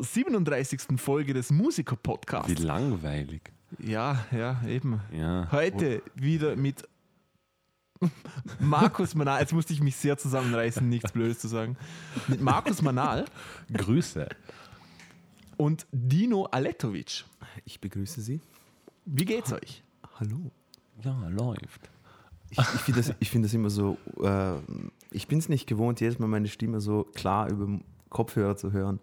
Bonjour und hallo zur 37. Folge des Wie Musiker-Podcasts. langweilig. Ja, ja, eben. Ja. Heute wieder mit Markus Manal. Jetzt musste ich mich sehr zusammenreißen, nichts Blödes zu sagen. Mit Markus Manal Grüße. und Dino Aletovic. Ich begrüße Sie. Wie geht's euch? Hallo. Ja, läuft. Ich, ich finde das, ich find das immer so, äh, ich bin es nicht gewohnt, jedes Mal meine Stimme so klar über den Kopfhörer zu hören.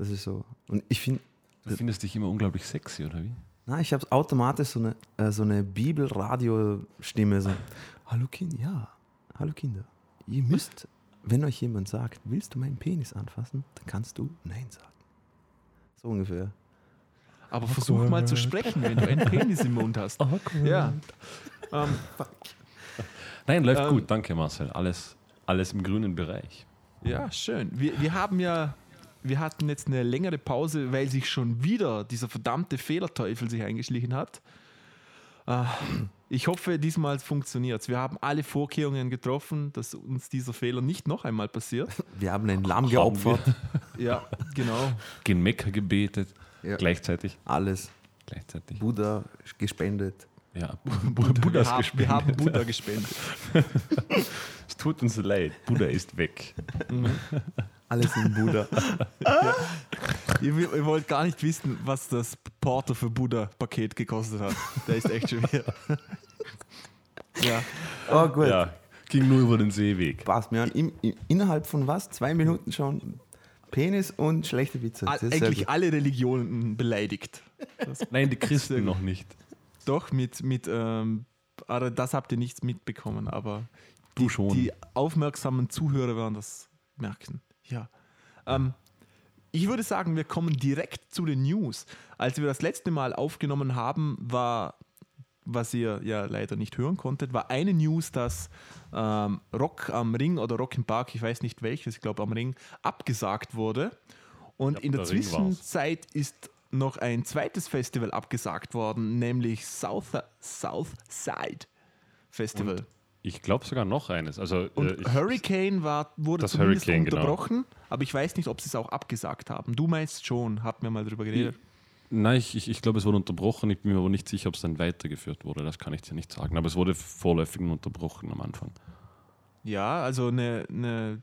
Das ist so. Und ich finde, Du findest dich immer unglaublich sexy, oder wie? na, ich habe automatisch so eine, äh, so eine Bibelradio-Stimme. So, Hallo Kinder, ja. Hallo Kinder. Ihr müsst, wenn euch jemand sagt, willst du meinen Penis anfassen, dann kannst du Nein sagen. So ungefähr. Aber versuch mal zu sprechen, wenn du einen Penis im Mund hast. Ja. Ähm, Nein, läuft Ähm, gut, danke Marcel. Alles, alles im grünen Bereich. Ja, schön. Wir, wir haben ja, wir hatten jetzt eine längere Pause, weil sich schon wieder dieser verdammte Fehlerteufel sich eingeschlichen hat. Äh, Ich hoffe, diesmal funktioniert Wir haben alle Vorkehrungen getroffen, dass uns dieser Fehler nicht noch einmal passiert. Wir haben ein Lamm geopfert. Ja, genau. Gen Mekka gebetet, Ja. gleichzeitig. Alles. Gleichzeitig. Buddha gespendet. Ja, wir, Buddha ist haben, wir gespendet. haben Buddha gespendet. Es tut uns leid, Buddha ist weg. Alles in Buddha. Ihr, ihr wollt gar nicht wissen, was das Porto für Buddha-Paket gekostet hat. Der ist echt schwer. ja. Oh gut. Ja, ging nur über den Seeweg. Passt mir an. Innerhalb von was? Zwei Minuten schon Penis und schlechte Witze. All, Das eigentlich alle Religionen beleidigt. Nein, die Christen noch nicht. Doch, mit, mit ähm, aber das habt ihr nichts mitbekommen, aber Du die, schon. die aufmerksamen Zuhörer werden das merken. Ja. Ähm, ich würde sagen, wir kommen direkt zu den News. Als wir das letzte Mal aufgenommen haben, war, was ihr ja leider nicht hören konntet, war eine News, dass ähm, Rock am Ring oder Rock im Park, ich weiß nicht welches, ich glaube am Ring, abgesagt wurde. Und Ja, in der der. Zwischenzeit ist noch ein zweites Festival abgesagt worden, nämlich South, South Side Festival. Ich glaube sogar noch eines. Also, Und, äh, Hurricane war, wurde Das zumindest Hurricane, genau. unterbrochen, aber ich weiß nicht, ob sie es auch abgesagt haben. Du meinst schon, hatten wir mal drüber geredet. Nein, ich, ich, ich glaube, es wurde unterbrochen. Ich bin mir aber nicht sicher, ob es dann weitergeführt wurde. Das kann ich dir nicht sagen. Aber es wurde vorläufig unterbrochen am Anfang. Ja, also eine, eine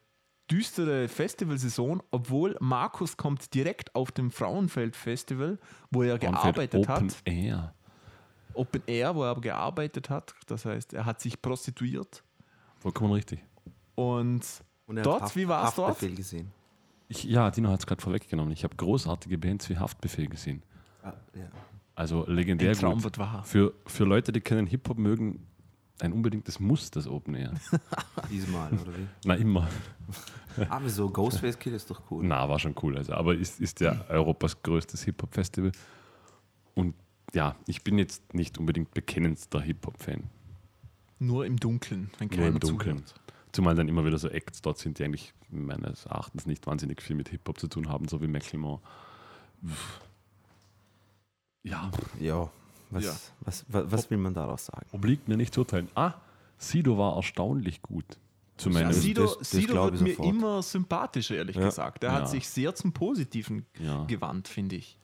düstere Festivalsaison, obwohl Markus kommt direkt auf dem Frauenfeld Festival, wo er Frauenfeld gearbeitet Open hat. Air. Open Air, wo er aber gearbeitet hat. Das heißt, er hat sich prostituiert. Vollkommen richtig. Und Und dort, hat wie war's dort? Haftbefehl gesehen. Ich, ja, Dino hat es gerade vorweggenommen. Ich habe großartige Bands wie Haftbefehl gesehen. Ah, ja. Also legendär Ein Traum gut. wird wahr. Für, für Leute, die keinen Hip-Hop mögen, ein unbedingtes Muss, das Open Air. Diesmal, oder wie? Na, immer. Aber so Ghostface Kid ist doch cool. Na, war schon cool. Also, aber ist, ist ja Europas größtes Hip-Hop-Festival. Und ja, ich bin jetzt nicht unbedingt bekennendster Hip-Hop-Fan. Nur im Dunkeln, wenn Nur keiner im Dunkeln. zuhört. Zumal dann immer wieder so Acts dort sind, die eigentlich meines Erachtens nicht wahnsinnig viel mit Hip-Hop zu tun haben, so wie Macklemore. Ja, Ja. Was, Ja. Was, was, was will man daraus sagen? obliegt mir nicht zu urteilen. Ah, Sido war erstaunlich gut. Ja, Zumindest. Sie- Sido, das- das Sido wird mir sofort. immer sympathischer, ehrlich Ja. gesagt. Er hat Ja. sich sehr zum Positiven Ja. gewandt, finde ich.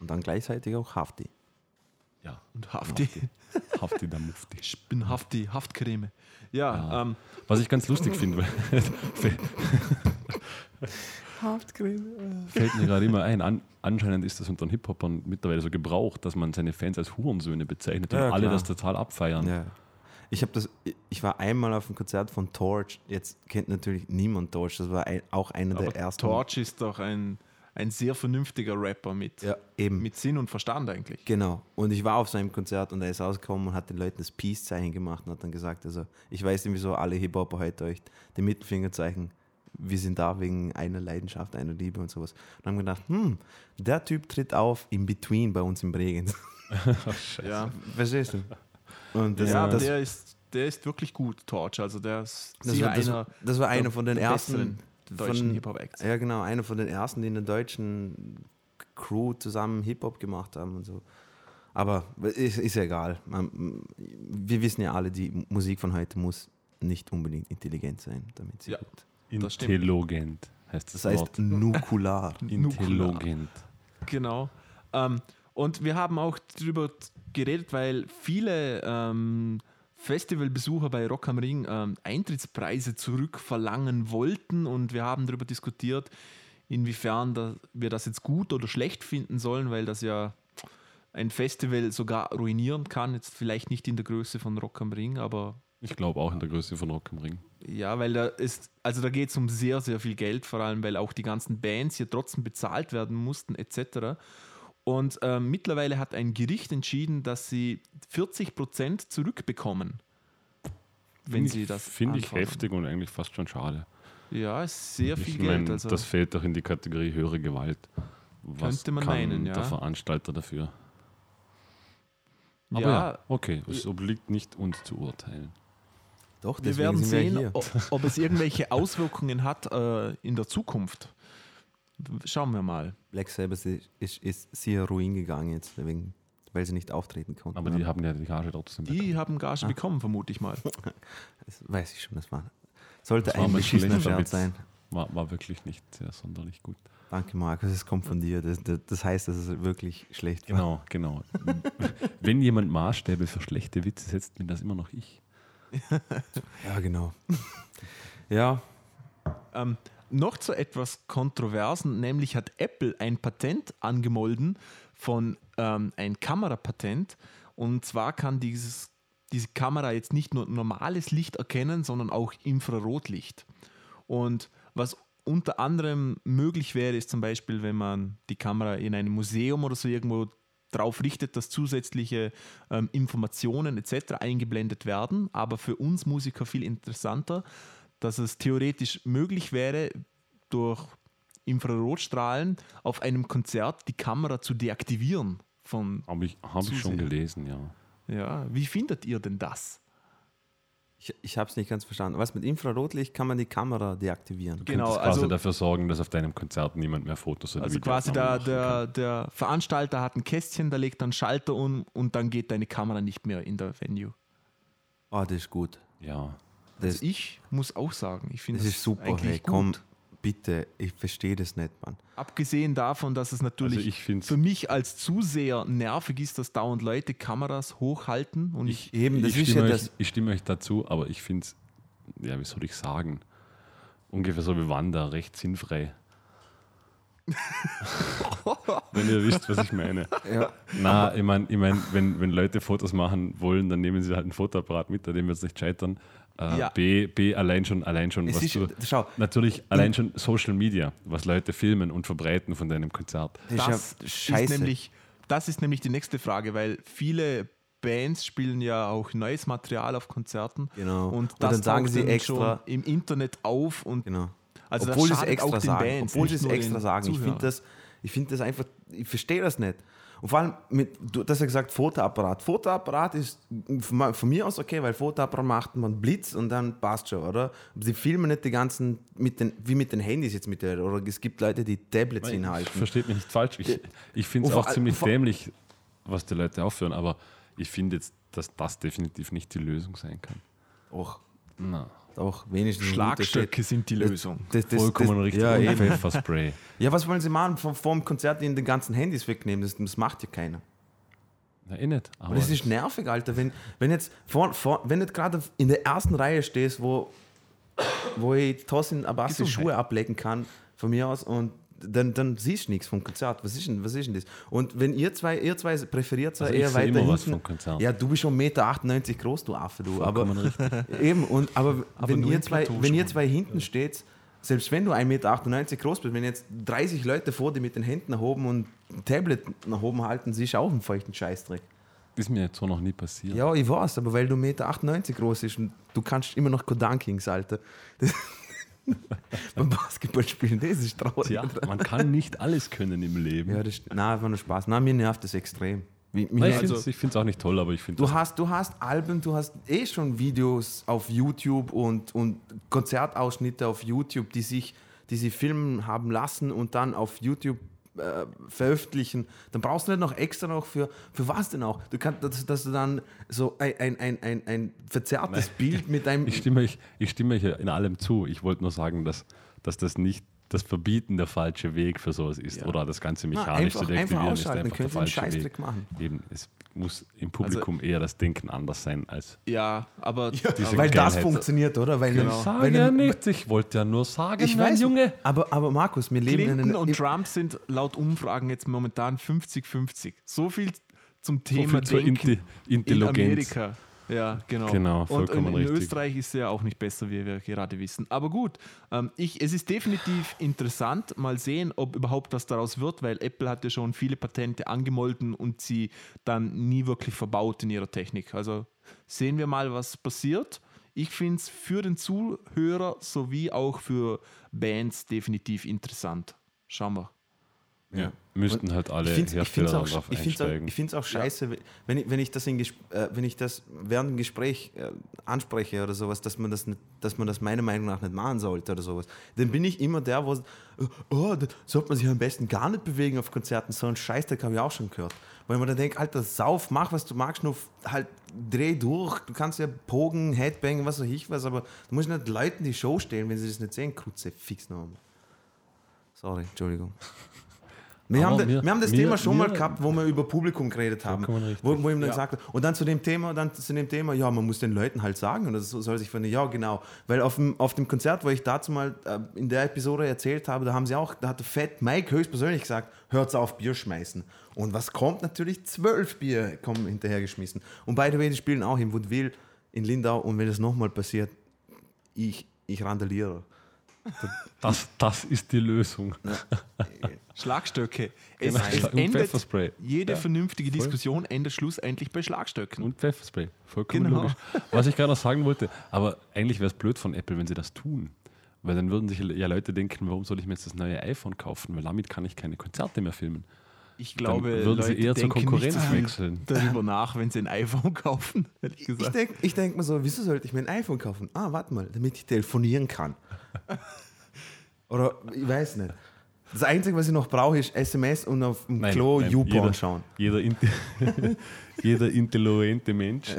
Und dann gleichzeitig auch Hafti. Ja, Und Hafti, Hafti der Mufti. ich bin Hafti, Haftcreme. Ja, Ja. Ähm, Was ich ganz lustig finde, weil- fällt mir gerade immer ein, an, anscheinend ist das unter den Hip-Hopern mittlerweile so gebraucht, dass man seine Fans als Hurensöhne bezeichnet und Ja, alle das total abfeiern. Ja. Ich habe das, ich war einmal auf einem Konzert von Torch. Jetzt kennt natürlich niemand Torch. Das war ein, auch einer aber der ersten. Torch ist doch ein, ein sehr vernünftiger Rapper mit, Ja, eben. mit Sinn und Verstand eigentlich. Genau. Und ich war auf seinem Konzert und er ist rausgekommen und hat den Leuten das Peace-Zeichen gemacht und hat dann gesagt, also ich weiß nicht, wieso alle Hip-Hopper heute euch den Mittelfingerzeichen, wir sind da wegen einer Leidenschaft, einer Liebe und sowas. Und haben gedacht, hm, der Typ tritt auf in Between bei uns im Bregenz. Ja, Verstehst du? Und das, ja das, der, ist, der ist wirklich gut, Torch. Also der ist das, war, das, einer das war einer von den ersten deutschen von- Hip-Hop-Acts. Ja, genau, einer von den ersten, die in der deutschen Crew zusammen Hip-Hop gemacht haben und so. Aber ist, ist ja egal. Man, wir wissen ja alle, die Musik von heute muss nicht unbedingt intelligent sein, damit sie Ja. gut. Das stimmt. Intelligent. heißt das, Das heißt Wort. nukular. Intelligent. Genau. Ähm, und wir haben auch darüber geredet, weil viele ähm, Festivalbesucher bei Rock am Ring ähm, Eintrittspreise zurückverlangen wollten und wir haben darüber diskutiert, inwiefern da, wir das jetzt gut oder schlecht finden sollen, weil das ja ein Festival sogar ruinieren kann. Jetzt vielleicht nicht in der Größe von Rock am Ring, aber Ich glaube auch in der Größe von Rock am Ring. ja, weil da ist, also da geht es um sehr, sehr viel Geld, vor allem, weil auch die ganzen Bands hier trotzdem bezahlt werden mussten, etc. Und ähm, mittlerweile hat ein Gericht entschieden, dass sie 40% zurückbekommen, wenn Find sie ich, das Finde ich heftig und eigentlich fast schon schade. Ja, ist sehr viel ich Geld. meine, Also, das fällt doch in die Kategorie höhere Gewalt. Was Könnte man kann meinen, ja. der Veranstalter dafür? Aber ja, ja, okay, es obliegt nicht uns zu urteilen. Doch, wir werden wir sehen, ob, ob es irgendwelche Auswirkungen hat äh, in der Zukunft. Schauen wir mal. Black Sabbath ist, ist, ist sehr ruin gegangen jetzt, wegen, weil sie nicht auftreten konnten. Aber die haben ja die Gage trotzdem bekommen. Die haben Gage Ah. bekommen, vermute ich mal. Das weiß ich schon, das war. Sollte Das ein beschissener Scherz Witz. sein. War, war wirklich nicht sehr sonderlich gut. Danke, Markus, es kommt von dir. Das, das, das heißt, dass es wirklich schlecht war. Genau, genau. Wenn jemand Maßstäbe für schlechte Witze setzt, bin das immer noch ich. Ja, genau. ja, Ähm, noch zu etwas Kontroversen, nämlich hat Apple ein Patent angemolden von ähm, ein Kamerapatent. Und zwar kann dieses, diese Kamera jetzt nicht nur normales Licht erkennen, sondern auch Infrarotlicht. Und was unter anderem möglich wäre, ist zum Beispiel, wenn man die Kamera in einem Museum oder so irgendwo drauf richtet, dass zusätzliche ähm, Informationen etc. eingeblendet werden. Aber für uns Musiker viel interessanter, dass es theoretisch möglich wäre, durch Infrarotstrahlen auf einem Konzert die Kamera zu deaktivieren. Von, Habe ich, hab ich schon gelesen, ja. ja, wie findet ihr denn das? ich, ich habe es nicht ganz verstanden. Was mit Infrarotlicht kann man die Kamera deaktivieren? Genau, Könntest quasi also- dafür sorgen, dass auf deinem Konzert niemand mehr Fotos oder Also quasi der, der, der Veranstalter hat ein Kästchen, da legt dann Schalter um und dann geht deine Kamera nicht mehr in der Venue. Oh, das ist gut. Ja, Das, Also ich muss auch sagen, ich finde das ist super. eigentlich Hey, gut. komm, bitte, ich verstehe das nicht, Mann. Abgesehen davon, dass es natürlich also ich für mich als Zuseher nervig ist, dass dauernd Leute Kameras hochhalten und ich, Eben, das ich, ist stimme ja euch, das. ich stimme euch dazu, aber ich finde es, ja, wie soll ich sagen, ungefähr so wie Wanda, recht sinnfrei. wenn ihr wisst, was ich meine. Ja. Na, ich meine, ich mein, wenn, wenn Leute Fotos machen wollen, dann nehmen sie halt einen Fotoapparat mit, an dem wird es nicht scheitern. Äh, Ja. B, B, allein schon, allein schon, Es was ist, du, schau, natürlich allein schon Social Media, was Leute filmen und verbreiten von deinem Konzert. das, das ist nämlich das ist nämlich die nächste Frage, weil viele Bands spielen ja auch neues Material auf Konzerten Genau. und Und das dann sagen sie extra- schon im Internet auf und Genau. Also obwohl sie das es schadet extra auch den sagen. Bands, obwohl sie es extra sagen. Ich finde das, ich finde das einfach, ich verstehe das nicht. Und vor allem mit, du hast ja gesagt, Fotoapparat. Fotoapparat ist von von mir aus okay, weil Fotoapparat macht man Blitz und dann passt schon, oder? Sie filmen nicht die ganzen, mit den, wie mit den Handys jetzt mit der, oder es gibt Leute, die Tablets hinhalten. Versteht mich nicht falsch. Ich, ich finde es auch ziemlich dämlich, was die Leute aufführen, aber ich finde jetzt, dass das definitiv nicht die Lösung sein kann. Och, Na, doch, wenigstens Schlagstöcke sind die Lösung. Das, das, vollkommen das, richtig. Ja, Und. Pfefferspray. ja, was wollen sie machen? Vor, vor dem Konzert ihnen die ganzen Handys wegnehmen? Das, das macht ja keiner. Na, eh nicht. Aber das ist nervig, Alter. Wenn, wenn jetzt vor, vor, wenn du gerade in der ersten Reihe stehst, wo, wo ich Tosin Abassi. Schuhe ablegen kann, von mir aus, und dann, dann siehst du nichts vom Konzert. Was ist denn, was ist denn das? Und wenn ihr zwei, ihr zwei präferiert Also eher weiter immer was hinten, vom Konzert. Ja, du bist schon 1,98 Meter groß, du Affe, du. Aber, Vollkommen eben, und, aber, Aber wenn, ihr zwei, wenn ihr zwei hinten steht, selbst wenn du 1,98 Meter groß bist, wenn jetzt 30 Leute vor dir mit den Händen erhoben und ein Tablet nach oben halten, siehst du auch einen feuchten Scheißdreck. Ist mir jetzt so noch nie passiert. Ja, ich weiß, aber weil du 1,98 Meter groß bist und du kannst immer noch Kodankings, Alter. Das beim Basketball spielen, das ist traurig. Tja, man kann nicht alles können im Leben. Ja, das, nein, einfach nur Spaß. Nein, mir nervt das extrem. Nein, ich finde es auch nicht toll, aber ich finde du, hast, du hast Alben, du hast eh schon Videos auf YouTube und, und Konzertausschnitte auf YouTube, die sich die sie filmen haben lassen und dann auf YouTube äh, veröffentlichen, dann brauchst du nicht noch extra noch für, für was denn auch? Du kannst, dass, dass du dann so ein, ein, ein, ein, verzerrtes Bild mit einem. Ich stimme, euch, ich stimme in allem zu. Ich wollte nur sagen, dass, dass das nicht das Verbieten der falsche Weg für sowas ist. Ja. Oder das Ganze Na, mechanisch einfach, zu einfach deaktivieren ist ausschalten, dann einfach der ihr einen falsche Weg. Scheißdreck machen. Eben, es muss im Publikum eher das Denken anders sein als. Ja, aber Diese Weil das funktioniert, oder? Weil Genau. Sag wenn ja ein- nicht, ich wollte ja nur sagen, Ich mein weiß, Junge. Aber, aber Markus, wir leben in Clinton einer. und Trump sind laut Umfragen jetzt momentan 50-50. So viel zum Thema viel zur Denken in Amerika. Ja, genau. Genau, und in, in. Österreich ist es ja auch nicht besser, wie wir gerade wissen. Aber gut, ähm, ich, es ist definitiv interessant, mal sehen, ob überhaupt was daraus wird, weil Apple hat ja schon viele Patente angemolden und sie dann nie wirklich verbaut in ihrer Technik. Also sehen wir mal, was passiert. Ich finde es für den Zuhörer sowie auch für Bands definitiv interessant. Schauen wir. Ja. Müssten halt alle ich finde es Hersteller auch, darauf auch, einsteigen. ich find's auch scheiße, wenn, ich, wenn, ich das in, äh, wenn ich das während dem Gespräch äh, anspreche oder sowas, dass man das, nicht, dass man das meiner Meinung nach nicht machen sollte oder sowas. Dann bin ich immer der, wo oh, da sollte man sich am besten gar nicht bewegen auf Konzerten. So ein Scheißdreck habe ich auch schon gehört. Weil man dann denkt, Alter, sauf, mach was du magst, nur halt dreh durch. Du kannst ja pogen, Headbangen, was weiß ich was, aber du musst nicht Leuten die Show stellen, wenn sie das nicht sehen. Krutze, fix noch einmal. Sorry, Entschuldigung. Wir haben, mir- wir haben das mir- Thema schon mal gehabt, wo wir über Publikum geredet haben. Wo, wo ihm dann Ja. gesagt und dann zu dem Thema, dann zu dem Thema, ja, man muss den Leuten halt sagen, und das soll sich von ja, genau. Weil auf dem, auf dem Konzert, wo ich dazu mal äh, in der Episode erzählt habe, da haben sie auch, da hat der Fett Mike höchstpersönlich gesagt, hört auf Bier schmeißen. Und was kommt? Natürlich zwölf Bier kommen hinterhergeschmissen. Und beide Wege spielen auch in Woodville, in Lindau, und wenn das nochmal passiert, ich, ich randaliere. Das, das ist die Lösung. Schlagstöcke. Es, Genau, es und endet, Pfefferspray. jede Ja, vernünftige voll. Diskussion endet schlussendlich bei Schlagstöcken. Und Pfefferspray. Vollkommen Genau. logisch. Was ich gerade noch sagen wollte, aber eigentlich wäre es blöd von Apple, wenn sie das tun. Weil dann würden sich ja Leute denken, warum soll ich mir jetzt das neue iPhone kaufen? Weil damit kann ich keine Konzerte mehr filmen. Ich glaube, Dann würden sie Leute eher zur Konkurrenz wechseln. darüber nach, wenn sie ein iPhone kaufen, ehrlich Ich gesagt. denke ich denk mir so, wieso sollte ich mir ein iPhone kaufen? Ah, warte mal, damit ich telefonieren kann. Oder ich weiß nicht. Das Einzige, was ich noch brauche, ist SMS und auf dem Nein, Klo YouPorn schauen. Jeder, jeder intelligente Mensch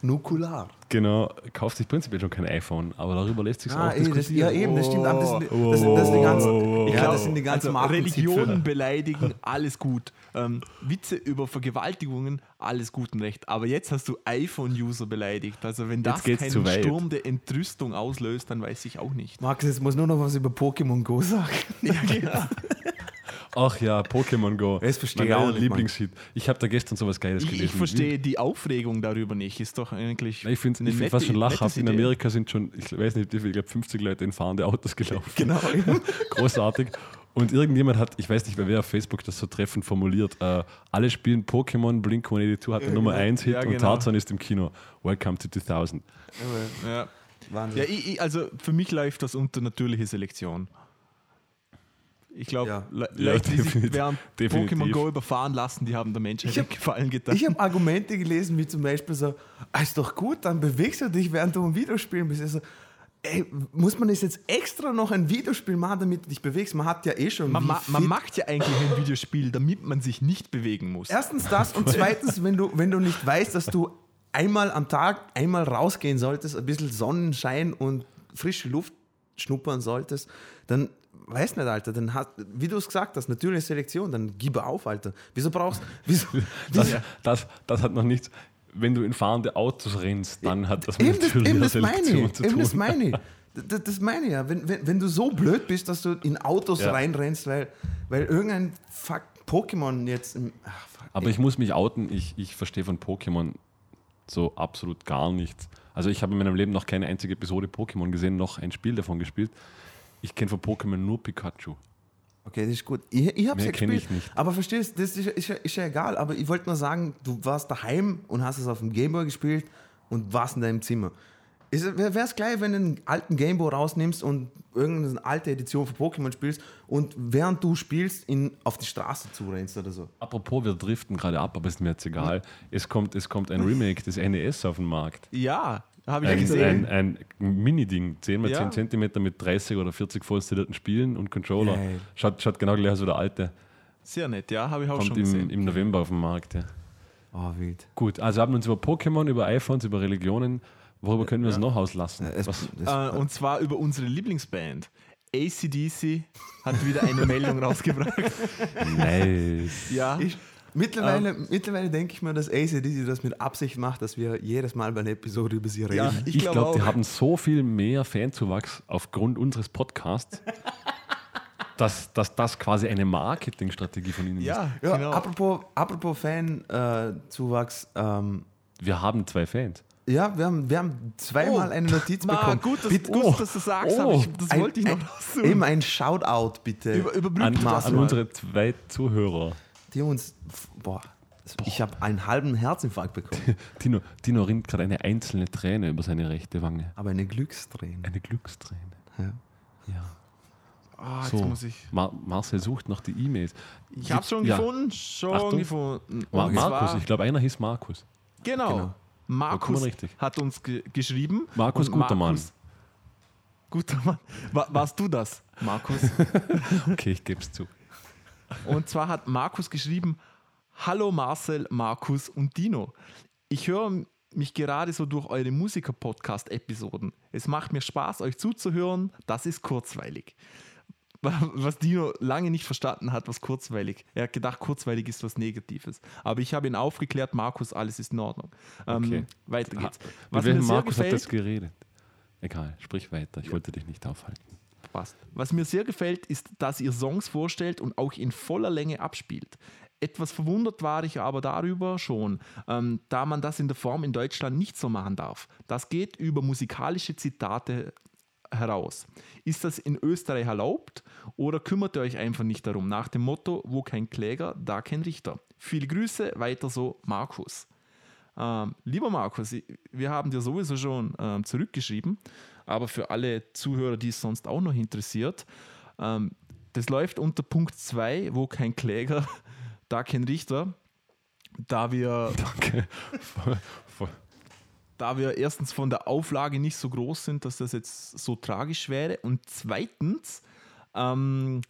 Nukular. Genau, kauft sich prinzipiell schon kein iPhone, aber darüber lässt sich Ah, auch eh, das, diskutieren. ja, eben, das stimmt. Das, sind, das, sind, das, sind die ganzen, oh, ja, das sind die ganzen also. Religionen beleidigen, alles gut. Ähm, Witze über Vergewaltigungen, alles gut und recht. Aber jetzt hast du iPhone-User beleidigt. Also wenn das keinen. Sturm der Entrüstung auslöst, dann weiß ich auch nicht. Markus, jetzt muss nur noch was über Pokémon Go sagen. Ja, genau. Ach ja, Pokémon Go. Das verstehe mein ich auch Lieblingshit. Ich habe da gestern sowas Geiles gelesen. ich verstehe die Aufregung darüber nicht. Ist doch eigentlich. Ich finde es fast schon lachhaft. In. Amerika sind schon, ich weiß nicht, wie viel, ich glaube 50 Leute in fahrende Autos gelaufen. Genau. Großartig. Und irgendjemand hat, ich weiß nicht, wer auf Facebook das so treffend formuliert, äh, alle spielen Pokémon, Blink 182 hat der Nummer 1 Hit Ja, und genau. Tarzan ist im Kino. Welcome to 2000. Ja. Wahnsinn. Ja, ich, ich, also für mich läuft das unter natürliche Selektion. Ich glaube, Ja. Le Ja, Leute, die sich definitiv- während. Pokémon Go überfahren lassen, die haben der Menschheit Ich hab- Gefallen getan. Ich habe Argumente gelesen, wie zum Beispiel so, ah, ist doch gut, dann bewegst du dich, während du ein Videospiel bist. Also, ey, muss man das jetzt extra noch ein Videospiel machen, damit du dich bewegst? Man hat ja eh schon. man, ma man macht ja eigentlich ein Videospiel, damit man sich nicht bewegen muss. Erstens das und zweitens, wenn du, wenn du nicht weißt, dass du einmal am Tag einmal rausgehen solltest, ein bisschen Sonnenschein und frische Luft schnuppern solltest, dann weiß nicht, Alter, dann hat, wie du es gesagt hast, natürliche Selektion, dann gib auf, Alter. Wieso brauchst wieso, Das, wieso, das, das hat noch nichts. Wenn du in fahrende Autos rennst, dann hat das mit natürlicher meine Selektion ich. zu Eben das tun. meine ich. Das, das meine ich ja. Wenn, wenn, wenn du so blöd bist, dass du in Autos Ja. reinrennst, weil, weil irgendein Fuck Pokémon jetzt. im- Ach, fuck, Aber ich muss mich outen, ich, ich verstehe von Pokémon so absolut gar nichts. Also ich habe in meinem Leben noch keine einzige Episode Pokémon gesehen, noch ein Spiel davon gespielt. Ich kenne von Pokémon nur Pikachu. Okay, das ist gut. Ich, ich hab's Mehr ja gespielt. ich nicht. Aber verstehst das ist, ja- ist, ist ja egal. Aber ich wollte nur sagen, du warst daheim und hast es auf dem Gameboy gespielt und warst in deinem Zimmer. Wäre es gleich, wenn du einen alten Gameboy rausnimmst und irgendeine alte Edition von Pokémon spielst und während du spielst, in, auf die Straße zurennst oder so. Apropos, wir driften gerade ab, aber ist mir jetzt egal. Es kommt, es kommt ein Remake des NES auf den Markt. Ja, habe ich ja Ein, gesehen. ein, ein Mini-Ding, 10 x Ja. 10 cm mit 30 oder 40 vorinstallierten Spielen und Controller. Geil. Schaut, schaut genau gleich aus wie der alte. Sehr nett, ja, habe ich auch Kommt schon im, gesehen. im November auf den Markt. Ja. Oh, wild. Gut, also haben wir uns über Pokémon, über iPhones, über Religionen. Worüber können wir uns noch auslassen? Es- Was, das- Äh, und zwar über unsere Lieblingsband. ACDC hat wieder eine Meldung rausgebracht. Nice. Ja, Ich, mittlerweile, mittlerweile denke ich mir, dass ACDC das mit Absicht macht, dass wir jedes Mal bei einer Episode über sie reden. ja Ich, ich glaube, glaube die haben so viel mehr Fanzuwachs aufgrund unseres Podcasts, dass, dass das quasi eine Marketingstrategie von ihnen Ja, Ja, genau. apropos, apropos Fan-Zuwachs, ähm, ist. Wir haben zwei Fans. ja, wir haben, wir haben zweimal Oh, eine Notiz Ma, bekommen. gut, dass, Bitte- gut, oh, dass du sagst, oh, aber ich, das ein- wollte ich noch ein-. Eben ein Shoutout, bitte. Über, überbrück An, das an unsere zwei Zuhörer. Die uns, boah, ich habe einen halben Herzinfarkt bekommen, Tino, Tino rinnt gerade eine einzelne Träne über seine rechte Wange. aber eine Glücksträne. Eine Glücksträne. Ja. Ja. Ah, jetzt So, muss ich. Mar Marcel sucht noch die E-Mails. Ich habe schon Ja. gefunden. Schon Achtung. gefunden. Ma Und Markus, ich glaube, einer hieß Markus. Genau. Genau. Markus hat uns ge geschrieben. Markus, Und guter Mann. Guter Mann. Wa warst du das, Markus? Okay, ich gebe es zu. Und zwar hat Markus geschrieben: Hallo Marcel, Markus und Dino. Ich höre mich gerade so durch eure Musiker-Podcast-Episoden. Es macht mir Spaß, euch zuzuhören. Das ist kurzweilig. Was Dino lange nicht verstanden hat, was kurzweilig. Er hat gedacht, kurzweilig ist was Negatives. Aber ich habe ihn aufgeklärt, Markus, alles ist in Ordnung. Ähm, Okay. Weiter geht's. Mit Was mir welchem Markus hat gefällt, das geredet? Egal, sprich weiter. Ich wollte dich nicht aufhalten. Passt. Was mir sehr gefällt, ist, dass ihr Songs vorstellt und auch in voller Länge abspielt. Etwas verwundert war ich aber darüber schon, ähm, da man das in der Form in Deutschland nicht so machen darf. Das geht über musikalische Zitate heraus. Ist das in Österreich erlaubt oder kümmert ihr euch einfach nicht darum? Nach dem Motto, wo kein Kläger, da kein Richter. Viele Grüße, weiter so, Markus. Ähm, lieber Markus, wir haben dir sowieso schon ähm, zurückgeschrieben, aber für alle Zuhörer, die es sonst auch noch interessiert, ähm, das läuft unter Punkt 2, wo kein Kläger, da kein Richter, da wir, Danke. Voll- voll- da wir erstens von der Auflage nicht so groß sind, dass das jetzt so tragisch wäre und zweitens, ähm,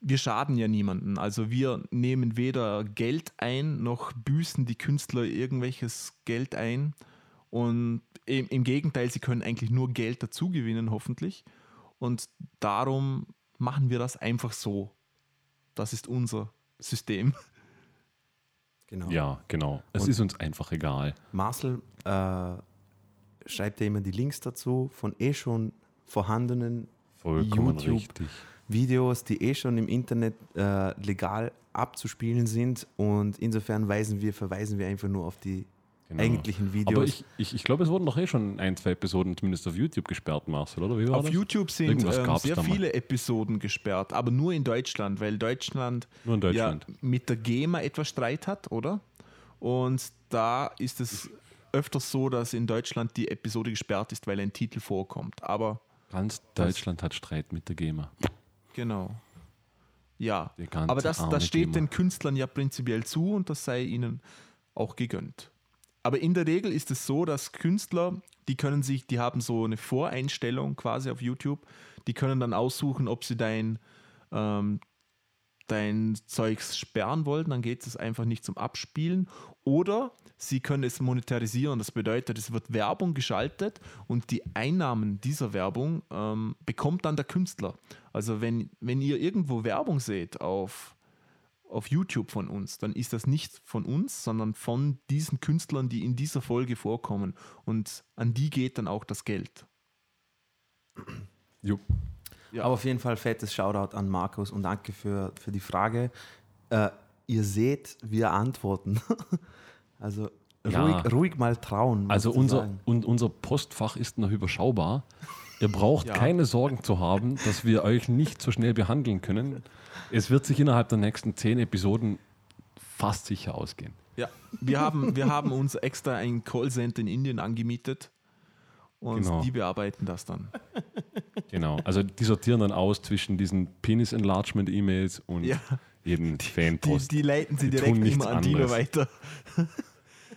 wir schaden ja niemanden. Also wir nehmen weder Geld ein, noch büßen die Künstler irgendwelches Geld ein. Und im, im Gegenteil, sie können eigentlich nur Geld dazu gewinnen, hoffentlich. Und darum machen wir das einfach so. Das ist unser System. Genau. Ja, genau. Es Und- ist uns einfach egal. Marcel äh, schreibt ja immer die Links dazu von eh schon vorhandenen Vollkommen YouTube. richtig. Videos, die eh schon im Internet äh, legal abzuspielen sind. Und insofern weisen wir, verweisen wir einfach nur auf die Genau. eigentlichen Videos. Aber ich, ich, ich glaube, es wurden doch eh schon ein, zwei Episoden zumindest auf YouTube gesperrt, Marcel, oder? Wie war Auf das? YouTube sind ähm, sehr da mal. viele Episoden gesperrt, aber nur in Deutschland, weil Deutschland, in Deutschland. Ja, mit der GEMA etwas Streit hat, oder? Und da ist es öfters so, dass in Deutschland die Episode gesperrt ist, weil ein Titel vorkommt. Aber Ganz Deutschland hat Streit mit der GEMA. genau. Ja, aber das, das steht GEMA. den Künstlern ja prinzipiell zu und das sei ihnen auch gegönnt. Aber in der Regel ist es so, dass Künstler, die können sich, die haben so eine Voreinstellung quasi auf YouTube, die können dann aussuchen, ob sie dein, ähm, dein Zeugs sperren wollen, dann geht es einfach nicht zum Abspielen. Oder sie können es monetarisieren, das bedeutet, es wird Werbung geschaltet und die Einnahmen dieser Werbung ähm, bekommt dann der Künstler. Also wenn, wenn ihr irgendwo Werbung seht auf, auf YouTube von uns, dann ist das nicht von uns, sondern von diesen Künstlern, die in dieser Folge vorkommen. Und an die geht dann auch das Geld. Jo. Ja. Aber auf jeden Fall fettes Shoutout an Markus und danke für, für die Frage. Äh, ihr seht, wir antworten. also Ja. ruhig, ruhig mal trauen. Also unser, sagen. und unser Postfach ist noch überschaubar. Ihr braucht Ja. keine Sorgen zu haben, dass wir euch nicht so schnell behandeln können. Es wird sich innerhalb der nächsten zehn Episoden fast sicher ausgehen. Ja, wir haben, wir haben uns extra ein Callcenter in Indien angemietet und Genau. die bearbeiten das dann. Genau. Also die sortieren dann aus zwischen diesen Penis-Enlargement-E-Mails und Ja. eben Die, Fanpost. die leiten sie Die direkt immer an Dino weiter.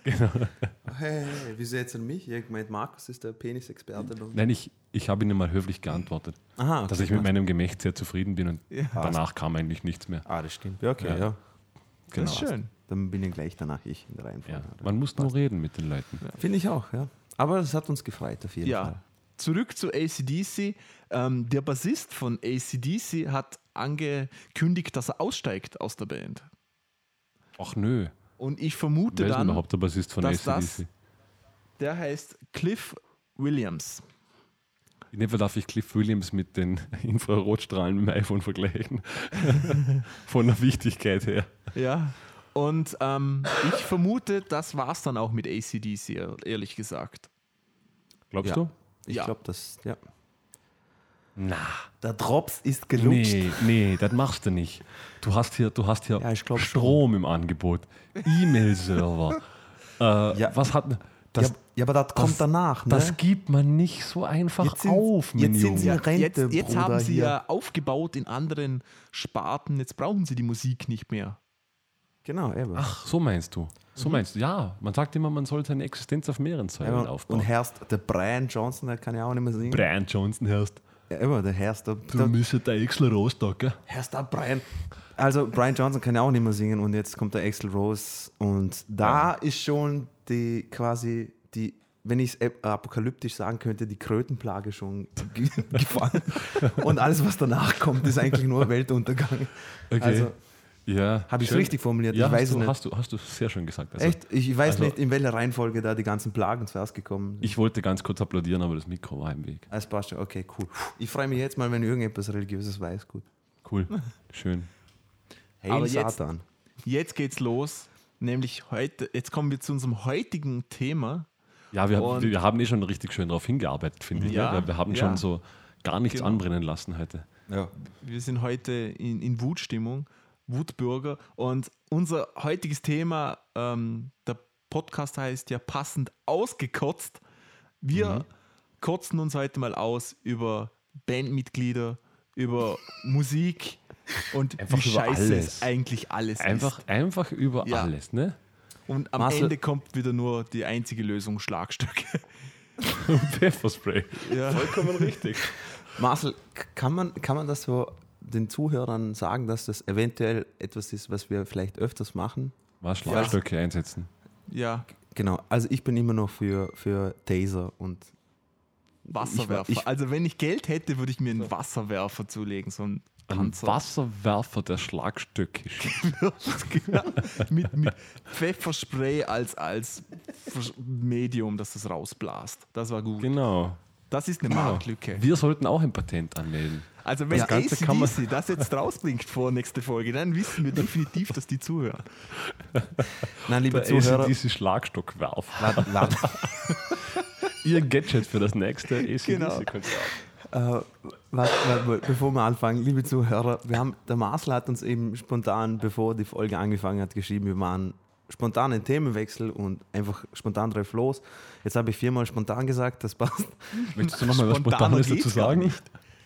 Hey, hey, wieso jetzt an mich? Ich meint, Markus ist der Penisexperte. Nein, ich, ich habe ihnen mal höflich geantwortet, Aha, okay. dass ich mit meinem Gemächt sehr zufrieden bin und Ja. danach kam eigentlich nichts mehr. Ah, das stimmt. Ja, okay, Ja. ja. Das ist schön. Dann bin ich gleich danach ich in der Ja. Reihenfolge. Man muss nur reden mit den Leuten. Finde ich auch, ja. Aber es hat uns gefreut, auf jeden Ja. Fall. zurück zu ACDC. Ähm, der Bassist von ACDC hat angekündigt, dass er aussteigt aus der Band. Ach nö. Und ich vermute Wer ist dann, überhaupt der Bassist von dass das- ACDC? der heißt Cliff Williams. In dem Fall darf ich Cliff Williams mit den Infrarotstrahlen mit dem iPhone vergleichen. Von der Wichtigkeit her. Ja. Und ähm, ich vermute, das war es dann auch mit ACDC, ehrlich gesagt. Glaubst Ja. du? Ich Ja. glaube, das, ja. Na. Der Drops ist gelutscht. Nee, nee, das machst du nicht. Du hast hier, du hast hier Ja, ich glaub schon. Strom im Angebot, E-Mail-Server. äh, Ja. Was hat das, ja, ja, aber das, kommt danach, ne? das gibt man nicht so einfach Jetzt sind- auf, mein jetzt sind sie Junge. Rente, jetzt jetzt haben sie hier. ja aufgebaut in anderen Sparten. Jetzt brauchen sie die Musik nicht mehr. Genau, eben. Ach, so meinst du. So meinst du. Ja, man sagt immer, man soll seine Existenz auf mehreren Säulen Ja, und aufbauen. Herst, der Brian Johnson, der kann ja auch nicht mehr singen. Brian Johnson hörst. Ja, immer, der Herst, der, Du der, müsstest der Exler rausdacken. Herst, der Brian. Also, Brian Johnson kann ja auch nicht mehr singen und jetzt kommt der Axel Rose und da ist schon die quasi die, wenn ich es apokalyptisch sagen könnte, die Krötenplage schon ge- gefallen. Und alles, was danach kommt, ist eigentlich nur Weltuntergang. Okay. Also, ja. habe ich es richtig formuliert? Ja, ich hast, weiß es du, nicht. hast, du, hast du sehr schön gesagt. Also, Echt? Ich weiß also- nicht, in welcher Reihenfolge da die ganzen Plagen zuerst gekommen sind. Ich wollte ganz kurz applaudieren, aber das Mikro war im Weg. Alles passt schon. Okay, cool. Ich freue mich jetzt mal, wenn irgendetwas Religiöses weiß. Gut. Cool. Schön. Hey, Aber jetzt- Satan. Jetzt geht's los. Nämlich heute, jetzt kommen wir zu unserem heutigen Thema. Ja, wir, Und- wir haben eh schon richtig schön darauf hingearbeitet, finde ich. Ja, ne? Weil wir haben ja. schon so gar nichts Genau. anbrennen lassen heute. Ja. Wir sind heute in, in Wutstimmung, Wutbürger. Und unser heutiges Thema, ähm, der Podcast heißt ja passend ausgekotzt. Wir Mhm. kotzen uns heute mal aus über Bandmitglieder, über Musik und Einfach wie über scheiße alles. es eigentlich alles Einfach, einfach über Ja. alles, ne? ist. Und am Marcel- Ende kommt wieder nur die einzige Lösung, Schlagstöcke. Pfefferspray. Ja. Vollkommen richtig. Marcel, kann man, kann man das so den Zuhörern sagen, dass das eventuell etwas ist, was wir vielleicht öfters machen? Was Schlagstöcke einsetzen. ja, Genau. Also ich bin immer noch für, für Taser und Wasserwerfer. Ich- ich- also wenn ich Geld hätte, würde ich mir einen Wasserwerfer zulegen, so einen Ein Panzer. Wasserwerfer, der schlagstöckisch. Genau. mit, mit Pfefferspray als, als Medium, dass das rausblast. Das war gut. genau. Das ist eine Marktlücke. Wir sollten auch ein Patent anmelden. Also wenn man- ACDC das jetzt rausbringt vor nächste Folge, dann wissen wir definitiv, dass die zuhören. Nein, liebe Der Zuhörer, ACDC Schlagstockwerfer. warte, warte. Ihr Gadget für das nächste ACDC Genau. Konzert. Äh, warte, warte, bevor wir anfangen, liebe Zuhörer, wir haben, der Marcel hat uns eben spontan, bevor die Folge angefangen hat, geschrieben, wir machen spontan einen Themenwechsel und einfach spontan drauf los. Jetzt habe ich viermal spontan gesagt, das passt. Möchtest du nochmal was Spontanes dazu sagen?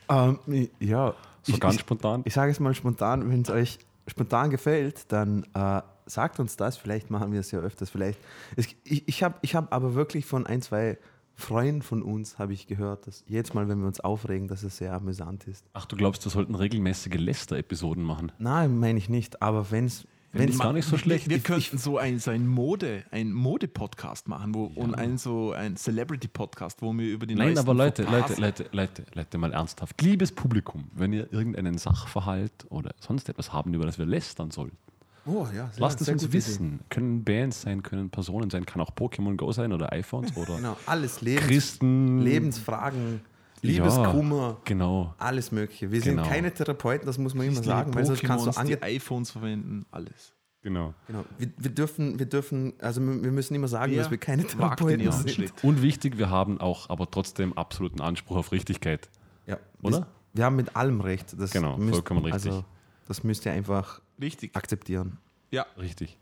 Ähm, ja, So ich, ganz ich, spontan? ich sage es mal spontan, wenn es euch spontan gefällt, dann äh, sagt uns das. Vielleicht machen wir es ja öfters. Vielleicht. Es, ich ich habe ich hab aber wirklich von ein, zwei Freunden von uns habe ich gehört, dass jedes Mal, wenn wir uns aufregen, dass es sehr amüsant ist. Ach, du glaubst, wir sollten regelmäßige Läster-Episoden machen? Nein, meine ich nicht. Aber wenn es Ich wenn's- gar nicht so schlecht. Wir, wir Ich- könnten so ein, so ein Mode, ein Mode-Podcast machen wo, und ein so ein Celebrity-Podcast, wo wir über die Nein, aber Leute, Fauxpas- Leute, Leute, Leute, Leute, mal ernsthaft. Liebes Publikum, wenn ihr irgendeinen Sachverhalt oder sonst etwas haben, über das wir lästern sollten, Oh, ja, sehr- lasst es uns gute Idee. wissen. Können Bands sein, können Personen sein, kann auch Pokémon Go sein oder iPhones oder Genau, alles Lebens, Christen. Lebensfragen, Ja. Liebeskummer, Genau. alles Mögliche. Wir Genau. sind keine Therapeuten, das muss man immer sagen, weil sonst kannst du ange die iPhones verwenden, alles. Genau. Genau. Wir, wir, dürfen, wir dürfen, also wir wir müssen immer sagen, Wer dass wir keine Therapeuten sind. Und wichtig, wir haben auch aber trotzdem absoluten Anspruch auf Richtigkeit. Ja, Oder? Wir, wir haben mit allem recht. Das Genau, vollkommen richtig. Also, das müsst ihr einfach Richtig. akzeptieren. Ja, Richtig.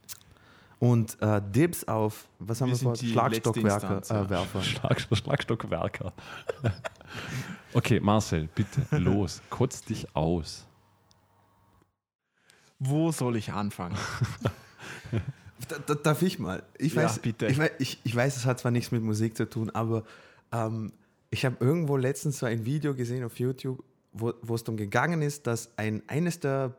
Und äh, Dibs auf, was haben Wir wir, vor? Instanz, Äh, ja. Werfer. Schlag, Schlagstockwerker. okay, Marcel, bitte, los, kotz dich aus. wo soll ich anfangen? Da, da, darf ich mal? Ich Ja, weiß, bitte. Ich, weiß, ich, ich weiß, es hat zwar nichts mit Musik zu tun, aber ähm, ich habe irgendwo letztens so ein Video gesehen auf YouTube, wo, wo es darum gegangen ist, dass ein, eines der,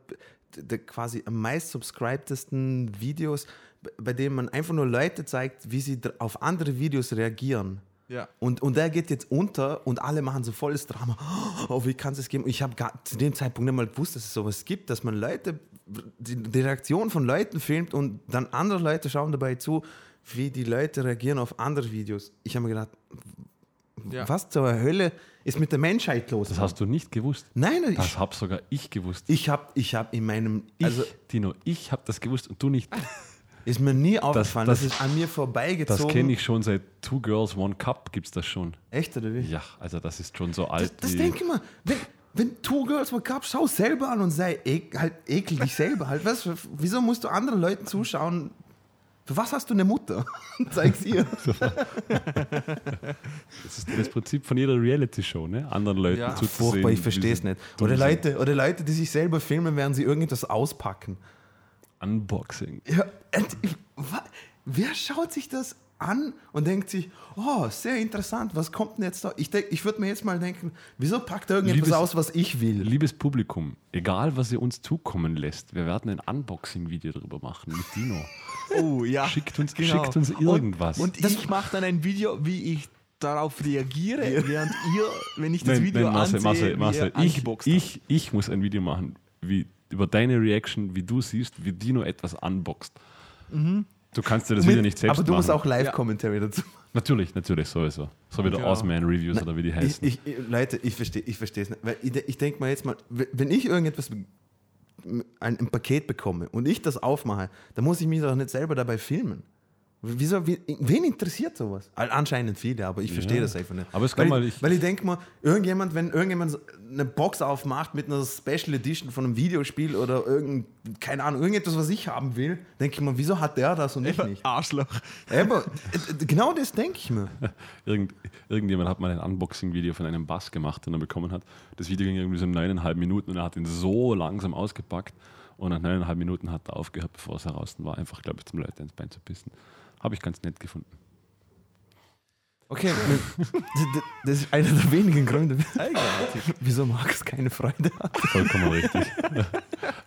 der quasi am meist subscribedesten Videos, bei dem man einfach nur Leute zeigt, wie sie auf andere Videos reagieren. Ja. Und, und der geht jetzt unter und alle machen so volles Drama. Oh, wie kann es das geben? Ich habe zu dem Zeitpunkt nicht mal gewusst, dass es sowas gibt, dass man Leute, die, die Reaktion von Leuten filmt und dann andere Leute schauen dabei zu, wie die Leute reagieren auf andere Videos. Ich habe mir gedacht, Ja. was zur Hölle ist mit der Menschheit los? Das hast du nicht gewusst. Nein, Das ich, habe sogar ich gewusst. ich habe ich hab in meinem, Ich, also Dino, ich habe das gewusst und du nicht. ist mir nie aufgefallen, das, das- ist an mir Das vorbeigezogen. kenne ich schon seit Two Girls, One Cup gibt es das schon. Echt oder wie? Ja, also das ist schon so Das, alt. das wie- denke ich mal. Wenn, wenn Two Girls One Cup, schau selber an und sei ek, halt ekel dich selber. Halt, was, wieso musst du anderen Leuten zuschauen? Für was hast du eine Mutter? Zeig's ihr. Das ist das Prinzip von jeder Reality-Show, ne? Anderen Leuten Ja, zuzusehen. Furchtbar, ich verstehe es nicht. Oder. Leute, oder Leute, die sich selber filmen, während sie irgendetwas auspacken. Unboxing. Ja, wer schaut sich das an und denkt sich, oh, sehr interessant, was kommt denn jetzt da? Ich, denk- ich würde mir jetzt mal denken, wieso packt er irgendetwas Liebes- aus, was ich will? Liebes Publikum, egal was ihr uns zukommen lässt, wir werden ein Unboxing-Video darüber machen mit Dino. Oh ja. Schickt uns, Genau. schickt uns irgendwas. Und, und ich mache dann ein Video, wie ich darauf reagiere, während ihr, wenn ich das Nein, Video nein, Marcel, ansehe, Marcel, Marcel, ich, ich, ich muss ein Video machen, wie, über deine Reaction, wie du siehst, wie Dino etwas unboxt. Du kannst dir das Video nicht selbst Aber du musst machen. auch Live-Commentary dazu Natürlich, natürlich, sowieso. So wie der Genau. Osman Reviews oder wie die heißen. ich, ich, Leute, ich verstehe ich verstehe es nicht. Weil ich, ich denke mal jetzt mal, wenn ich irgendetwas, ein, ein Paket bekomme und ich das aufmache, dann muss ich mich doch nicht selber dabei filmen. Wieso, wie, wen interessiert sowas? Anscheinend viele, aber ich verstehe Ja. das einfach nicht. Aber es kann weil, mal- ich, weil ich denke mal, irgendjemand, wenn irgendjemand eine Box aufmacht mit einer Special Edition von einem Videospiel oder irgend, keine Ahnung, irgendetwas, was ich haben will, denke ich mir, wieso hat der das und ich nicht? Arschloch. Aber genau das denke ich mir. Irgend, irgendjemand hat mal ein Unboxing-Video von einem Bass gemacht, den er bekommen hat. Das Video ging irgendwie so neuneinhalb Minuten und er hat ihn so langsam ausgepackt und nach neuneinhalb Minuten hat er aufgehört, bevor es heraus war, einfach, glaube ich, zum Leute ins Bein zu pissen. Habe ich ganz nett gefunden. Okay, das ist einer der wenigen Gründe, wieso Markus keine Freude hat. Vollkommen richtig.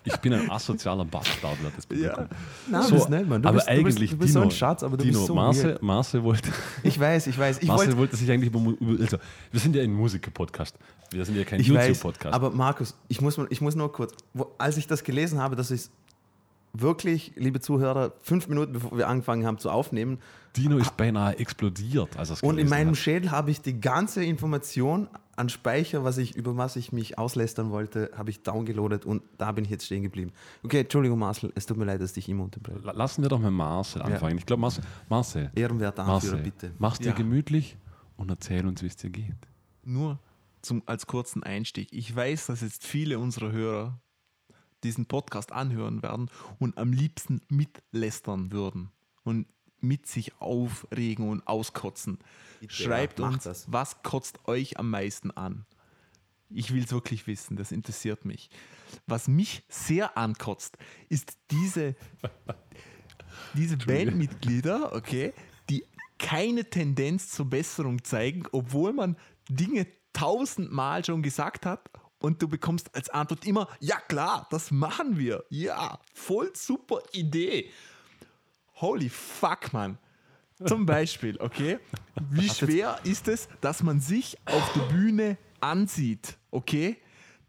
Ich bin ein asozialer Bastard, wird das Ja. bekommen. Nein, So, das nicht, Mann. Du aber bist, du eigentlich, bist, du bist Dino, so ein Schatz, aber du Dino, bist so Marcel, weird. Marcel wollte, Ich weiß, ich weiß. Ich Marcel wollte, wollte sich eigentlich über, also, wir sind ja ein Musiker-Podcast. Wir sind ja kein YouTube-Podcast. aber Markus, ich muss, ich muss nur kurz, wo, als ich das gelesen habe, dass ich wirklich, liebe Zuhörer, fünf Minuten bevor wir angefangen haben zu aufnehmen, Dino ist beinahe explodiert. Als und in meinem hat. Schädel habe ich die ganze Information an Speicher, was ich, über was ich mich auslästern wollte, habe ich downgeloadet und da bin ich jetzt stehen geblieben. Okay, Entschuldigung, Marcel, es tut mir leid, dass ich dich immer unterbreche. La- Lassen wir doch mal Marcel anfangen. Ich glaube, Marcel, Marcel, Ehrenwerter Anführer, Marcel bitte. mach's dir Ja. gemütlich und erzähl uns, wie es dir geht. Nur zum, als kurzen Einstieg. Ich weiß, dass jetzt viele unserer Hörer diesen Podcast anhören werden und am liebsten mitlästern würden und mit sich aufregen und auskotzen. Schreibt ja, uns, das. was kotzt euch am meisten an? Ich will es wirklich wissen, das interessiert mich. Was mich sehr ankotzt, ist diese, diese Bandmitglieder, okay, die keine Tendenz zur Besserung zeigen, obwohl man Dinge tausendmal schon gesagt hat und du bekommst als Antwort immer, ja klar, das machen wir. Ja, voll super Idee. Holy fuck, Mann. Zum Beispiel, okay? Wie schwer ist es, dass man sich auf der Bühne ansieht, okay?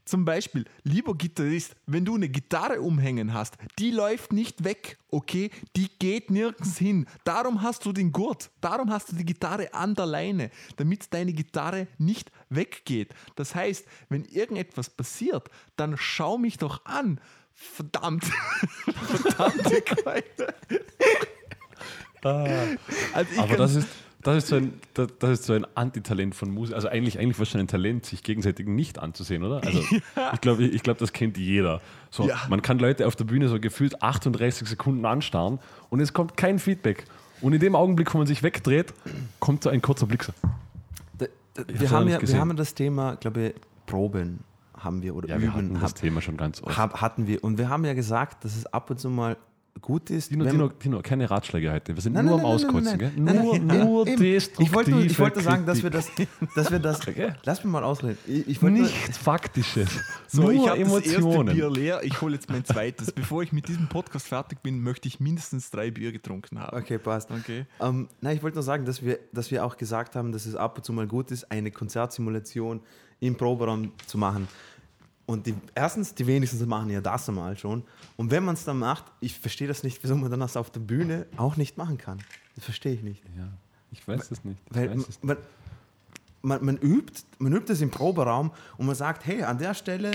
Zum Beispiel, lieber Gitarrist, wenn du eine Gitarre umhängen hast, die läuft nicht weg, okay? Die geht nirgends hin. Darum hast du den Gurt, darum hast du die Gitarre an der Leine, damit deine Gitarre nicht weggeht. Das heißt, wenn irgendetwas passiert, dann schau mich doch an. Verdammt. Verdammte Keule. Also ich Aber das ist, das ist so ein, das, ist so ein Antitalent von Musik. Also eigentlich, eigentlich fast schon ein Talent, sich gegenseitig nicht anzusehen, oder? Also ich glaube, ich, ich glaub, das kennt jeder. So, Ja. Man kann Leute auf der Bühne so gefühlt 38 Sekunden anstarren und es kommt kein Feedback. Und in dem Augenblick, wo man sich wegdreht, kommt so ein kurzer Blick. So. Da, da, wir, haben ja, wir haben ja das Thema, glaube ich, Proben haben wir oder Ja, wir hatten Üben das hab- Thema schon ganz oft. hab, hatten wir. Und wir haben ja gesagt, dass es ab und zu mal gut ist. Dino, wenn- Dino, Dino, keine Ratschläge heute. Wir sind Nein, nur nein, am nein, Auskotzen. nein, nein, Nur, nur eben. destruktive Ich wollte, nur- ich wollte sagen, dass wir das, dass wir das. Okay. Lass mich mal ausreden. Ich, ich Nichts Faktisches. So, nur ich habe das erste Emotionen. Bier leer, ich hole jetzt mein zweites. Bevor ich mit diesem Podcast fertig bin, möchte ich mindestens drei Bier getrunken haben. Okay, passt. Okay. Ähm, nein, ich wollte nur sagen, dass wir, dass wir auch gesagt haben, dass es ab und zu mal gut ist, eine Konzertsimulation im Proberaum zu machen. Und die, erstens, die wenigsten machen ja das einmal schon. Und wenn man es dann macht, ich verstehe das nicht, wieso man dann das auf der Bühne auch nicht machen kann. Das verstehe ich nicht. Ja, ich weiß es nicht. Ich Weil weiß es man, man, man, übt, man übt es im Proberaum und man sagt, hey, an der Stelle,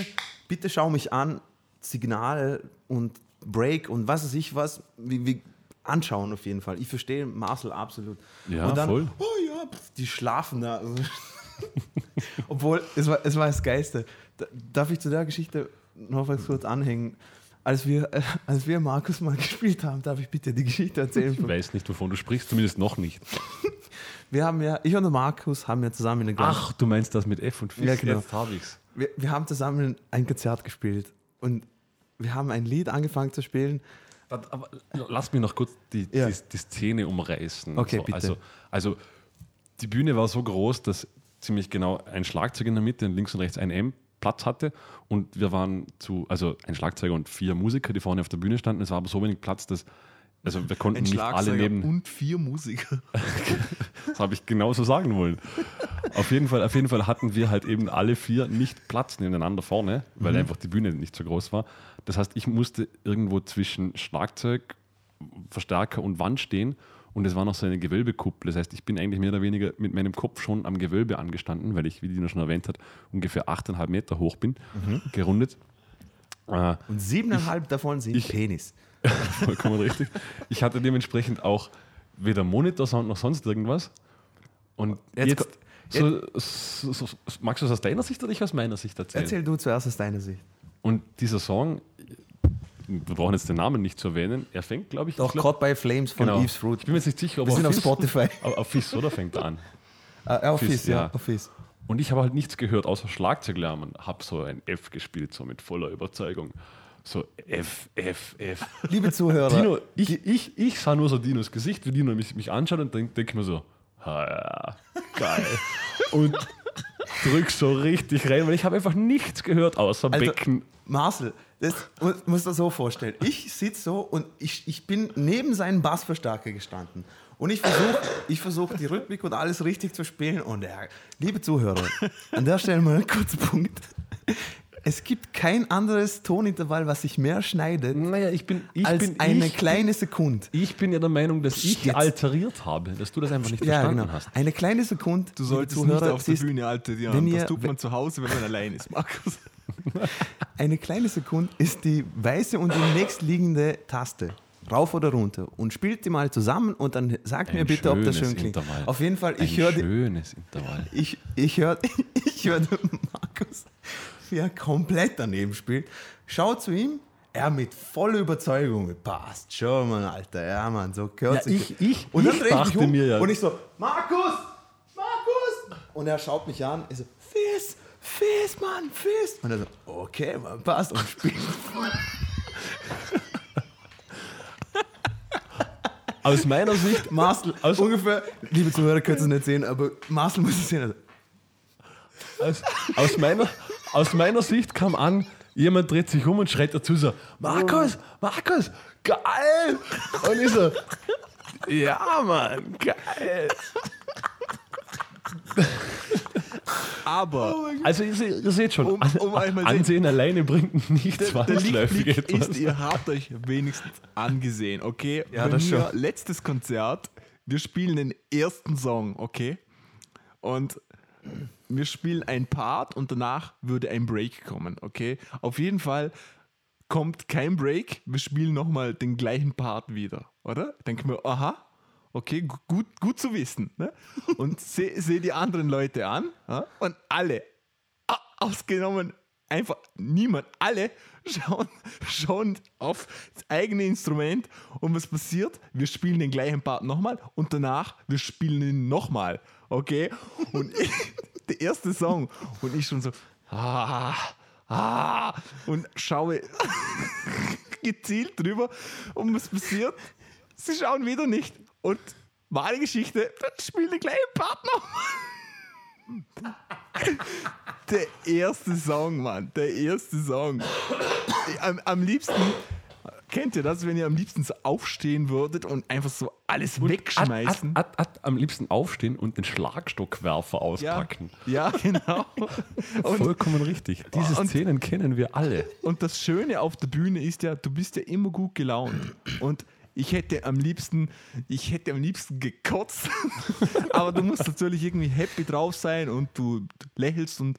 bitte schau mich an, Signale und Break und was weiß ich was, wie, wie anschauen auf jeden Fall. Ich verstehe Marcel absolut. Ja, und dann, voll. Oh ja, pf, die schlafen da. Obwohl, es war, es war das Geiste. Da- Darf ich zu der Geschichte noch was kurz anhängen? Als wir, äh, als wir Markus mal gespielt haben, darf ich bitte die Geschichte erzählen? Ich weiß nicht, wovon du sprichst, zumindest noch nicht. Wir haben ja, ich und der Markus haben ja zusammen Glas- Ach, du meinst das mit F und Fis? Ja, genau. Jetzt habe ich's. wir, wir haben zusammen ein Konzert gespielt und wir haben ein Lied angefangen zu spielen. Aber lass mich noch kurz die, Ja. die, die Szene umreißen. Okay, so, bitte. Also, also die Bühne war so groß, dass ziemlich genau ein Schlagzeug in der Mitte und links und rechts ein M Platz hatte und wir waren zu, also ein Schlagzeuger und vier Musiker, die vorne auf der Bühne standen. Es war aber so wenig Platz, dass also wir konnten Ein nicht alle neben. und vier Musiker. Das habe ich genauso sagen wollen. auf, jeden Fall, auf jeden Fall hatten wir halt eben alle vier nicht Platz nebeneinander vorne, weil Mhm. einfach die Bühne nicht so groß war. Das heißt, ich musste irgendwo zwischen Schlagzeug, Verstärker und Wand stehen und es war noch so eine Gewölbekuppel. Das heißt, ich bin eigentlich mehr oder weniger mit meinem Kopf schon am Gewölbe angestanden, weil ich, wie Dino schon erwähnt hat, ungefähr 8,5 Meter hoch bin, Mhm. gerundet. Äh, Und siebeneinhalb davon sind ich- Penis. Vollkommen richtig. Ich hatte dementsprechend auch weder Monitorsound noch sonst irgendwas. Und Jetzt jetzt, so, so, so, magst du es aus deiner Sicht oder ich aus meiner Sicht erzählen? Erzähl du zuerst aus deiner Sicht. Und dieser Song, wir brauchen jetzt den Namen nicht zu erwähnen, er fängt, glaube ich, Doch, glaub, Caught by Flames von genau. Eve's Fruit. Ich bin mir jetzt nicht sicher, ob Wir sind auf Spotify. Auf, auf Fizz, oder fängt er an? Ah, auf Fizz, ja. ja. Auf Fizz. Und ich habe halt nichts gehört, außer Schlagzeuglärm und habe so ein F gespielt, so mit voller Überzeugung. So F, F, F. Liebe Zuhörer, Dino, ich, ich, ich sah nur so Dinos Gesicht, wie Dino mich, mich anschaut und denke denk mir so, ha ja, geil. und drück so richtig rein, weil ich habe einfach nichts gehört außer Also, Becken. Marcel, das mu- musst du dir so vorstellen. Ich sitze so und ich, ich bin neben seinem Bassverstärker gestanden. Und ich versuche ich versuch, die Rhythmik und alles richtig zu spielen. Und er, liebe Zuhörer, an der Stelle mal einen kurzen Punkt. Es gibt kein anderes Tonintervall, was sich mehr schneidet, Naja, ich bin, ich als bin, eine ich, kleine Sekunde. ich bin ja der Meinung, dass ich Jetzt. alteriert habe, dass du das einfach nicht Ja, verstanden genau. hast. Eine kleine Sekunde. Du solltest nicht auf der Bühne alterieren. wenn ihr- das tut man zu Hause, wenn man allein ist, Markus. Eine kleine Sekunde ist die weiße und die nächstliegende Taste. Rauf oder runter. Und spielt die mal zusammen und dann sagt mir Ein bitte, ob das schön klingt. Intervall. Auf jeden Fall, ich Ein höre schönes Intervall. ich, ich hör, ich hör Markus, wie er komplett daneben spielt. Schau zu ihm, er mit voller Überzeugung. Passt schon, Mann, Alter. Ja, Mann, so gehört Ja, sich. ich- ich- und dann ich mich um mir ja- und ich so, Markus, Markus. Und er schaut mich an, ich so, Fizz, Fizz, Mann, Fizz. Und er so, okay, Mann, passt. Und spielt. Aus meiner Sicht, Marcel, Aus- ungefähr, liebe Zuhörer können es nicht sehen, aber Marcel muss es sehen. Also, aus, aus, meiner, aus meiner Sicht kam an, jemand dreht sich um und schreit dazu so, Markus, Markus, geil! Und ich so, ja, Mann, geil. Aber Also ihr, seht- ihr seht schon, Um- um einmal sehen- Ansehen alleine bringt nicht der zwangsläufig etwas. ist, ihr habt euch wenigstens angesehen, okay? Ja, Bei das mir, schon. Letztes Konzert, wir spielen den ersten Song, okay? Und wir spielen ein Part und danach würde ein Break kommen, okay? Auf jeden Fall kommt kein Break, wir spielen nochmal den gleichen Part wieder, oder? Denke mir, aha, okay, gu- gut, gut zu wissen. Ne? Und sehe seh die anderen Leute an ja? und alle, ausgenommen einfach niemand, alle schauen, schauen auf das eigene Instrument und was passiert? Wir spielen den gleichen Part nochmal und danach, wir spielen ihn nochmal, okay? Und ich, der erste Song und ich schon so, ah, ah, und schaue, gezielt drüber und was passiert? Sie schauen wieder nicht. Und wahre Geschichte, dann spielt der gleiche Partner. Der erste Song, Mann. Der erste Song. Am, am liebsten, kennt ihr das, wenn ihr am liebsten so aufstehen würdet und einfach so alles wegschmeißen? At, at, at, am liebsten aufstehen und den Schlagstockwerfer auspacken. Ja, genau. Und, Vollkommen richtig. Diese und- Szenen kennen wir alle. und das Schöne auf der Bühne ist ja, du bist ja immer gut gelaunt. Und ich hätte am liebsten, ich hätte am liebsten gekotzt. Aber du musst natürlich irgendwie happy drauf sein und du lächelst und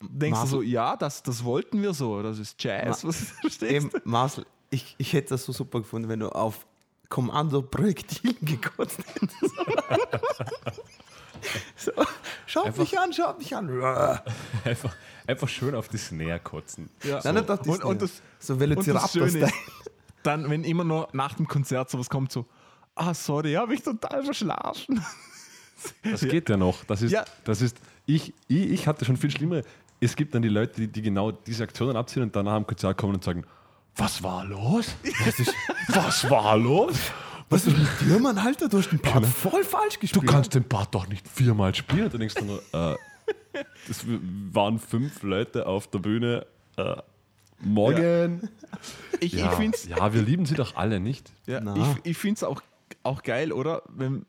denkst Marcel- so, ja, das, das wollten wir so. Das ist Jazz. Ma- Was verstehst du? Marcel, ich, ich hätte das so super gefunden, wenn du auf Kommando Projektilen gekotzt hättest. so, schaut mich an, schaut mich an. Nein, Einfach, einfach schön auf die Snare kotzen. Ja. nicht auf die und, und das, so Velociraptor-Style. Dann, wenn immer noch nach dem Konzert sowas kommt, so, ah, sorry, habe ich total verschlafen. Das geht ja noch. Das ist, Ja. das ist ich, ich, ich hatte schon viel schlimmer. Es gibt dann die Leute, die, die genau diese Aktionen abziehen und danach am Konzert kommen und sagen, was war los? Was, ist, was war los? Was ist mit dir, Mann, Alter? Du hast den Part voll falsch Du gespielt. kannst den Part doch nicht viermal spielen. Und du denkst dann nur, äh, das waren fünf Leute auf der Bühne. Äh, morgen. Ich, Ja, ich finde es ja, wir lieben sie doch alle nicht. Ja, Na. ich, ich finde es auch, auch geil, oder? Wenn,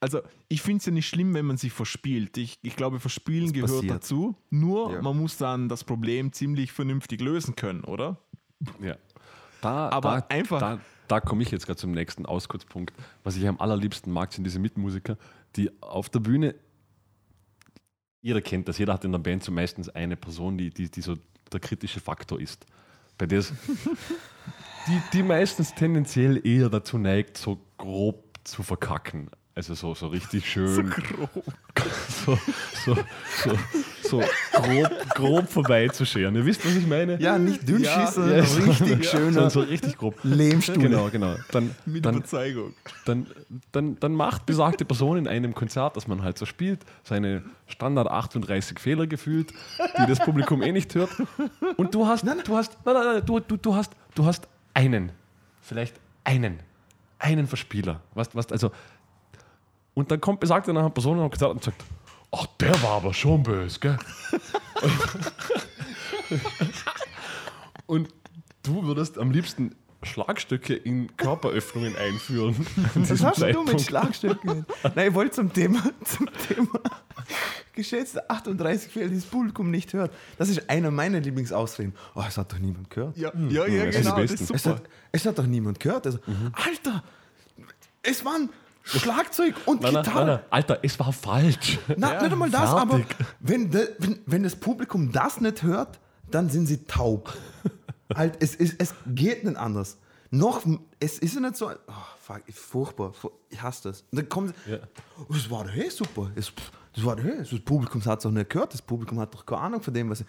also, ich finde es ja nicht schlimm, wenn man sich verspielt. Ich, ich glaube, Verspielen Das gehört passiert. dazu. Nur, Ja. man muss dann das Problem ziemlich vernünftig lösen können, oder? Ja. Da, Aber da, einfach- Da, da komme ich jetzt gerade zum nächsten Auskurzpunkt. Was ich am allerliebsten mag, sind diese Mitmusiker, die auf der Bühne, jeder kennt das, jeder hat in der Band so meistens eine Person, die, die, die so der kritische Faktor ist. Bei der es, die, die meistens tendenziell eher dazu neigt, so grob zu verkacken. Also so, so richtig schön. So, so, so, so grob, grob vorbeizuscheren. Ihr wisst, was ich meine? Ja, nicht dünn Ja, schießen, Ja, richtig so, schöner so richtig grob. Lehmstuhl. Genau, genau. Dann, Mit dann, Überzeugung. dann, dann, dann macht besagte Person in einem Konzert, das man halt so spielt, seine Standard 38 Fehler gefühlt, die das Publikum eh nicht hört. Und du hast, du hast, nein, nein, nein, du, du, du hast, du hast einen, vielleicht einen, einen Verspieler. Was, was, also, und dann kommt besagte Person am Konzert und sagt, ach, der war aber schon böse, gell? Und du würdest am liebsten Schlagstöcke in Körperöffnungen einführen. Was hast du mit Zeitpunkt. Schlagstücken? Nein, ich wollte zum Thema, zum Thema geschätzte 38 Fehler, die das Publikum nicht hört. Das ist einer meiner Lieblingsausreden. Oh, es hat doch niemand gehört. Ja, ja, ja, das ist genau. Das ist Besten. Es super. hat, es hat doch niemand gehört. Also, Alter, es waren Schlagzeug und Nein, Gitarre. nein, nein. Alter, es war falsch. Na, nicht einmal das, fertig. aber wenn, de, wenn, wenn das Publikum das nicht hört, dann sind sie taub. halt, es, es, es geht nicht anders. Noch, es ist ja nicht so, oh, fuck, furchtbar, fu- ich hasse das. Und dann kommen sie, Ja. oh, das war doch hey, super, es, das war doch hey, das Publikum hat es doch nicht gehört, das Publikum hat doch keine Ahnung von dem, was sie,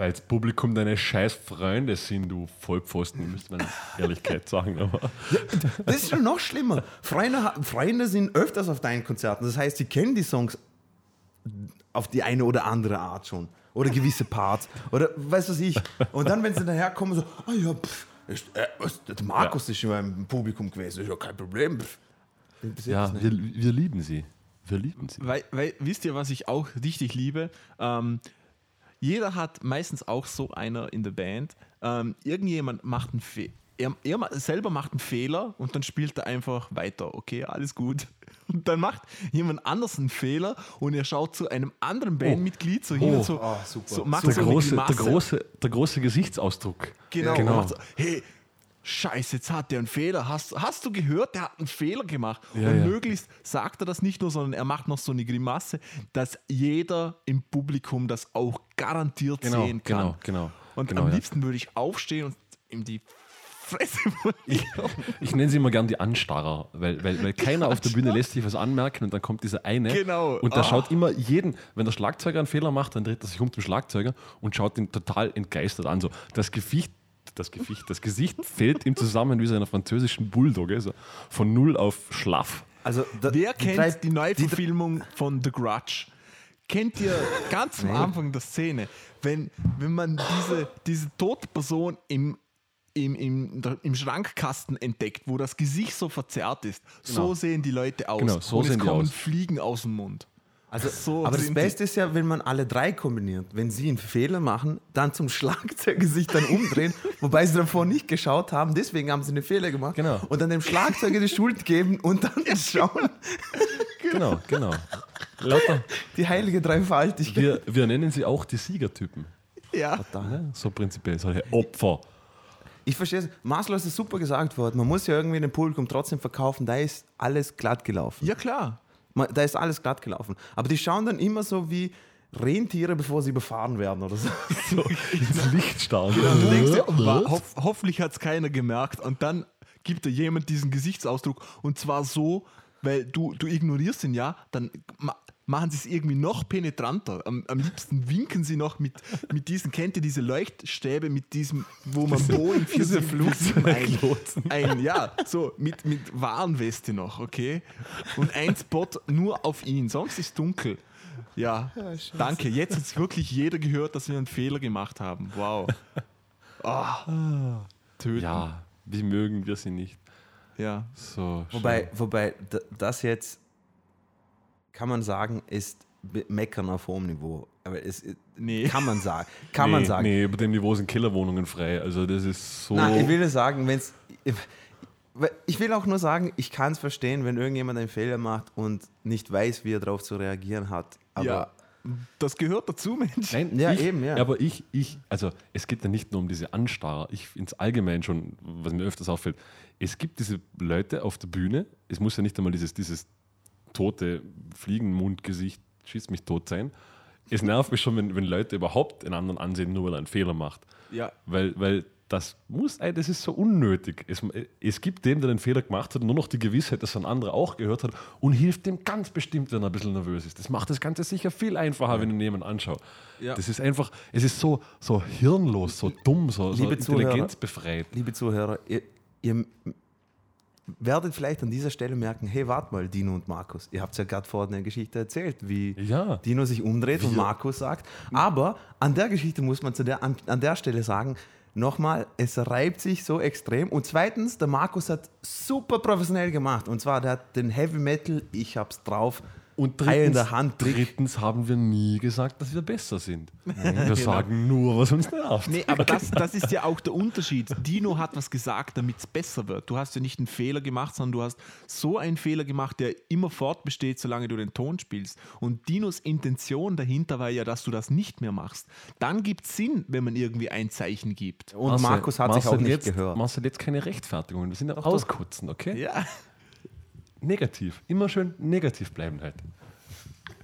Weil das Publikum deine scheiß Freunde sind, du Vollpfosten, müsste man Ehrlichkeit sagen. Aber Das ist schon noch schlimmer. Freunde, Freunde sind öfters auf deinen Konzerten. Das heißt, sie kennen die Songs auf die eine oder andere Art schon. Oder gewisse Parts. Oder weiß was ich. Und dann, wenn sie daherkommen, so, ah ja, pff, ist, äh, was, der Markus ist schon im Publikum gewesen, ist ja kein Problem. Pff. Ja, wir, wir lieben sie. Wir lieben sie. Weil, weil, wisst ihr, was ich auch richtig liebe? Ähm, jeder hat meistens auch so einer in der Band. Ähm, irgendjemand macht einen Fehler. Er, er selber macht einen Fehler und dann spielt er einfach weiter. Okay, alles gut. Und dann macht jemand anders einen Fehler und er schaut zu einem anderen Bandmitglied so hin Oh. und so, Oh, super. so macht Der so große, der, große, der große Gesichtsausdruck. Genau. Genau. So, hey, Scheiße, jetzt hat der einen Fehler. Hast, hast du gehört, der hat einen Fehler gemacht? Ja, und ja. möglichst sagt er das nicht nur, sondern er macht noch so eine Grimasse, dass jeder im Publikum das auch garantiert Genau, sehen kann. genau, genau. Und genau, am ja. liebsten würde ich aufstehen und ihm die Fresse ich, Ich nenne sie immer gern die Anstarrer, weil, weil, weil keiner auf der Bühne lässt sich was anmerken und dann kommt dieser eine Genau. und der Ah. schaut immer jeden, wenn der Schlagzeuger einen Fehler macht, dann dreht er sich um zum Schlagzeuger und schaut ihn total entgeistert an. So, das Gewicht, das Gewicht, das Gesicht fällt ihm zusammen wie so einer französischen Bulldogge, so von null auf schlaff. Also, da, Wer die kennt drei- die Neuverfilmung von The Grudge? Kennt ihr ganz am Anfang der Szene, wenn, wenn man diese, diese tote Person im im, im, im Schrankkasten entdeckt, wo das Gesicht so verzerrt ist. So Genau. sehen die Leute aus. Genau, so Und es sehen die kommen aus. Fliegen aus dem Mund. Also, So aber das Beste ist ja, wenn man alle drei kombiniert. Wenn sie einen Fehler machen, dann zum Schlagzeuger sich dann umdrehen, wobei sie davor nicht geschaut haben, deswegen haben sie einen Fehler gemacht. Genau. Und dann dem Schlagzeuger die Schuld geben und dann schauen, Genau, genau. Lauter, die heilige Dreifaltigkeit. wir, wir nennen sie auch die Siegertypen. Ja. Ja, so prinzipiell, solche Opfer. Ich verstehe es. Maslow ist super gesagt worden. Man muss ja irgendwie dem Publikum trotzdem verkaufen, da ist alles glatt gelaufen. Ja, klar. Da ist alles glatt gelaufen. Aber die schauen dann immer so wie Rentiere, bevor sie überfahren werden oder so. So ins Licht starren. Und du denkst hoff, hoffentlich hat es keiner gemerkt. Und dann gibt dir jemand diesen Gesichtsausdruck. Und zwar so, weil du, du ignorierst ihn ja, dann machen sie es irgendwie noch penetranter. Am, am liebsten winken sie noch mit, mit diesen, kennt ihr diese Leuchtstäbe mit diesem, wo man Boeing für diese ein, Flugzeuglotsen. ein, ja, so mit, mit Warnweste noch, okay? Und ein Spot nur auf ihn, sonst ist dunkel. Ja, danke. Jetzt hat wirklich jeder gehört, dass wir einen Fehler gemacht haben. Wow. Ah, töten. Ja, wie mögen wir sie nicht? ja. So. Wobei, wobei das jetzt, kann man sagen, ist Meckern auf hohem Niveau. Aber es Nee. kann man sagen. Kann nee, man sagen. Nee, über dem Niveau sind Killerwohnungen frei. Also das ist so. Nein, ich will nur sagen, wenn es. Ich will auch nur sagen, ich kann es verstehen, wenn irgendjemand einen Fehler macht und nicht weiß, wie er darauf zu reagieren hat. Aber ja. Das gehört dazu, Mensch. Nein, Ja, ich, eben, ja. Aber ich, ich, also es geht ja nicht nur um diese Anstarrer. Ich ins Allgemein schon, was mir öfters auffällt, es gibt diese Leute auf der Bühne, es muss ja nicht einmal dieses, dieses tote Fliegenmundgesicht, schießt mich tot sein. Es nervt mich schon, wenn, wenn Leute überhaupt einen anderen ansehen, nur weil er einen Fehler macht. Ja. Weil, weil das muss, das ist so unnötig. Es, es gibt dem, der den Fehler gemacht hat, nur noch die Gewissheit, dass ein anderer auch gehört hat und hilft dem ganz bestimmt, wenn er ein bisschen nervös ist. Das macht das Ganze sicher viel einfacher, wenn ich jemanden anschaue. Ja. Das ist einfach, es ist so, so hirnlos, so dumm, so, so Liebe intelligenzbefreit. liebe Zuhörer, ihr, ihr werdet vielleicht an dieser Stelle merken, hey, wart mal, Dino und Markus, ihr habt ja gerade vorhin eine Geschichte erzählt, wie Ja. Dino sich umdreht und Markus sagt. Aber an der Geschichte muss man zu der, an, an der Stelle sagen, nochmal, es reibt sich so extrem. Und zweitens, der Markus hat super professionell gemacht. Und zwar, der hat den Heavy Metal, ich hab's drauf, Und drittens, der Hand. Drittens haben wir nie gesagt, dass wir besser sind. Wir sagen nur, was uns nervt. Nee, aber das, das ist ja auch der Unterschied. Dino hat was gesagt, damit es besser wird. Du hast ja nicht einen Fehler gemacht, sondern du hast so einen Fehler gemacht, der immer fortbesteht, solange du den Ton spielst. Und Dinos Intention dahinter war ja, dass du das nicht mehr machst. Dann gibt es Sinn, wenn man irgendwie ein Zeichen gibt. Und Markus hat sich auch nicht jetzt, gehört. Marcel, jetzt keine Rechtfertigung. Wir sind ja rauskotzen, okay? Ja. Negativ. Immer schön negativ bleiben halt.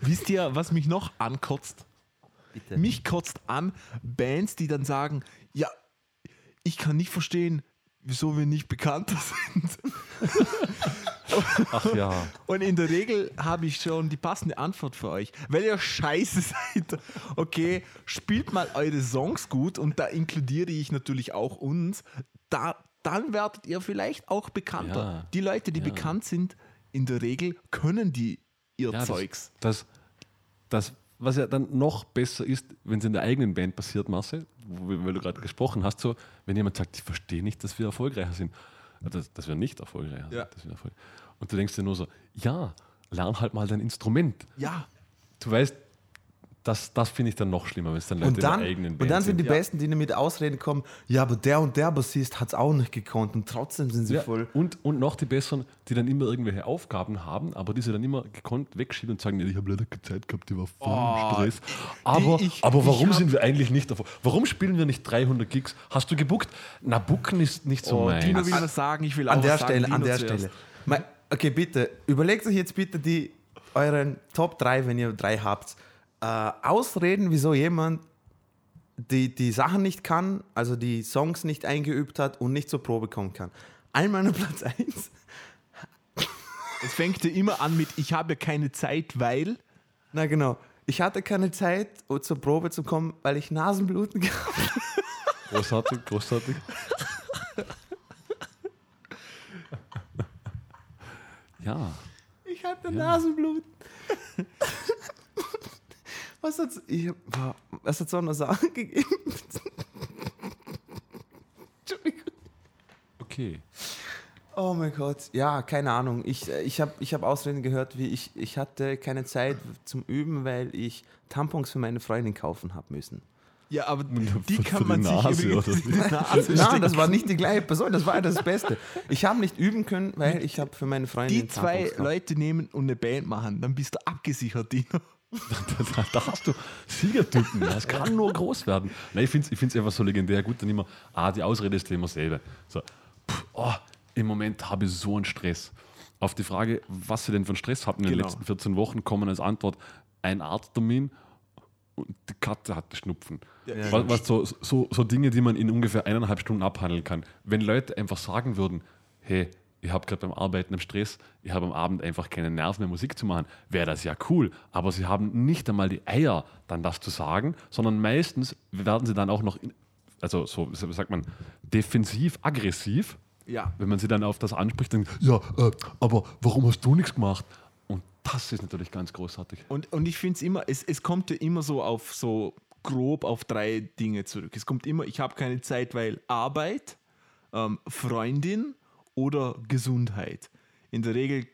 Wisst ihr, was mich noch ankotzt? Bitte. Mich kotzt an Bands, die dann sagen, ja, ich kann nicht verstehen, wieso wir nicht bekannter sind. Ach ja. Und in der Regel habe ich schon die passende Antwort für euch. Weil ihr scheiße seid. Okay, spielt mal eure Songs gut und da inkludiere ich natürlich auch uns. Da, dann werdet ihr vielleicht auch bekannter. Ja. Die Leute, die Ja. bekannt sind, in der Regel können die ihr ja Zeugs. Das, das, das, was ja dann noch besser ist, wenn es in der eigenen Band passiert, Marcel, weil du gerade gesprochen hast, so, wenn jemand sagt, ich verstehe nicht, dass wir erfolgreicher sind, äh, dass, dass wir nicht erfolgreicher Ja. sind. Dass wir erfolg Und du denkst dir nur so, ja, lern halt mal dein Instrument. Ja, Du weißt, das, das finde ich dann noch schlimmer, wenn es dann Leute Und dann, in der eigenen und Band dann sind die Ja. Besten, die mit Ausreden kommen, ja, aber der und der Bassist hat es auch nicht gekonnt und trotzdem sind sie Ja, voll. und, und noch die Besseren, die dann immer irgendwelche Aufgaben haben, aber die sie dann immer gekonnt wegschieben und sagen, ja, ich habe leider keine Zeit gehabt, ich war voll Oh, im Stress. Aber, ich- aber warum sind wir eigentlich nicht davor? Warum spielen wir nicht 300 Gigs? Hast du gebuckt? Na, bucken ist nicht so oh, mein. Dino will was sagen, ich will An auch der was sagen. Stelle, an der zuerst. Stelle. Mal, okay, bitte, überlegt euch jetzt bitte die euren Top 3, wenn ihr drei habt, äh, Ausreden, wieso jemand die, die Sachen nicht kann, also die Songs nicht eingeübt hat und nicht zur Probe kommen kann. Einmal an Platz 1. Es fängt ja immer an mit, ich habe keine Zeit, weil. Na genau. Ich hatte keine Zeit, um zur Probe zu kommen, weil ich Nasenbluten gehabt habe. Großartig, großartig. ja. Ich hatte Nasenbluten. Was hat's, ich, was hat so eine Sache gegeben? Entschuldigung. okay. Oh mein Gott, ja, keine Ahnung. Ich, äh, ich habe ich hab Ausreden gehört, wie ich, ich hatte keine Zeit zum Üben, weil ich Tampons für meine Freundin kaufen habe müssen. Ja, aber die kann die man Nase, sich übrigens die Nase Nein, das war nicht die gleiche Person, das war das Beste. Ich habe nicht üben können, weil ich habe für meine Freundin Die zwei. Leute nehmen und eine Band machen, dann bist du abgesichert, Dino. Da, da hast du Siegertypen. Das kann nur groß werden. Nein, ich finde es ich find's einfach so legendär gut, dann immer, ah, die Ausrede ist immer selber. So, pff, oh, im Moment habe ich so einen Stress. Auf die Frage, was sie denn für einen Stress hatten in den Genau. letzten 14 Wochen, kommen als Antwort ein Arzttermin und die Katze hatte Schnupfen. Ja, was, was so, so, so Dinge, die man in ungefähr eineinhalb Stunden abhandeln kann. Wenn Leute einfach sagen würden, hey, ich habe gerade beim Arbeiten im Stress, ich habe am Abend einfach keine Nerven mehr Musik zu machen, wäre das ja cool. Aber sie haben nicht einmal die Eier, dann das zu sagen, sondern meistens werden sie dann auch noch, in, also so sagt man, defensiv, aggressiv, Ja. wenn man sie dann auf das anspricht, dann, ja, äh, aber warum hast du nichts gemacht? Und das ist natürlich ganz großartig. Und, und ich finde es immer, es, es kommt ja immer so auf so grob auf drei Dinge zurück. Es kommt immer, ich habe keine Zeit, weil Arbeit, ähm, Freundin oder Gesundheit. In der Regel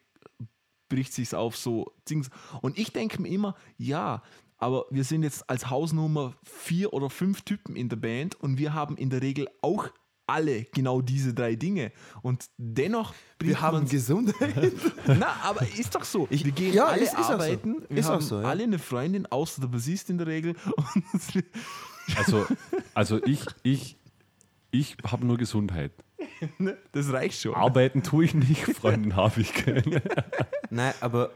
bricht sich auf so Dings. Und ich denke mir immer, ja, aber wir sind jetzt als Hausnummer vier oder fünf Typen in der Band und wir haben in der Regel auch alle genau diese drei Dinge. Und dennoch Wir haben Gesundheit. na, aber ist doch so. wir gehen ja, alle ist- ist auch so. arbeiten. Wir Ist auch haben so, ja. alle eine Freundin, außer der Bassist in der Regel. Und Also, also ich, ich, ich habe nur Gesundheit. das reicht schon. Arbeiten tue ich nicht, Freundin habe ich keine. Nein, aber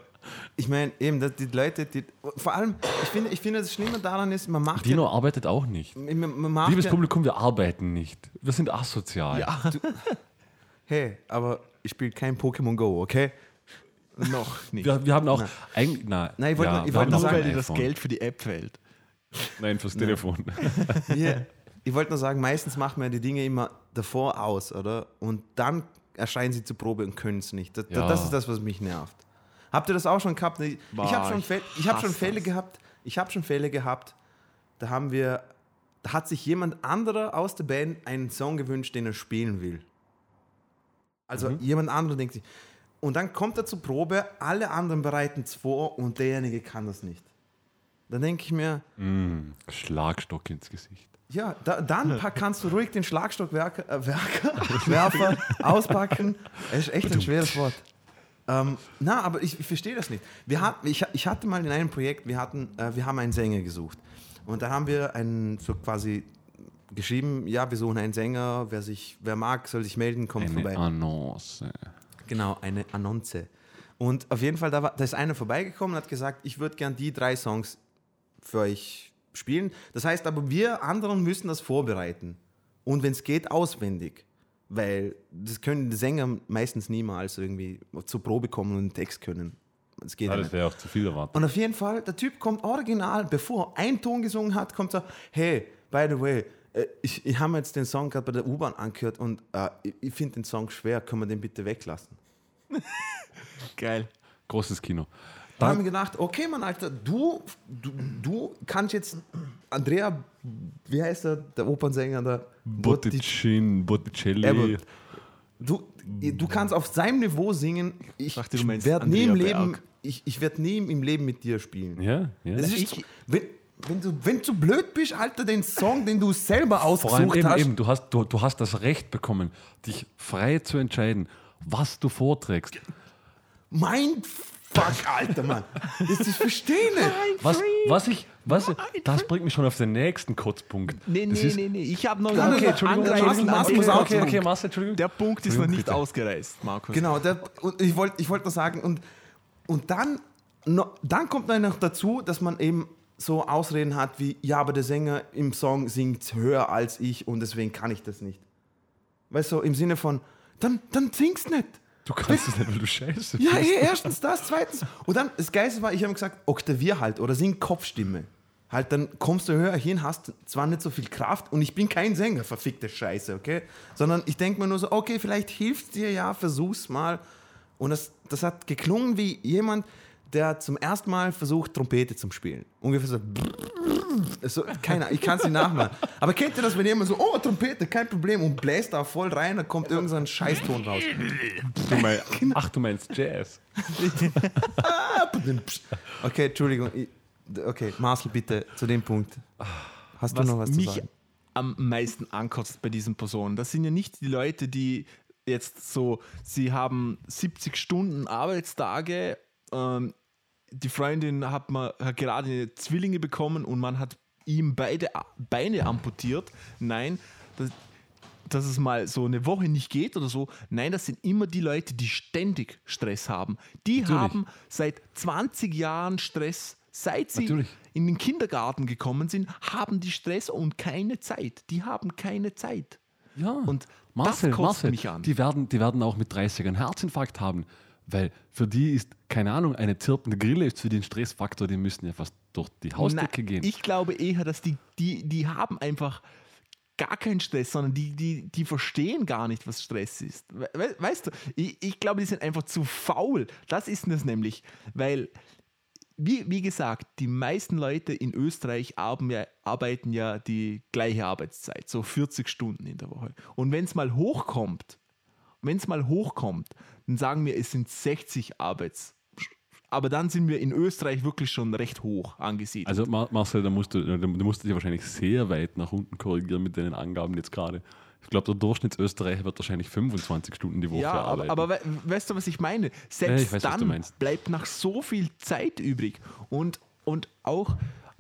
ich meine, eben, dass die Leute, die, vor allem, ich finde, ich finde, das Schlimme daran ist, man macht Dino arbeitet auch nicht. ja, man, man macht Liebes ja, Publikum, wir arbeiten nicht. Wir sind asozial. ja, hey, aber ich spiele kein Pokémon Go, okay? noch nicht. Wir, wir haben auch eigentlich. Na, Nein, ich wollte ja, nur- ich haben nur sagen, weil dir das. Geld für die App fällt. Nein, fürs Telefon. Wir, ich wollte nur sagen, meistens machen wir die Dinge immer davor aus, oder? Und dann erscheinen sie zur Probe und können es nicht. Das, Ja. das ist das, was mich nervt. Habt ihr das auch schon gehabt? Ich Boah, habe schon, ich Fälle, ich hab schon Fälle gehabt. Ich habe schon Fälle gehabt. Da haben wir, da hat sich jemand anderer aus der Band einen Song gewünscht, den er spielen will. Also Mhm. jemand anderer denkt sich. Und dann kommt er zur Probe, alle anderen bereiten es vor und derjenige kann das nicht. Dann denke ich mir, Mm, Schlagstock ins Gesicht. Ja, da, dann kannst du ruhig den Schlagstockwerfer äh, auspacken. Es ist echt ein schweres Wort. Ähm, na, aber ich, ich verstehe das nicht. Wir hat, ich, ich hatte mal in einem Projekt, wir, hatten, äh, wir haben einen Sänger gesucht. Und da haben wir einen, so quasi geschrieben, ja, wir suchen einen Sänger, wer, sich, wer mag, soll sich melden, kommt Eine vorbei. Annonce. Genau, eine Annonce. Und auf jeden Fall, da, war, da ist einer vorbeigekommen und hat gesagt, ich würde gern die drei Songs für euch spielen. Das heißt aber, wir anderen müssen das vorbereiten. Und wenn es geht, auswendig. Weil das können die Sänger meistens niemals irgendwie zur Probe kommen und einen Text können. Das geht Ja, das wäre auch zu viel erwartet. Und auf jeden Fall, der Typ kommt original, bevor er einen Ton gesungen hat, kommt er, hey, by the way, äh, ich, ich habe jetzt den Song gerade bei der U-Bahn angehört und äh, ich, ich finde den Song schwer, können wir den bitte weglassen? Geil. Großes Kino. Da haben wir gedacht, okay, Mann, Alter, du, du, du kannst jetzt Andrea, wie heißt er, der Opernsänger, der Botti- Botticin, Botticelli. Aber du, du kannst auf seinem Niveau singen. Ich dachte, du werde nie im Leben, ich, ich werde nie im Leben mit dir spielen. Ja, ja. Das ist Ich- wenn, wenn, du, wenn du blöd bist, Alter, den Song, den du selber Vor allem ausgesucht eben, hast. eben du, hast, du, du hast das Recht bekommen, dich frei zu entscheiden, was du vorträgst. Mein Fuck, Alter, Mann. Das, das verstehe ich nicht. Was, was ich, was, das bringt mich schon auf den nächsten Kurzpunkt. Nee, Das nee, ist- nee, nee. Ich habe noch Okay, noch Entschuldigung, Entschuldigung, Marcel auch- Punkt. okay, Marcel, Entschuldigung. Der Punkt ist noch nicht bitte. ausgereist, Markus. Genau, der, und ich wollte ich wollt nur sagen, und, und dann, no, dann kommt dann noch dazu, dass man eben so Ausreden hat wie, ja, aber der Sänger im Song singt höher als ich und deswegen kann ich das nicht. Weißt du, im Sinne von, dann, dann singst nicht. Du kannst es nicht, weil du scheiße Ja, bist. eh, erstens das, zweitens. Und dann, das Geilste war, ich habe gesagt, oktavier halt oder sing Kopfstimme. Halt, dann kommst du höher hin, hast zwar nicht so viel Kraft und ich bin kein Sänger, verfickte Scheiße, okay? Sondern ich denke mir nur so, okay, vielleicht hilft dir ja, versuch's mal. Und das, das hat geklungen wie jemand, der zum ersten Mal versucht, Trompete zu spielen. Ungefähr so. so keiner, ich kann es nicht nachmachen. Aber kennt ihr das, wenn jemand so, oh, Trompete, kein Problem, und bläst da voll rein, dann kommt irgendein so Scheißton raus. Du mein, ach, du meinst Jazz. Okay, Entschuldigung. Okay, Marcel, bitte zu dem Punkt. Hast du was noch was zu mich sagen? am meisten ankotzt bei diesen Personen. Das sind ja nicht die Leute, die jetzt so, sie haben 70 Stunden Arbeitstage, ähm, die Freundin hat, mal, hat gerade Zwillinge bekommen und man hat ihm beide Beine amputiert. Nein, das, dass es mal so eine Woche nicht geht oder so. Nein, das sind immer die Leute, die ständig Stress haben. Die Natürlich. haben seit 20 Jahren Stress. Seit sie Natürlich. in den Kindergarten gekommen sind, haben die Stress und keine Zeit. Die haben keine Zeit. Ja, Und Marcel, das kotzt Marcel, mich an. Die, werden, die werden auch mit 30 einen Herzinfarkt haben, weil für die ist, keine Ahnung, eine zirpende Grille ist für den Stressfaktor, die müssen ja fast durch die Hausdecke Na, gehen. Ich glaube eher, dass die, die, die haben einfach gar keinen Stress, sondern die, die, die verstehen gar nicht, was Stress ist. We we- weißt du, ich, ich glaube, die sind einfach zu faul. Das ist es nämlich, weil, wie, wie gesagt, die meisten Leute in Österreich arbeiten ja, arbeiten ja die gleiche Arbeitszeit, so 40 Stunden in der Woche. Und wenn es mal hochkommt, wenn es mal hochkommt, dann sagen wir, es sind 60 Arbeits. Aber dann sind wir in Österreich wirklich schon recht hoch angesiedelt. also Mar Marcel, da musst du, du musst dich wahrscheinlich sehr weit nach unten korrigieren mit deinen Angaben jetzt gerade. Ich glaube, der Durchschnittsösterreicher wird wahrscheinlich 25 Stunden die Woche ja, aber, arbeiten. aber we weißt du, was ich meine? Ja, Selbst ich weiß, du dann bleibt nach so viel Zeit übrig. Und, und auch,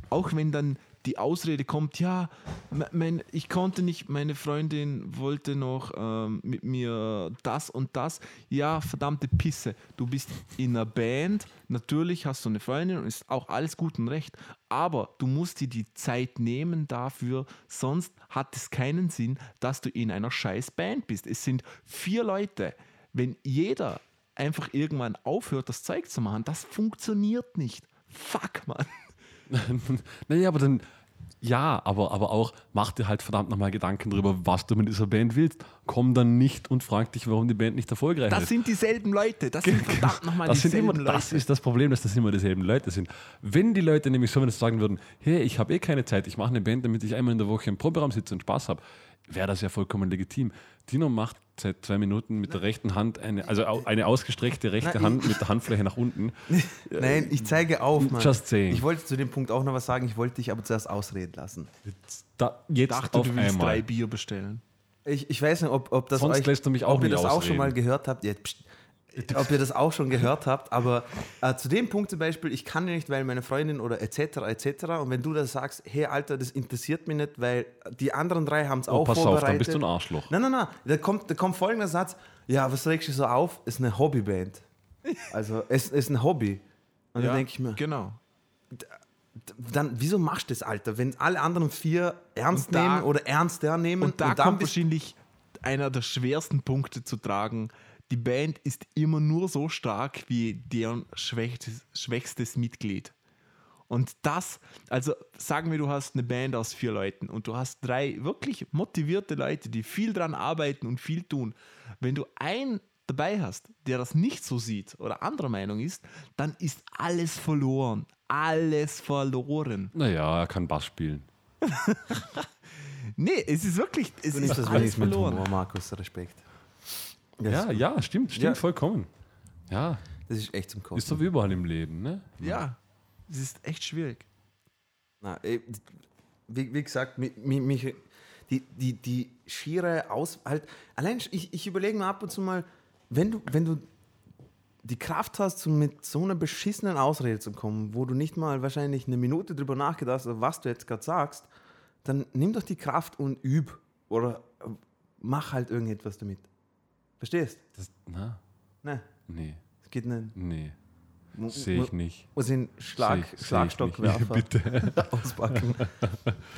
auch wenn dann die Ausrede kommt, ja, me- mein, ich konnte nicht, meine Freundin wollte noch ähm, mit mir das und das. Ja, verdammte Pisse, du bist in einer Band, natürlich hast du eine Freundin und ist auch alles gut und recht, aber du musst dir die Zeit nehmen dafür, sonst hat es keinen Sinn, dass du in einer scheiß Band bist. Es sind vier Leute. Wenn jeder einfach irgendwann aufhört, das Zeug zu machen, das funktioniert nicht. Fuck, Mann. naja, aber dann, ja, aber, aber auch, mach dir halt verdammt nochmal Gedanken darüber, was du mit dieser Band willst. Komm dann nicht und frag dich, warum die Band nicht erfolgreich Das ist. sind dieselben Leute. Das sind verdammt nochmal Das, dieselben immer, Leute. das ist das Problem, dass das immer dieselben Leute sind. Wenn die Leute nämlich so wenn sagen würden, hey, ich habe eh keine Zeit, ich mache eine Band, damit ich einmal in der Woche im Proberaum sitze und Spaß habe, wäre das ja vollkommen legitim. Dino macht seit zwei Minuten mit der rechten Hand eine, also eine ausgestreckte rechte Nein, Hand mit der Handfläche nach unten. Nein, ich zeige auf, Mann. Just saying. Ich wollte zu dem Punkt auch noch was sagen, ich wollte dich aber zuerst ausreden lassen. Da, ich jetzt dachte, auf du willst drei einmal. Bier bestellen. Ich, ich weiß nicht, ob, ob das Sonst euch, lässt du mich auch ob ihr das auch schon mal gehört habt. Ja, pst, ob ihr das auch schon gehört habt, aber äh, zu dem Punkt zum Beispiel, ich kann ja nicht, weil meine Freundin oder etc. etc. Und wenn du das sagst, hey Alter, das interessiert mich nicht, weil die anderen drei haben es Oh, auch pass auf, vorbereitet. dann bist du ein Arschloch. Nein, nein, nein. Da kommt, da kommt folgender Satz. Ja, was regst du so auf? Ist eine Hobbyband. Also, es ist ein Hobby. Und dann denke ich mir, Genau. dann, wieso machst du das, Alter? Wenn alle anderen vier ernst Und da- nehmen oder ernster nehmen Und da dann kommt wahrscheinlich einer der schwersten Punkte zu tragen. Die Band ist immer nur so stark wie deren schwächstes, schwächstes Mitglied. Und das, also sagen wir, du hast eine Band aus vier Leuten und du hast drei wirklich motivierte Leute, die viel dran arbeiten und viel tun. Wenn du einen dabei hast, der das nicht so sieht oder anderer Meinung ist, dann ist alles verloren. Alles verloren. Naja, er kann Bass spielen. Nee, es ist wirklich, es du ist das alles wenigstens mit verloren. Humor, Markus, Respekt. Ja, ja, stimmt, stimmt Ja. vollkommen. Ja, Das ist echt zum Kosten. ist so wie überall im Leben, ne? Ja, es ist echt schwierig. Na, wie, wie gesagt, mi- mi- mich, die, die, die schiere Aus... Halt, allein, ich, ich überlege mir ab und zu mal, wenn du, wenn du die Kraft hast, so mit so einer beschissenen Ausrede zu kommen, wo du nicht mal wahrscheinlich eine Minute drüber nachgedacht hast, was du jetzt gerade sagst, dann nimm doch die Kraft und üb. Oder äh, mach halt irgendetwas damit. Verstehst? Das, na, Ne, nee, es geht nicht. nee, sehe ich nicht. Muss den Schlag, Seh ich- ich Schlagstockwerfer nicht. Bitte. auspacken.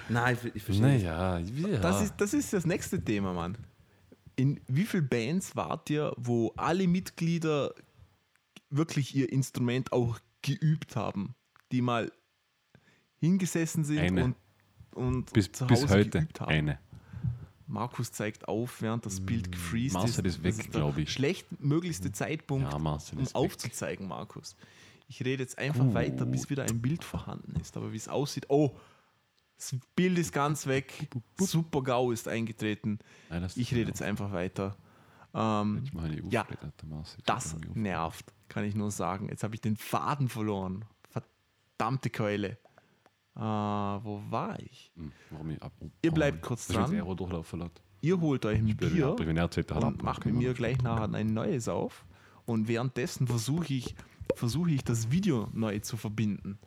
Nein, ich, ich verstehe. nicht. Naja, ja. Das, ist, das ist das nächste Thema, Mann. In wie vielen Bands wart ihr, wo alle Mitglieder wirklich ihr Instrument auch geübt haben? Die mal hingesessen sind Eine. und, und bis, bis heute geübt haben? eine. Markus zeigt auf, während das Bild gefreezed Marcel ist. ist weg, Das der glaub ich. Schlechtmöglichste Zeitpunkt, Ja, um ist weg. aufzuzeigen, Markus. Ich rede jetzt einfach Gut. weiter, bis wieder ein Bild vorhanden ist. Aber wie es aussieht, oh, das Bild ist ganz weg. Super GAU ist eingetreten. Nein, Ich rede jetzt einfach weiter. Ähm, Ich Ja. Ich das ich nervt, kann ich nur sagen. Jetzt habe ich den Faden verloren. Verdammte Keule. Äh, wo war ich? Hm, Warum ich ab, Ihr bleibt kurz dran. Ihr holt euch ein Bier er und macht mit mir gleich nachher ein neues auf. Und währenddessen versuche ich, versuche ich das Video neu zu verbinden.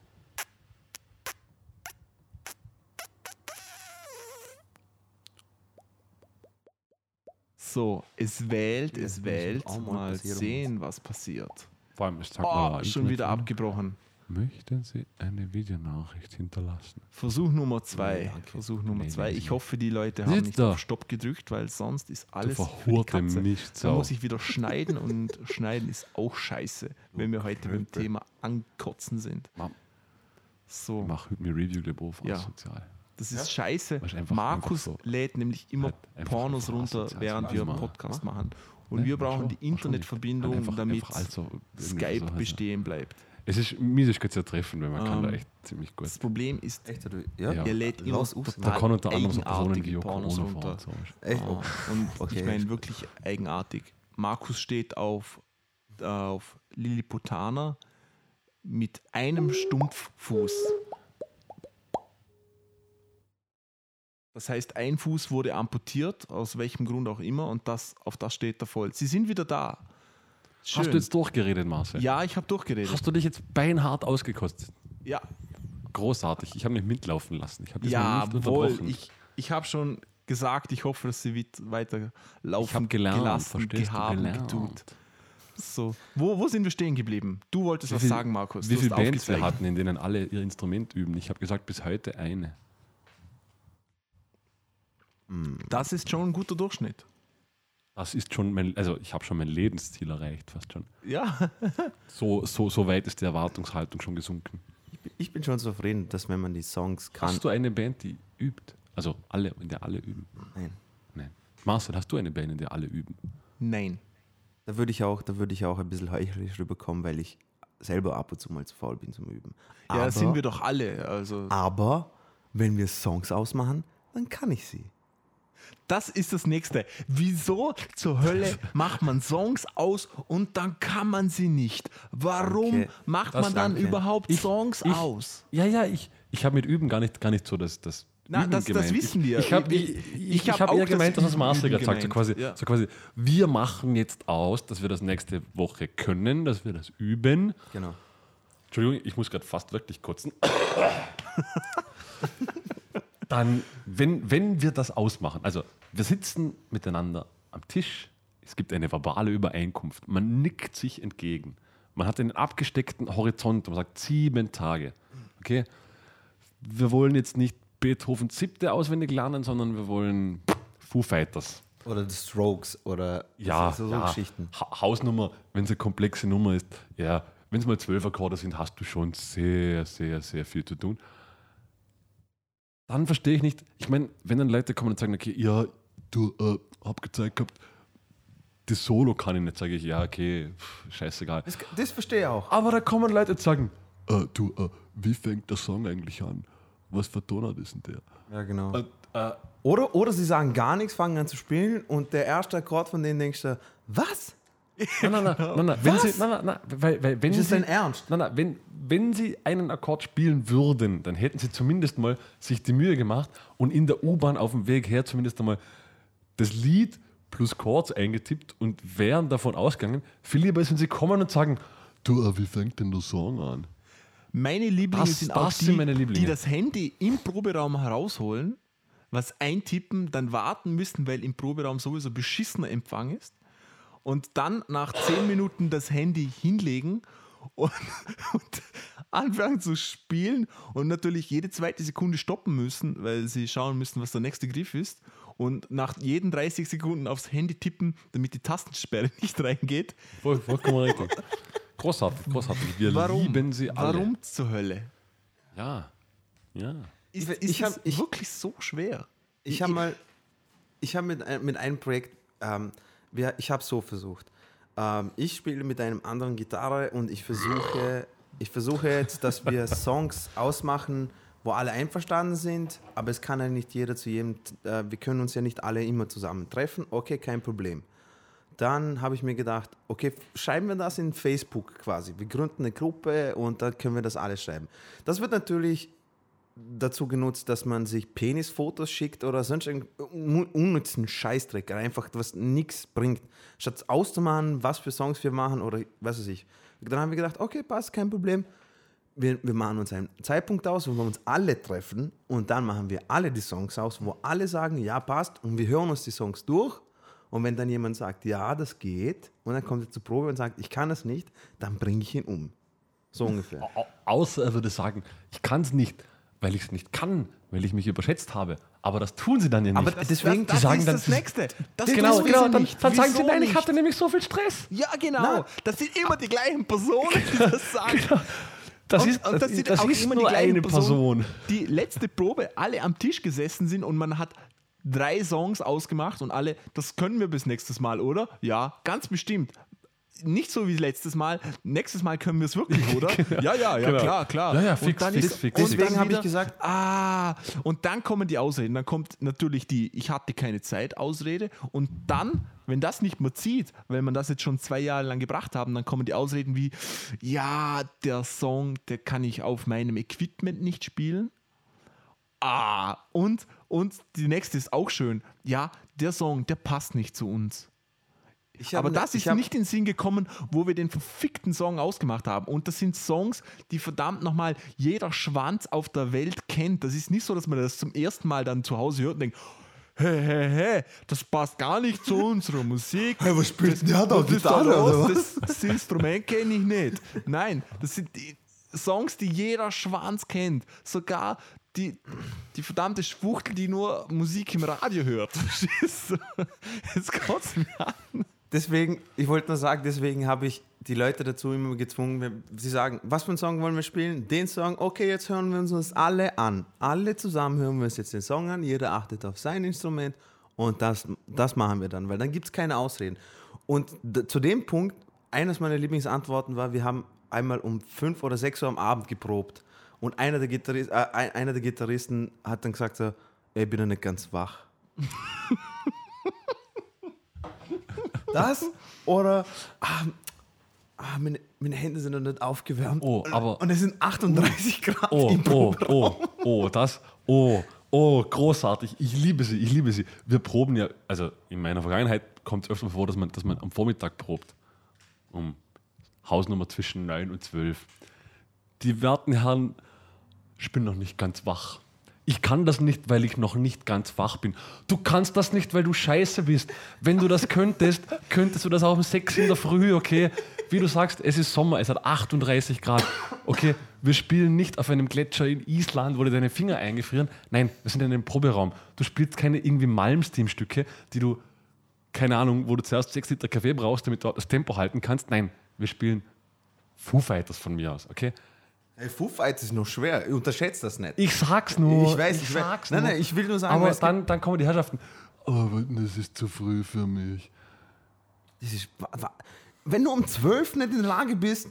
So, es wählt, es wählt. mal sehen, was passiert. Vor allem, ich sag Oh, mal, schon wieder abgebrochen. Möchten Sie eine Videonachricht hinterlassen? Versuch Nummer zwei. Ja, danke. Versuch Nummer Nee, zwei. Ich hoffe, die Leute haben nicht da. auf Stopp gedrückt, weil sonst ist alles du für die verhurte Katze. nicht Da muss ich wieder schneiden und schneiden ist auch scheiße, wenn wir heute beim. Thema Ankotzen sind. Mach, So, mach heute mir Review der Beruf Ja. sozial. das ist scheiße. Weißt, einfach- Markus einfach so. lädt nämlich immer Halt Pornos runter, asozial während wir Also, Podcast machen. Und Ne? wir brauchen schon, die nicht. Internetverbindung, einfach- damit einfach also Skype so bestehen bleibt. Es ist mies, ich könnte es ja treffen, weil man kann Ähm, da echt ziemlich gut. Das Problem ist, Echt, oder? Ja. er lädt immer Los, ups. Da kann unter anderem so Personen wie Corona runter. fahren. So. Echt? Ah, Oh. und Okay. ich meine wirklich eigenartig. Markus steht auf, auf Lilliputaner mit einem Stumpffuß. Das heißt, ein Fuß wurde amputiert, aus welchem Grund auch immer, und das, auf das steht er voll. Sie sind wieder da. Schön. Hast du jetzt durchgeredet, Marcel? ja, ich habe durchgeredet. Hast du dich jetzt beinhart ausgekostet? ja, Großartig. Ich habe mich mitlaufen lassen. Ich habe das ja nicht wohl. Ich, ich habe schon gesagt, ich hoffe, dass sie weiter laufen Ich hab gelernt, gelassen, verstehst du? gehaben, Gelernt. getut. So. Wo, wo sind wir stehen geblieben? Du wolltest Wie was viel- sagen, Markus. Wie viele Bands wir hatten, in denen alle ihr Instrument üben? Ich habe gesagt, bis heute eine. Das ist schon ein guter Durchschnitt. Das ist schon mein, also ich habe schon mein Lebensziel erreicht, fast schon. Ja. So, so, so weit ist die Erwartungshaltung schon gesunken. Ich bin schon zufrieden, dass wenn man die Songs kann. Hast du eine Band, die übt? Also alle, in der alle üben? Nein. Nein. Marcel, hast du eine Band, in der alle üben? Nein. Da würde ich auch, da würde ich auch ein bisschen heuchlerisch rüberkommen, weil ich selber ab und zu mal zu faul bin zum Üben. Ja, aber, das sind wir doch alle. Also, aber wenn wir Songs ausmachen, dann kann ich sie. Das ist das Nächste. Wieso zur Hölle macht man Songs aus und dann kann man sie nicht? Warum Danke. macht Das man dann danke. überhaupt Songs ich- aus? Ja, ja, ich, ich habe mit Üben gar nicht, gar nicht so das, das Na, Üben das- das wissen wir. Ich habe Ich- ich, ich ich, hab hab eher gemeint, dass das Marcel gesagt. So quasi, ja. so quasi, wir machen jetzt aus, dass wir das nächste Woche können, dass wir das üben. Genau. Entschuldigung, ich muss gerade fast wirklich kotzen. Dann, wenn, wenn wir das ausmachen, also wir sitzen miteinander am Tisch, es gibt eine verbale Übereinkunft, man nickt sich entgegen, man hat einen abgesteckten Horizont, man sagt sieben Tage. Okay? Wir wollen jetzt nicht Beethoven siebte auswendig lernen, sondern wir wollen Foo Fighters. Oder The Strokes oder Ja, so, so ja. Geschichten. Ha Hausnummer, wenn es eine komplexe Nummer ist, ja, wenn es mal zwölf Akkorde sind, hast du schon sehr, sehr, sehr viel zu tun. Dann verstehe ich nicht, ich meine, wenn dann Leute kommen und sagen, okay, ja, du, äh, hab gezeigt gehabt, das Solo kann ich nicht, sage ich, ja, okay, pff, scheißegal. Das, das verstehe ich auch. Aber da kommen Leute und sagen, äh, du, äh, wie fängt der Song eigentlich an? Was für Tonart ist denn der? Ja, genau. Und, äh, Oder, oder sie sagen gar nichts, fangen an zu spielen und der erste Akkord von denen denkst du, was? Nein, nein, nein, nein, nein. Wenn? Sie, nein, nein, nein, weil, weil, wenn Ist das Sie, dein Ernst? Nein, nein, wenn, wenn Sie einen Akkord spielen würden, dann hätten Sie zumindest mal sich die Mühe gemacht und in der U-Bahn auf dem Weg her zumindest einmal das Lied plus Chords eingetippt und wären davon ausgegangen. Viel lieber ist, wenn Sie kommen und sagen, du, äh, wie fängt denn der Song an? Meine Lieblinge Das- sind auch die, sind Lieblinge. die das Handy im Proberaum herausholen, was eintippen, dann warten müssen, weil im Proberaum sowieso beschissener Empfang ist und dann nach zehn Minuten das Handy hinlegen und, und anfangen zu spielen und natürlich jede zweite Sekunde stoppen müssen, weil sie schauen müssen, was der nächste Griff ist und nach jeden 30 Sekunden aufs Handy tippen, damit die Tastensperre nicht reingeht. Voll, vollkommen richtig. Großartig, großartig. Wir Warum? lieben Sie alle. Warum zur Hölle? Ja, ja. Ist, Ich- ist ich hab- es ich- wirklich so schwer? Ich habe mal, ich habe mit, mit einem Projekt, ähm, wir, ich habe so versucht. Ähm, ich spiele mit einem anderen Gitarre und ich versuche Ich versuche jetzt, dass wir Songs ausmachen, wo alle einverstanden sind, aber es kann ja nicht jeder zu jedem, äh, wir können uns ja nicht alle immer zusammen treffen. Okay, kein Problem. Dann habe ich mir gedacht, okay, schreiben wir das in Facebook quasi. Wir gründen eine Gruppe und dann können wir das alles schreiben. Das wird natürlich dazu genutzt, dass man sich Penisfotos schickt oder sonst irgendeinen unnützen Scheißdreck, einfach was nichts bringt. Statt auszumachen, was für Songs wir machen oder was weiß ich. Dann haben wir gedacht, okay, passt, kein Problem. Wir, wir machen uns einen Zeitpunkt aus, wo wir uns alle treffen und dann machen wir alle die Songs aus, wo alle sagen, ja, passt und wir hören uns die Songs durch. Und wenn dann jemand sagt, ja, das geht, und dann kommt er zur Probe und sagt, ich kann das nicht, dann bringe ich ihn um. So ungefähr. Au- Außer er würde sagen, ich kann es nicht, weil ich es nicht kann, weil ich mich überschätzt habe. Aber das tun sie dann ja nicht. Aber deswegen, das, die sagen ist dann, das das- Nächste. Das genau, wissen genau. sie Dann, nicht. dann sagen sie, nein, ich hatte nämlich so viel Stress. Ja, genau. Na. das sind immer die gleichen Personen, die das sagen. Das Und- ist, und das, sind das auch ist immer die nur eine Person. Die letzte Probe alle am Tisch gesessen sind und man hat drei Songs ausgemacht und alle, das können wir bis nächstes Mal, oder? Ja, ganz bestimmt. Nicht so wie letztes Mal. Nächstes Mal können wir es wirklich, oder? Ja, ja, ja, Genau. klar, klar. Ja, ja, Und fix, dann fix, ist- fix, und Deswegen habe ich gesagt- Ah, und dann kommen die Ausreden. Dann kommt natürlich die Ich hatte keine Zeit Ausrede. Und dann, wenn das nicht mehr zieht, weil man das jetzt schon zwei Jahre lang gebracht haben, dann kommen die Ausreden wie: Ja, der Song, der kann ich auf meinem Equipment nicht spielen. Ah, und, und die nächste ist auch schön. Ja, der Song, der passt nicht zu uns. Aber ne- das ist nicht in den Sinn gekommen, wo wir den verfickten Song ausgemacht haben. Und das sind Songs, die verdammt nochmal jeder Schwanz auf der Welt kennt. Das ist nicht so, dass man das zum ersten Mal dann zu Hause hört und denkt, hä, hä, hä, das passt gar nicht zu unserer Musik. Hey, was spielt denn der da? Gitarre, oder was? Das, das Instrument kenne ich nicht. Nein, das sind die Songs, die jeder Schwanz kennt. Sogar die, die verdammte Schwuchtel, die nur Musik im Radio hört. Jetzt kotzt mich an. Deswegen, ich wollte nur sagen, deswegen habe ich die Leute dazu immer gezwungen, sie sagen, was für einen Song wollen wir spielen? Den Song, okay, jetzt hören wir uns alle an. Alle zusammen hören wir uns jetzt den Song an, jeder achtet auf sein Instrument und das, das machen wir dann, weil dann gibt es keine Ausreden. Und zu dem Punkt, eines meiner Lieblingsantworten war, wir haben einmal um 5 oder 6 Uhr am Abend geprobt und einer der, Gitarris äh, ein- einer der Gitarristen hat dann gesagt so, ich bin noch nicht ganz wach. Das oder ah, ah, meine, meine Hände sind noch nicht aufgewärmt. Oh, aber- und es sind 38 Grad Oh, im oh, Proberaum. oh, oh, das, oh, oh, großartig. Ich liebe sie, ich liebe sie. Wir proben ja, also in meiner Vergangenheit kommt es öfter vor, dass man, dass man am Vormittag probt. Um Hausnummer zwischen 9 und 12. Die werten Herren, ich bin noch nicht ganz wach. Ich kann das nicht, weil ich noch nicht ganz wach bin. Du kannst das nicht, weil du scheiße bist. Wenn du das könntest, könntest du das auch um 6 in der Früh, okay? Wie du sagst, es ist Sommer, es hat 38 Grad. Okay, wir spielen nicht auf einem Gletscher in Island, wo dir deine Finger eingefrieren. Nein, wir sind in einem Proberaum. Du spielst keine irgendwie Malmsteam-Stücke, die du, keine Ahnung, wo du zuerst 6 Liter Kaffee brauchst, damit du das Tempo halten kannst. Nein, wir spielen Foo Fighters von mir aus, okay? Hey, Foo Fighters ist noch schwer. Unterschätzt das nicht. Ich sag's nur. Ich weiß, ich weiß. sag's Nein, nur. nein, ich will nur sagen, Aber dann, dann kommen die Herrschaften. Aber das ist zu früh für mich. Das ist, wenn du um 12 nicht in der Lage bist,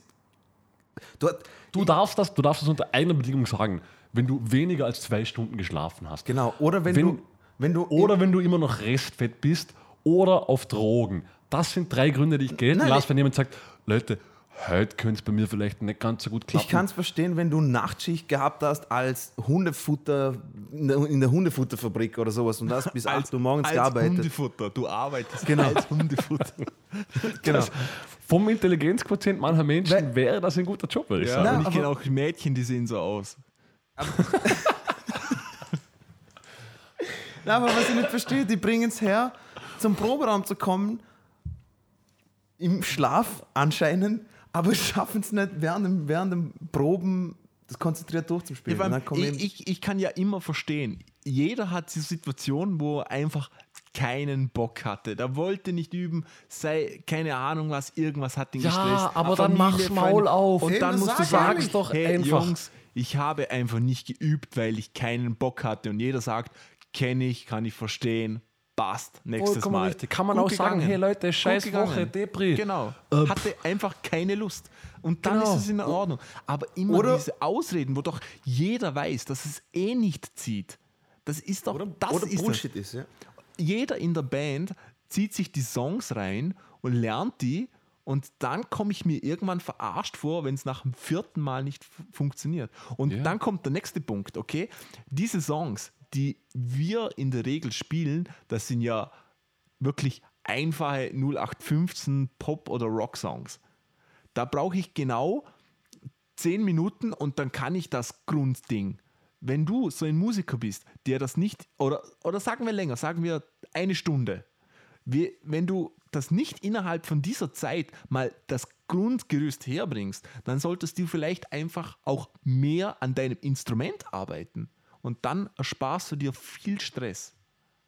dort, Du darfst das, du darfst das unter einer Bedingung sagen, wenn du weniger als zwei Stunden geschlafen hast. genau, oder wenn, Wenn- du, wenn du, Oder wenn du immer noch restfett bist oder auf Drogen. Das sind drei Gründe, die ich gelten Nein, lasse, wenn jemand sagt, Leute, heute könnte es bei mir vielleicht nicht ganz so gut klappen. ich kann es verstehen, wenn du Nachtschicht gehabt hast als Hundefutter in der, in der Hundefutterfabrik oder sowas und hast bis 8 Uhr morgens als gearbeitet. Hundefutter. Du arbeitest Genau. als Hundefutter. Genau. Vom Intelligenzquotient mancher Menschen Weil- wäre das ein guter Job, würde ich Ja, sagen. Und ich kenne auch Mädchen, die sehen so aus. Na, aber was ich nicht verstehe, die bringen es her, zum Proberaum zu kommen, im Schlaf anscheinend, aber schaffen es nicht während dem, während dem Proben das konzentriert durchzuspielen. Ja, dann ich, ich, ich kann ja immer verstehen, jeder hat diese Situation, wo er einfach keinen Bock hatte. Da wollte nicht üben, sei keine Ahnung was, irgendwas hat ihn Ja, gestresst. aber dann mach's. Maul auf. Und Hey, dann musst du sag sagen, ehrlich. doch hey, einfach. Jungs, ich habe einfach nicht geübt, weil ich keinen Bock hatte. Und jeder sagt, kenne ich, kann ich verstehen, passt nächstes Vollkommen Mal. richtig. Kann man Gut auch sagen, gegangen. hey Leute, scheiß. Woche, Depri. Genau. Äh, Hatte einfach keine Lust. Und dann Genau. ist es in Ordnung. Aber immer Oder- diese Ausreden, wo doch jeder weiß, dass es eh nicht zieht. Das ist doch, das Oder ist das. Bullshit ist, ja. Jeder in der Band zieht sich die Songs rein und lernt die und dann komme ich mir irgendwann verarscht vor, wenn es nach dem vierten Mal nicht funktioniert. Und Ja. dann kommt der nächste Punkt, okay? Diese Songs, die wir in der Regel spielen, das sind ja wirklich einfache 0815 Pop- oder Rock-Songs. Da brauche ich genau 10 Minuten und dann kann ich das Grundding. Wenn du so ein Musiker bist, der das nicht, oder, oder sagen wir länger, sagen wir eine Stunde, wie, wenn du das nicht innerhalb von dieser Zeit mal das Grundgerüst herbringst, dann solltest du vielleicht einfach auch mehr an deinem Instrument arbeiten. Und dann ersparst du dir viel Stress.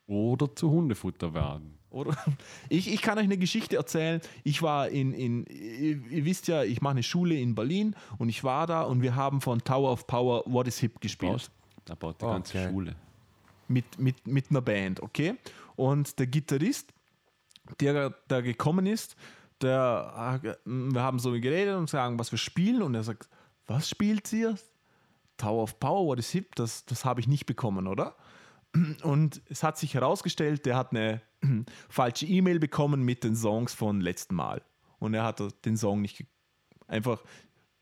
Oder zu Hundefutter werden. Oder? Ich, ich kann euch eine Geschichte erzählen. Ich war in, in ihr, ihr wisst ja, ich mache eine Schule in Berlin und ich war da und wir haben von Tower of Power What is Hip gespielt. Da baut die Oh, ganze geil. Schule. Mit, mit, mit einer Band, okay? Und der Gitarrist, der da gekommen ist, der, wir haben so geredet und sagen, was wir spielen und er sagt, was spielt ihr? Tower of Power, What is Hip? Das, das habe ich nicht bekommen, oder? Und es hat sich herausgestellt, der hat eine falsche E-Mail bekommen mit den Songs von letzten Mal. Und er hat den Song nicht einfach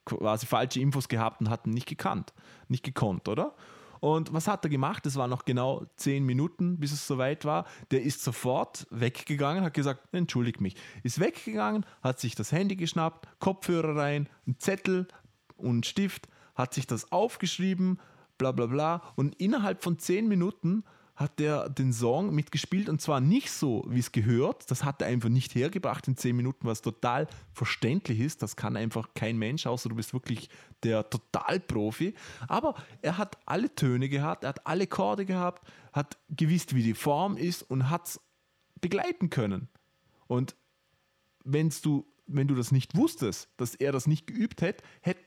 quasi falsche Infos gehabt und hat ihn nicht gekannt, nicht gekonnt, oder? Und was hat er gemacht? Es waren noch genau zehn Minuten, bis es soweit war. Der ist sofort weggegangen, hat gesagt, entschuldigt mich. Ist weggegangen, hat sich das Handy geschnappt, Kopfhörer rein, einen Zettel und einen Stift, hat sich das aufgeschrieben, bla bla bla. Und innerhalb von zehn Minuten hat der den Song mitgespielt und zwar nicht so, wie es gehört. Das hat er einfach nicht hergebracht in zehn Minuten, was total verständlich ist. Das kann einfach kein Mensch, außer du bist wirklich der Totalprofi. Aber er hat alle Töne gehabt, er hat alle Chorde gehabt, hat gewusst, wie die Form ist und hat es begleiten können. Und wenn's du, wenn du das nicht wusstest, dass er das nicht geübt hätte, hätt,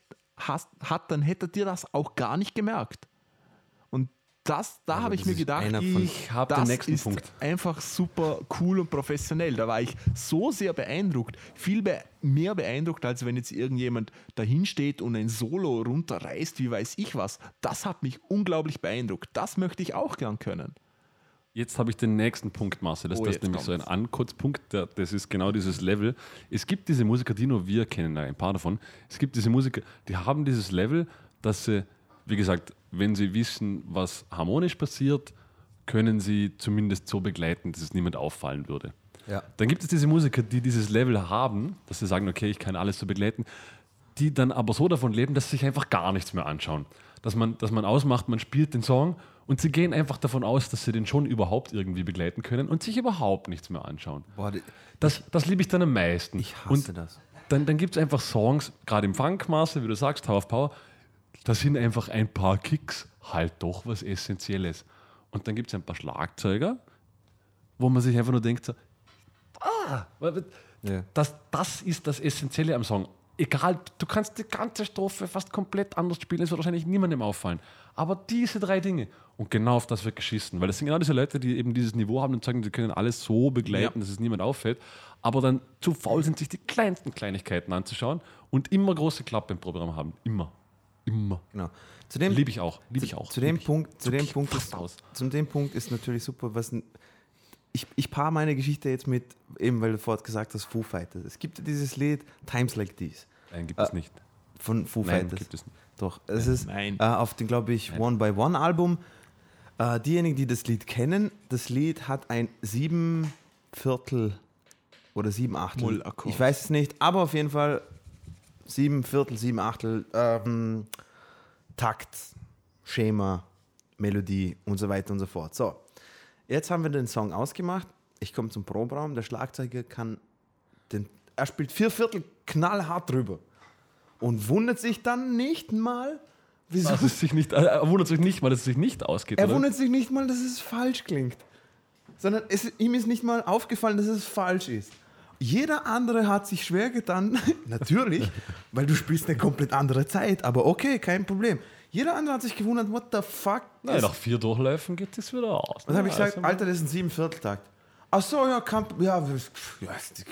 hast, hat, dann hätte dir das auch gar nicht gemerkt. Und das, da habe ich mir gedacht, Ich habe den das nächsten ist Punkt. einfach super cool und professionell. Da war ich so sehr beeindruckt, viel be mehr beeindruckt, als wenn jetzt irgendjemand dahin steht und ein Solo runterreißt, wie weiß ich was. Das hat mich unglaublich beeindruckt. Das möchte ich auch gern können. Jetzt habe ich den nächsten Punkt, Marcel. Das, Oh, das ist nämlich so ein kommt's. Ankurzpunkt. Das ist genau dieses Level. Es gibt diese Musiker, die nur wir kennen, ein paar davon. Es gibt diese Musiker, die haben dieses Level, dass sie, wie gesagt, wenn sie wissen, was harmonisch passiert, können sie zumindest so begleiten, dass es niemand auffallen würde. Ja. Dann gibt es diese Musiker, die dieses Level haben, dass sie sagen, okay, ich kann alles so begleiten, die dann aber so davon leben, dass sie sich einfach gar nichts mehr anschauen. Dass man, dass man ausmacht, man spielt den Song und sie gehen einfach davon aus, dass sie den schon überhaupt irgendwie begleiten können und sich überhaupt nichts mehr anschauen. Boah, die- Das, das liebe ich dann am meisten. ich hasse und das. dann, dann gibt es einfach Songs, gerade im Funkmaße, wie du sagst, Tower of Power, da sind einfach ein paar Kicks halt doch was Essentielles. Und dann gibt es ein paar Schlagzeuger, wo man sich einfach nur denkt, so, ah, das, das ist das Essentielle am Song. Egal, du kannst die ganze Strophe fast komplett anders spielen, es wird wahrscheinlich niemandem auffallen. Aber diese drei Dinge, und genau auf das wird geschissen, weil das sind genau diese Leute, die eben dieses Niveau haben und sagen, sie können alles so begleiten, Ja. dass es niemand auffällt, aber dann zu faul sind, sich die kleinsten Kleinigkeiten anzuschauen und immer große Klappe im Programm haben. Immer. Immer. Genau. Zu dem, Liebe ich auch. Liebe ich auch. Zu dem. Punkt, zu dem Punkt ist, aus. zu dem Punkt ist natürlich super, was ein, ich, ich paare meine Geschichte jetzt mit, eben weil du vorhin gesagt hast, Foo Fighters. Es gibt ja dieses Lied Times Like These Nein, gibt es Äh, nicht. von Foo Nein, Fighters. gibt es nicht. Doch, es ist Nein. Äh, auf dem, glaube ich, One by One Album. Äh, diejenigen, die das Lied kennen, das Lied hat ein sieben Viertel oder sieben Achtel. Ich weiß es nicht, aber auf jeden Fall sieben Viertel, sieben Achtel ähm, Takt, Schema, Melodie und so weiter und so fort. So, jetzt haben wir den Song ausgemacht. Ich komme zum Proberaum. Der Schlagzeuger kann den, er spielt vier Viertel knallhart drüber und wundert sich dann nicht mal, wieso. Dass es sich nicht, äh, er wundert sich nicht, weil es sich nicht ausgeht. Er oder? wundert sich nicht mal, dass es falsch klingt, sondern es, ihm ist nicht mal aufgefallen, dass es falsch ist. Jeder andere hat sich schwer getan, natürlich, weil du spielst eine komplett andere Zeit, aber okay, kein Problem. Jeder andere hat sich gewundert, what the fuck? Nein, nach vier Durchläufen geht es wieder aus. Dann habe ich gesagt, also- Alter, das ist ein Siebenvierteltakt. ach so, ja, kein, ja,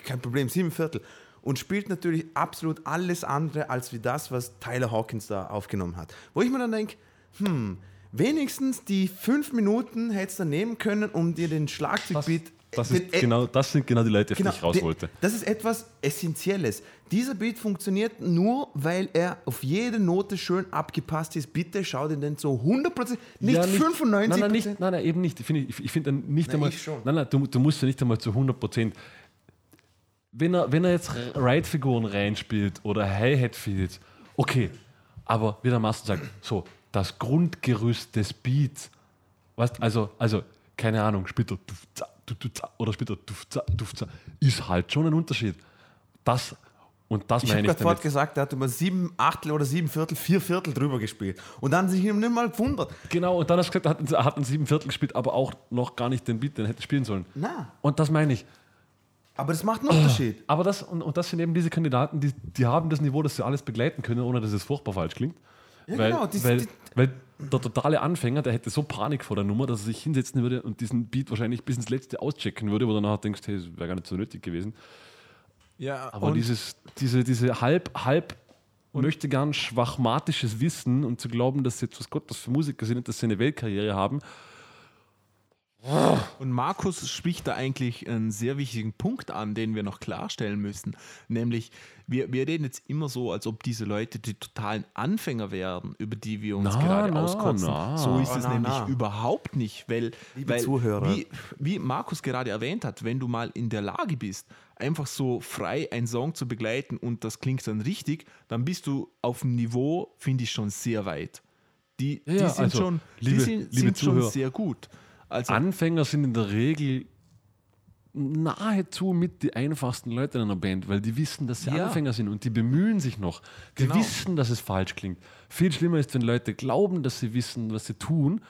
kein Problem, sieben Viertel. Und spielt natürlich absolut alles andere als wie das, was Tyler Hawkins da aufgenommen hat. Wo ich mir dann denke, hm, wenigstens die fünf Minuten hättest du nehmen können, um dir den Schlagzeugbeat Das, den- ist genau, das sind genau die Leute, auf die ich raus wollte. Das ist etwas Essentielles. Dieser Beat funktioniert nur, weil er auf jede Note schön abgepasst ist. Bitte schau dir den so 100%, nicht Ja, 95%. Nein, nein, nicht, nein, nein, eben nicht. Ich finde ich, find nicht Nein, einmal. ich schon. Nein, nein, du, du musst ja nicht einmal zu 100 Prozent. Wenn er, wenn er jetzt Ride-Figuren reinspielt oder Hi-Hat-Fills, okay. Aber wie der Master sagt, so, das Grundgerüst des Beats, weißt, also, also, keine Ahnung, spielt er oder er dufza, ist halt schon ein Unterschied. Das, und das Ich habe meine ich gerade vorhin damit. gesagt, er hat über sieben Achtel oder sieben Viertel, vier Viertel drüber gespielt. Und dann sich ihm nicht mal gewundert. Genau, und dann hast du gesagt, er hat, er hat ein sieben Viertel gespielt, aber auch noch gar nicht den Beat, den er hätte spielen sollen. Na, Und das meine ich. aber das macht einen Unterschied. Aber das, und, und das sind eben diese Kandidaten, die, die haben das Niveau, dass sie alles begleiten können, ohne dass es furchtbar falsch klingt. Ja, weil, genau, die- weil, die- weil der totale Anfänger, der hätte so Panik vor der Nummer, dass er sich hinsetzen würde und diesen Beat wahrscheinlich bis ins Letzte auschecken würde, wo du nachher denkst, hey, das wäre gar nicht so nötig gewesen. Ja, Aber und dieses, diese, diese halb, halb möchte gern schwachmatisches Wissen und zu glauben, dass sie jetzt was Gott was für Musiker sind und dass sie eine Weltkarriere haben, Und Markus spricht da eigentlich einen sehr wichtigen Punkt an, den wir noch klarstellen müssen. Nämlich, wir, wir reden jetzt immer so, als ob diese Leute die totalen Anfänger wären, über die wir uns Na, gerade na, auskotzen. na. So ist Oh, es na, nämlich na. überhaupt nicht, weil, Liebe weil Zuhörer. Wie, wie Markus gerade erwähnt hat, wenn du mal in der Lage bist, einfach so frei einen Song zu begleiten und das klingt dann richtig, dann bist du auf dem Niveau, finde ich, schon sehr weit. Die, Ja, die sind, also, schon, liebe- die sind, liebe sind schon sehr gut. Also, Anfänger sind in der Regel nahezu mit die einfachsten Leute in einer Band, weil die wissen, dass sie Ja. Anfänger sind und die bemühen sich noch. Die Genau. wissen, dass es falsch klingt. Viel schlimmer ist, wenn Leute glauben, dass sie wissen, was sie tun,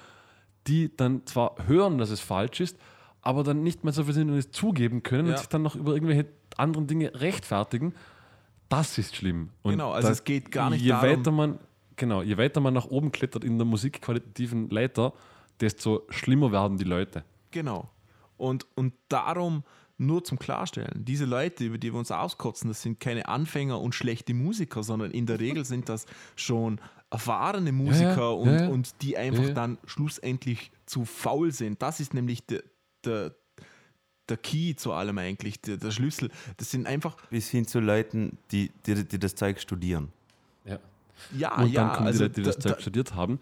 die dann zwar hören, dass es falsch ist, aber dann nicht mehr so viel sind und es zugeben können Ja. und sich dann noch über irgendwelche anderen Dinge rechtfertigen. Das ist schlimm. Und Genau, also da- es geht gar nicht je darum- Weiter man, genau, je weiter man nach oben klettert in der musikqualitativen Leiter, desto schlimmer werden die Leute. Genau. Und, und darum nur zum Klarstellen, diese Leute, über die wir uns auskotzen, das sind keine Anfänger und schlechte Musiker, sondern in der Regel sind das schon erfahrene Musiker ja, und, ja, ja. und die einfach Ja, ja. dann schlussendlich zu faul sind. Das ist nämlich der, der, der Key zu allem eigentlich, der, der Schlüssel. Das sind einfach, Bis hin zu Leuten, die, die, die das Zeug studieren. Ja. ja, Und ja, dann kommen also die Leute, die das da- Zeug da- studiert haben.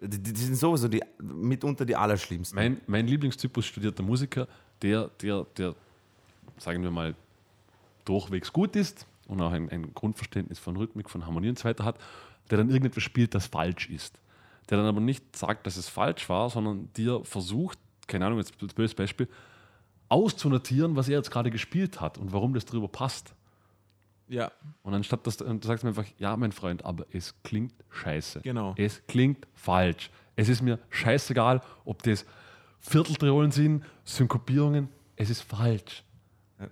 Die, die sind sowieso die, mitunter die Allerschlimmsten. Mein, mein Lieblingstypus studierter Musiker, der, der, der, sagen wir mal, durchwegs gut ist und auch ein, ein Grundverständnis von Rhythmik, von Harmonie und so weiter hat, der dann irgendetwas spielt, das falsch ist. Der dann aber nicht sagt, dass es falsch war, sondern dir versucht, keine Ahnung, jetzt böses Beispiel, auszunotieren, was er jetzt gerade gespielt hat und warum das drüber passt. Ja, Und anstatt dass du sagst mir einfach, ja, mein Freund, aber es klingt scheiße. Genau. Es klingt falsch. Es ist mir scheißegal, ob das Vierteltriolen sind, Synkopierungen. Es ist falsch.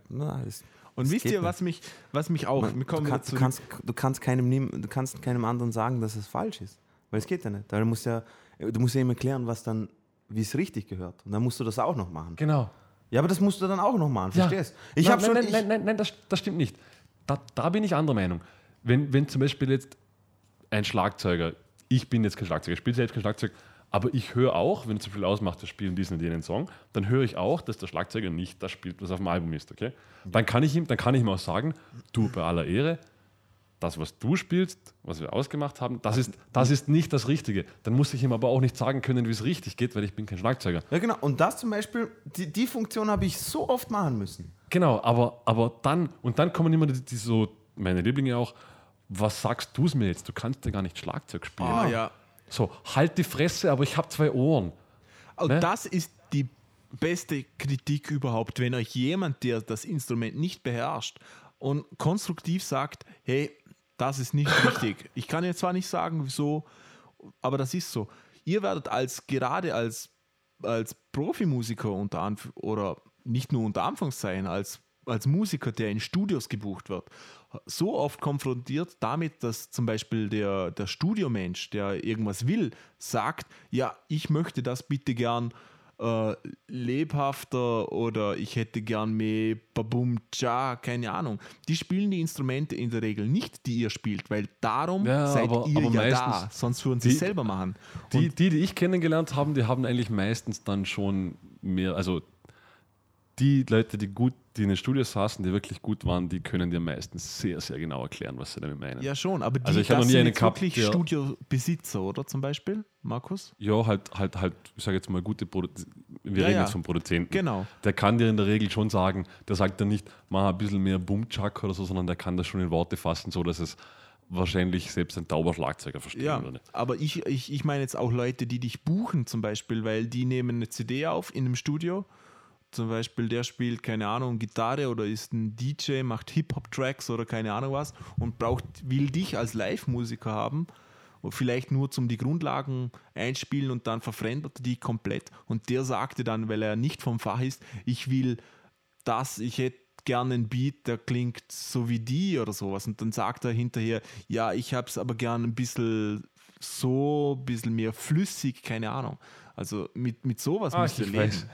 Na, das, und das wisst ihr, nicht. was mich, was mich auch, Man, du, kannst, du, kannst, du, kannst keinem, du kannst keinem anderen sagen, dass es falsch ist. Weil es geht ja nicht. Da musst ja, du musst ja ihm erklären, was dann, wie es richtig gehört. Und dann musst du das auch noch machen. Genau. Ja, aber das musst du dann auch noch machen, verstehst? Ich nein, habe schon. Nein, nein, nein, nein, das, das stimmt nicht. Da, da bin ich anderer Meinung. Wenn, wenn zum Beispiel jetzt ein Schlagzeuger, ich bin jetzt kein Schlagzeuger, ich spiele selbst kein Schlagzeug, aber ich höre auch, wenn zum Beispiel ausmacht, wir spielen diesen und jenen Song, dann höre ich auch, dass der Schlagzeuger nicht das spielt, was auf dem Album ist, okay? Dann kann ich ihm, dann kann ich ihm auch sagen, du, bei aller Ehre, das, was du spielst, was wir ausgemacht haben, das ist, das ist nicht das Richtige. Dann muss ich ihm aber auch nicht sagen können, wie es richtig geht, weil ich bin kein Schlagzeuger. ja, genau. Und das zum Beispiel, die, die Funktion habe ich so oft machen müssen. Genau, aber, aber dann, und dann kommen immer die, die so, meine Lieblinge auch, was sagst du es mir jetzt? Du kannst ja gar nicht Schlagzeug spielen. Ah, ja. So, halt die Fresse, aber ich habe zwei Ohren. Und Ne? das ist die beste Kritik überhaupt, wenn euch jemand, der das Instrument nicht beherrscht und konstruktiv sagt, hey, das ist nicht richtig. Ich kann jetzt zwar nicht sagen, wieso, aber das ist so. Ihr werdet als gerade als, als Profimusiker unter Anf oder nicht nur unter Anführungszeichen, als, als Musiker, der in Studios gebucht wird, so oft konfrontiert damit, dass zum Beispiel der, der Studiomensch, der irgendwas will, sagt, ja, ich möchte das bitte gern äh, lebhafter oder ich hätte gern mehr Babum Cha, keine Ahnung. Die spielen die Instrumente in der Regel nicht, die ihr spielt, weil darum Ja, seid aber- ihr aber ja da, sonst würden sie die- es selber machen. Die, die, die ich kennengelernt habe, die haben eigentlich meistens dann schon mehr, also die Leute, die gut, die in den Studios saßen, die wirklich gut waren, die können dir meistens sehr, sehr genau erklären, was sie damit meinen. Ja, schon, aber die, Also ich das noch nie sind jetzt gehabt, wirklich der- Studiobesitzer, oder zum Beispiel, Markus? Ja, halt, halt, halt, ich sage jetzt mal gute Produzenten. Wir Ja, reden ja. jetzt vom Produzenten. Genau. Der kann dir in der Regel schon sagen, der sagt dann nicht, mach ein bisschen mehr Boom-Chuck oder so, sondern der kann das schon in Worte fassen, so dass es wahrscheinlich selbst ein tauber Schlagzeuger verstehen Ja, würde. aber ich, ich, ich meine jetzt auch Leute, die dich buchen zum Beispiel, weil die nehmen eine CD auf in einem Studio. Zum Beispiel, der spielt, keine Ahnung, Gitarre oder ist ein DJ, macht Hip-Hop-Tracks oder keine Ahnung was und braucht, will dich als Live-Musiker haben. Vielleicht nur zum die Grundlagen einspielen und dann verfremdet er die komplett. Und der sagte dann, weil er nicht vom Fach ist, ich will das, ich hätte gerne einen Beat, der klingt so wie die oder sowas. Und dann sagt er hinterher, ja, ich habe es aber gern ein bisschen so, ein bisschen mehr flüssig, keine Ahnung. Also mit, mit sowas Ah, müsst ihr ich leben, weiß.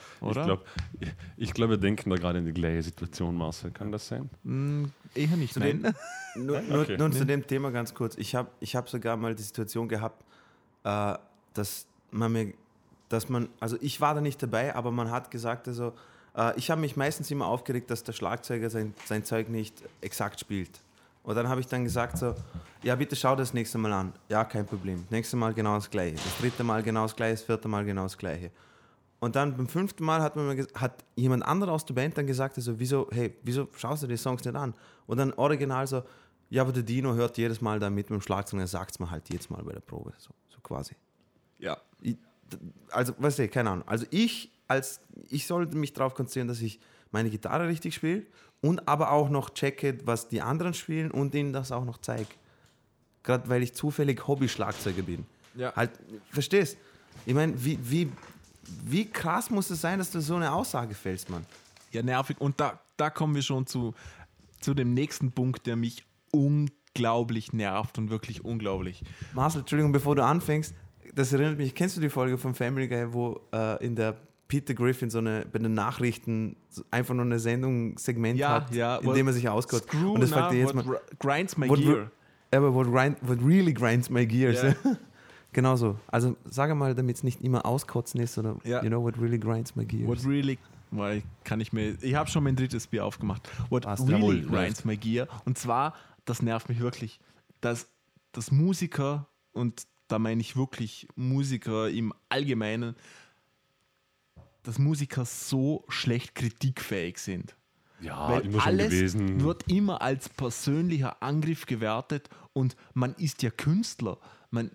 oder? Ich glaube, ich glaub, wir denken da gerade in die gleiche Situation, Marcel. Kann das sein? Hm, eher nicht, Zu nein. dem- Nur, Okay. nur, nur zu dem Thema ganz kurz. Ich habe ich hab sogar mal die Situation gehabt, äh, dass man mir, dass man, also ich war da nicht dabei, aber man hat gesagt, also äh, ich habe mich meistens immer aufgeregt, dass der Schlagzeuger sein, sein Zeug nicht exakt spielt. Und dann habe ich dann gesagt so, ja bitte schau das nächste Mal an. Ja, kein Problem. Nächstes Mal genau das gleiche. Das dritte Mal genau das gleiche, das vierte Mal genau das gleiche. Und dann beim fünften Mal hat, mir hat jemand anderer aus der Band dann gesagt, also, wieso, hey, wieso schaust du die Songs nicht an? Und dann original so, ja, aber der Dino hört jedes Mal da mit mit dem Schlagzeug und er sagt es mir halt jedes Mal bei der Probe. So, so quasi. Ja. Ich, also, weißt du, keine Ahnung. Also ich als, ich sollte mich darauf konzentrieren, dass ich meine Gitarre richtig spiele und aber auch noch checke, was die anderen spielen und ihnen das auch noch zeige. Gerade weil ich zufällig Hobby-Schlagzeuger bin. Ja. Halt, verstehst? Ich meine, wie, wie, wie krass muss es sein, dass du so eine Aussage fällst, Mann? Ja, nervig. Und da, da kommen wir schon zu, zu dem nächsten Punkt, der mich unglaublich nervt und wirklich unglaublich. Marcel, Entschuldigung, bevor du anfängst, das erinnert mich, kennst du die Folge von Family Guy, wo äh, in der Peter Griffin so eine, bei den Nachrichten einfach nur eine Sendung, Segment Ja, hat, ja. in dem er sich auskotzt. Und das fragt er jetzt what mal, grinds my what, gear. aber what, grind, what really grinds my gears. Ja. genau so. Also sage mal, damit es nicht immer auskotzen ist, oder Ja. you know what really grinds my gears. What really, weil kann ich mir, ich habe schon mein drittes Bier aufgemacht. What Passt, really grinds my gear. Und zwar, das nervt mich wirklich, dass, dass Musiker, und da meine ich wirklich Musiker im Allgemeinen, dass Musiker so schlecht kritikfähig sind. Ja, Weil immer schon alles gewesen. wird immer als persönlicher Angriff gewertet und man ist ja Künstler. Man,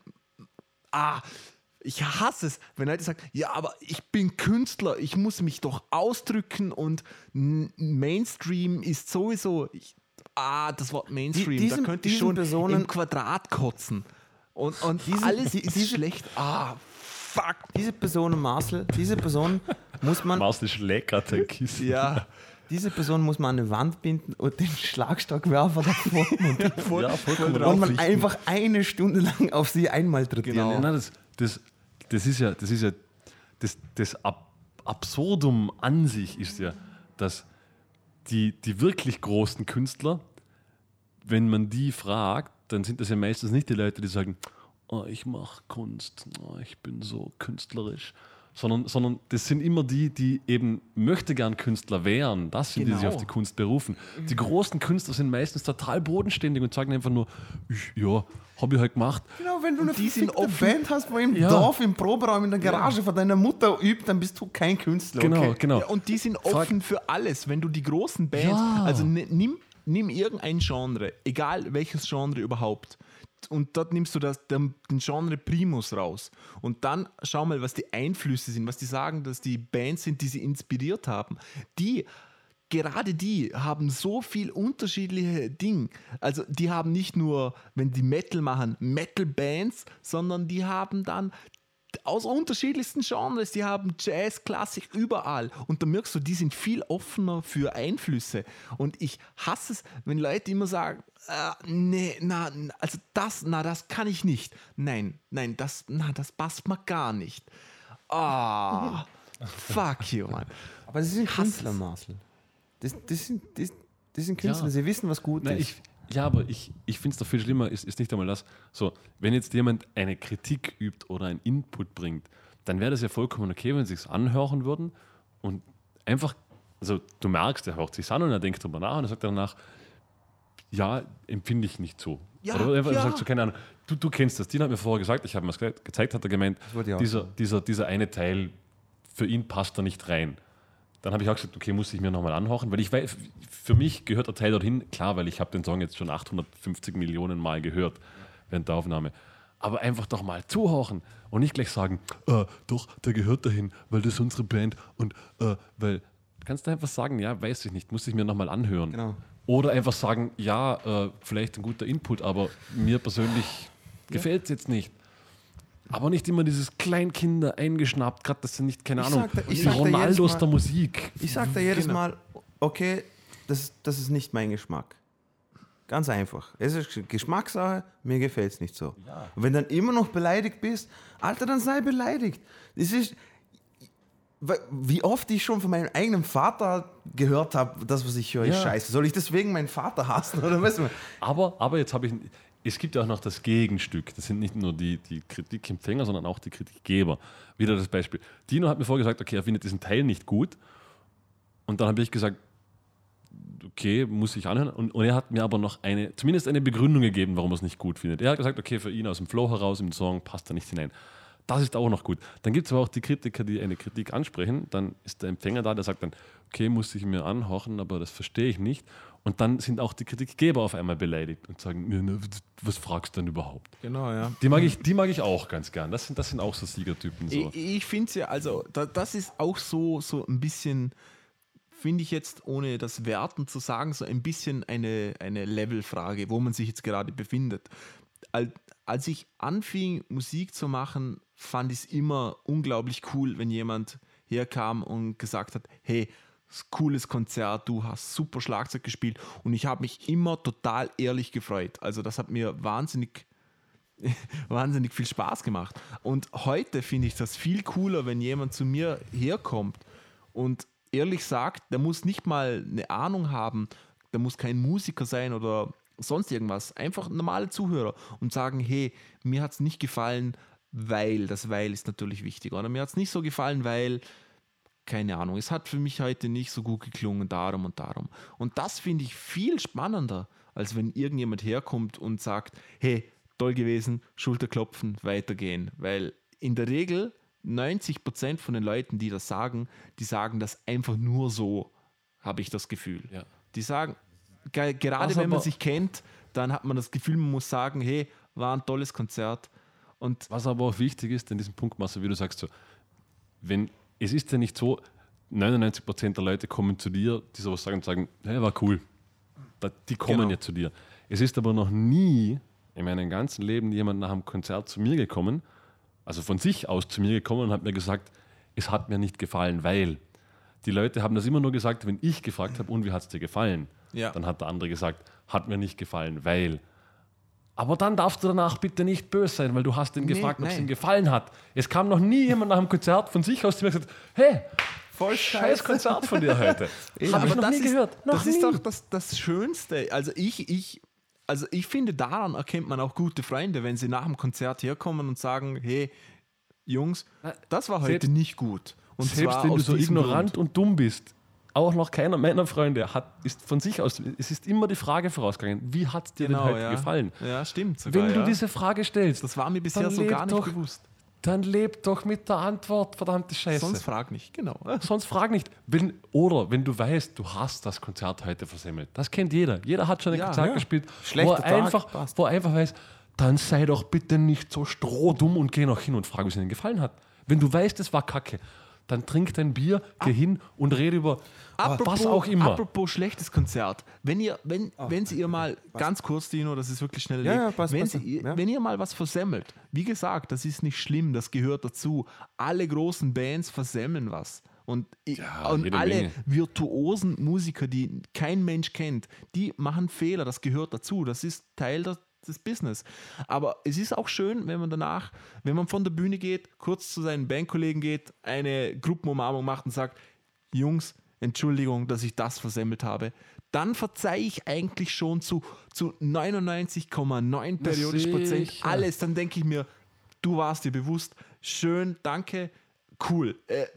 ah, ich hasse es, wenn Leute sagen, ja, aber ich bin Künstler, ich muss mich doch ausdrücken und Mainstream ist sowieso, ich, ah, das Wort Mainstream, Die- diesen- da könnte ich schon Personen- im Quadrat kotzen. Und, und Diesen- alles die- ist diese- schlecht. Ah, fuck. Diese Person, Marcel, diese Person muss man Marcel schlägt gerade sein Kissen. Ja, Diese Person muss man an eine Wand binden und den Schlagstockwerfer davor montieren. voll, Ja, und man einfach eine Stunde lang auf sie einmal trittieren. Genau. Ja, nein, das, das, das ist ja, das ist ja, das, das Ab Absurdum an sich ist ja, dass die, die wirklich großen Künstler, wenn man die fragt, dann sind das ja meistens nicht die Leute, die sagen, oh, ich mache Kunst, oh, ich bin so künstlerisch. Sondern, sondern das sind immer die, die eben möchte gern Künstler wären. Das sind die, die sich Genau. auf die Kunst berufen. Die großen Künstler sind meistens total bodenständig und sagen einfach nur, ich, ja, habe ich halt gemacht. Genau, wenn du eine die sind offen. Band hast, wo im Ja. Dorf, im Proberaum, in der Garage von deiner Mutter übt, dann bist du kein Künstler. Genau, okay? genau. Ja, und die sind Frag- offen für alles. Wenn du die großen Bands, Ja. also ni- nimm, nimm irgendein Genre, egal welches Genre überhaupt, und dort nimmst du das, den, den Genre Primus raus. Und dann schau mal, was die Einflüsse sind, was die sagen, dass die Bands sind, die sie inspiriert haben. Die gerade die haben so viel unterschiedliche Dinge. Also die haben nicht nur, wenn die Metal machen, Metal-Bands, sondern die haben dann aus unterschiedlichsten Genres, die haben Jazz, Klassik, überall. Und da merkst du, die sind viel offener für Einflüsse. Und ich hasse es, wenn Leute immer sagen, äh, nee, na, also das, na, das kann ich nicht. Nein, nein, das, na, das passt mir gar nicht. Ah, fuck you, Mann. Aber das sind Künstler. Marcel. Das, das, sind, das, das sind Künstler, Ja. sie wissen, was gut Nein, ist. ich, ja, aber ich, ich finde es doch viel schlimmer, ist, ist nicht einmal das. So, wenn jetzt jemand eine Kritik übt oder einen Input bringt, dann wäre das ja vollkommen okay, wenn sie es anhören würden und einfach, also du merkst, er hört sich an und er denkt darüber nach und er sagt danach, ja, empfinde ich nicht so. Ja, Oder einfach ja. sagt so, keine Ahnung, du, du kennst das, Dina hat mir vorher gesagt, ich habe mir das ge- gezeigt, hat er gemeint, dieser, dieser, dieser eine Teil, für ihn passt da nicht rein. Dann habe ich auch gesagt, okay, muss ich mir nochmal anhören, weil ich weiß, für mich gehört der Teil dorthin, klar, weil ich habe den Song jetzt schon 850 Millionen Mal gehört während der Aufnahme. Aber einfach doch mal zuhören und nicht gleich sagen, äh, doch, der gehört dahin, weil das ist unsere Band und äh, weil, kannst du einfach sagen, ja, weiß ich nicht, muss ich mir nochmal anhören. Genau. Oder einfach sagen, ja, äh, vielleicht ein guter Input, aber mir persönlich gefällt es jetzt nicht. Aber nicht immer dieses Kleinkinder eingeschnappt, gerade das sind nicht, keine Ich Ahnung, sag da- ich die sag Ronaldos Mal- der Musik. Ich sage da jedes Genau. Mal, okay, das, das ist nicht mein Geschmack. Ganz einfach. Es ist Geschmackssache, mir gefällt es nicht so. Und wenn dann immer noch beleidigt bist, Alter, dann sei beleidigt. Das ist, wie oft ich schon von meinem eigenen Vater gehört habe, das, was ich höre, ist Ja. scheiße. Soll ich deswegen meinen Vater hassen? Oder? Aber, aber jetzt habe ich, es gibt ja auch noch das Gegenstück. Das sind nicht nur die, die Kritikempfänger, sondern auch die Kritikgeber. Wieder das Beispiel. Dino hat mir vorgesagt, okay, er findet diesen Teil nicht gut. Und dann habe ich gesagt, okay, muss ich anhören. Und, und er hat mir aber noch eine, zumindest eine Begründung gegeben, warum er es nicht gut findet. Er hat gesagt, okay, für ihn aus dem Flow heraus im Song passt er nicht hinein. Das ist auch noch gut. Dann gibt es aber auch die Kritiker, die eine Kritik ansprechen. Dann ist der Empfänger da, der sagt dann, okay, muss ich mir anhören, aber das verstehe ich nicht. Und dann sind auch die Kritikgeber auf einmal beleidigt und sagen, "Ja, ne, was fragst du denn überhaupt? Genau, ja. Die mag ich, die mag ich auch ganz gern. Das sind, das sind auch so Siegertypen. So. Ich, ich finde es ja, also da, das ist auch so, so ein bisschen, finde ich jetzt, ohne das Werten zu sagen, so ein bisschen eine, eine Levelfrage, wo man sich jetzt gerade befindet. Al- Als ich anfing, Musik zu machen, fand ich es immer unglaublich cool, wenn jemand herkam und gesagt hat, hey, cooles Konzert, du hast super Schlagzeug gespielt und ich habe mich immer total ehrlich gefreut. Also das hat mir wahnsinnig wahnsinnig viel Spaß gemacht. Und heute finde ich das viel cooler, wenn jemand zu mir herkommt und ehrlich sagt, der muss nicht mal eine Ahnung haben, der muss kein Musiker sein oder sonst irgendwas, einfach normale Zuhörer und sagen, hey, mir hat es nicht gefallen, weil, das weil ist natürlich wichtig, oder mir hat es nicht so gefallen, weil, keine Ahnung, es hat für mich heute nicht so gut geklungen, darum und darum. Und das finde ich viel spannender, als wenn irgendjemand herkommt und sagt, hey, toll gewesen, Schulterklopfen, weitergehen. Weil in der Regel 90% von den Leuten, die das sagen, die sagen das einfach nur so, habe ich das Gefühl. Ja. Die sagen, ge gerade Was wenn man sich kennt, dann hat man das Gefühl, man muss sagen, hey, war ein tolles Konzert. Und Was aber auch wichtig ist, in diesem Punkt, Marcel, wie du sagst, so, wenn, es ist ja nicht so, 99% der Leute kommen zu dir, die sowas sagen und sagen, hey, war cool. Die kommen Genau. ja zu dir. Es ist aber noch nie in meinem ganzen Leben jemand nach einem Konzert zu mir gekommen, also von sich aus zu mir gekommen und hat mir gesagt, es hat mir nicht gefallen, weil. Die Leute haben das immer nur gesagt, wenn ich gefragt habe, und wie hat es dir gefallen? Ja. Dann hat der andere gesagt, hat mir nicht gefallen, weil. Aber dann darfst du danach bitte nicht böse sein, weil du hast ihn Nee, gefragt, ob es ihm gefallen hat. Es kam noch nie jemand nach dem Konzert von sich aus zu mir und gesagt, hey, Voll scheiß Konzert von dir heute. Habe Aber ich noch das nie ist, gehört. Noch das nie. ist doch das, das Schönste. Also ich, ich, also ich finde, daran erkennt man auch gute Freunde, wenn sie nach dem Konzert herkommen und sagen, hey, Jungs, das war heute Selbst- nicht gut. Und Selbst wenn du so ignorant Grund. und dumm bist, auch noch keiner meiner Freunde hat, ist von sich aus, es ist immer die Frage vorausgegangen, wie hat es dir Genau, denn heute ja. gefallen? Ja, stimmt. Sogar, Wenn du ja. diese Frage stellst, das war mir bisher so gar nicht doch- bewusst. dann leb doch mit der Antwort, verdammte Scheiße. Sonst frag nicht, genau. Sonst frag nicht. Wenn, oder wenn du weißt, du hast das Konzert heute versemmelt. Das kennt jeder. Jeder hat schon ein Ja, Konzert gespielt, Schlechter wo er, Tag, einfach, passt. wo er einfach weiß, dann sei doch bitte nicht so strohdumm und geh noch hin und frag, wie es ihnen gefallen hat. Wenn du weißt, es war kacke, dann trink dein Bier, geh hin und rede über was auch immer. Apropos schlechtes Konzert. Wenn ihr, wenn, wenn Sie ihr mal, ganz kurz, Dino, das ist wirklich schnell Ja, ja, passt, wenn, passt, Sie, ihr- ja. wenn ihr mal was versemmelt, wie gesagt, das ist nicht schlimm, das gehört dazu. Alle großen Bands versemmeln was. Und, Ja, und alle Menge. virtuosen Musiker, die kein Mensch kennt, die machen Fehler, das gehört dazu. Das ist Teil der, das Business. Aber es ist auch schön, wenn man danach, wenn man von der Bühne geht, kurz zu seinen Bandkollegen geht, eine Gruppenumarmung macht und sagt, Jungs, Entschuldigung, dass ich das versemmelt habe. Dann verzeihe ich eigentlich schon zu, zu 99,9 periodisch Prozent alles. Dann denke ich mir, du warst dir bewusst, schön, danke, cool. Äh,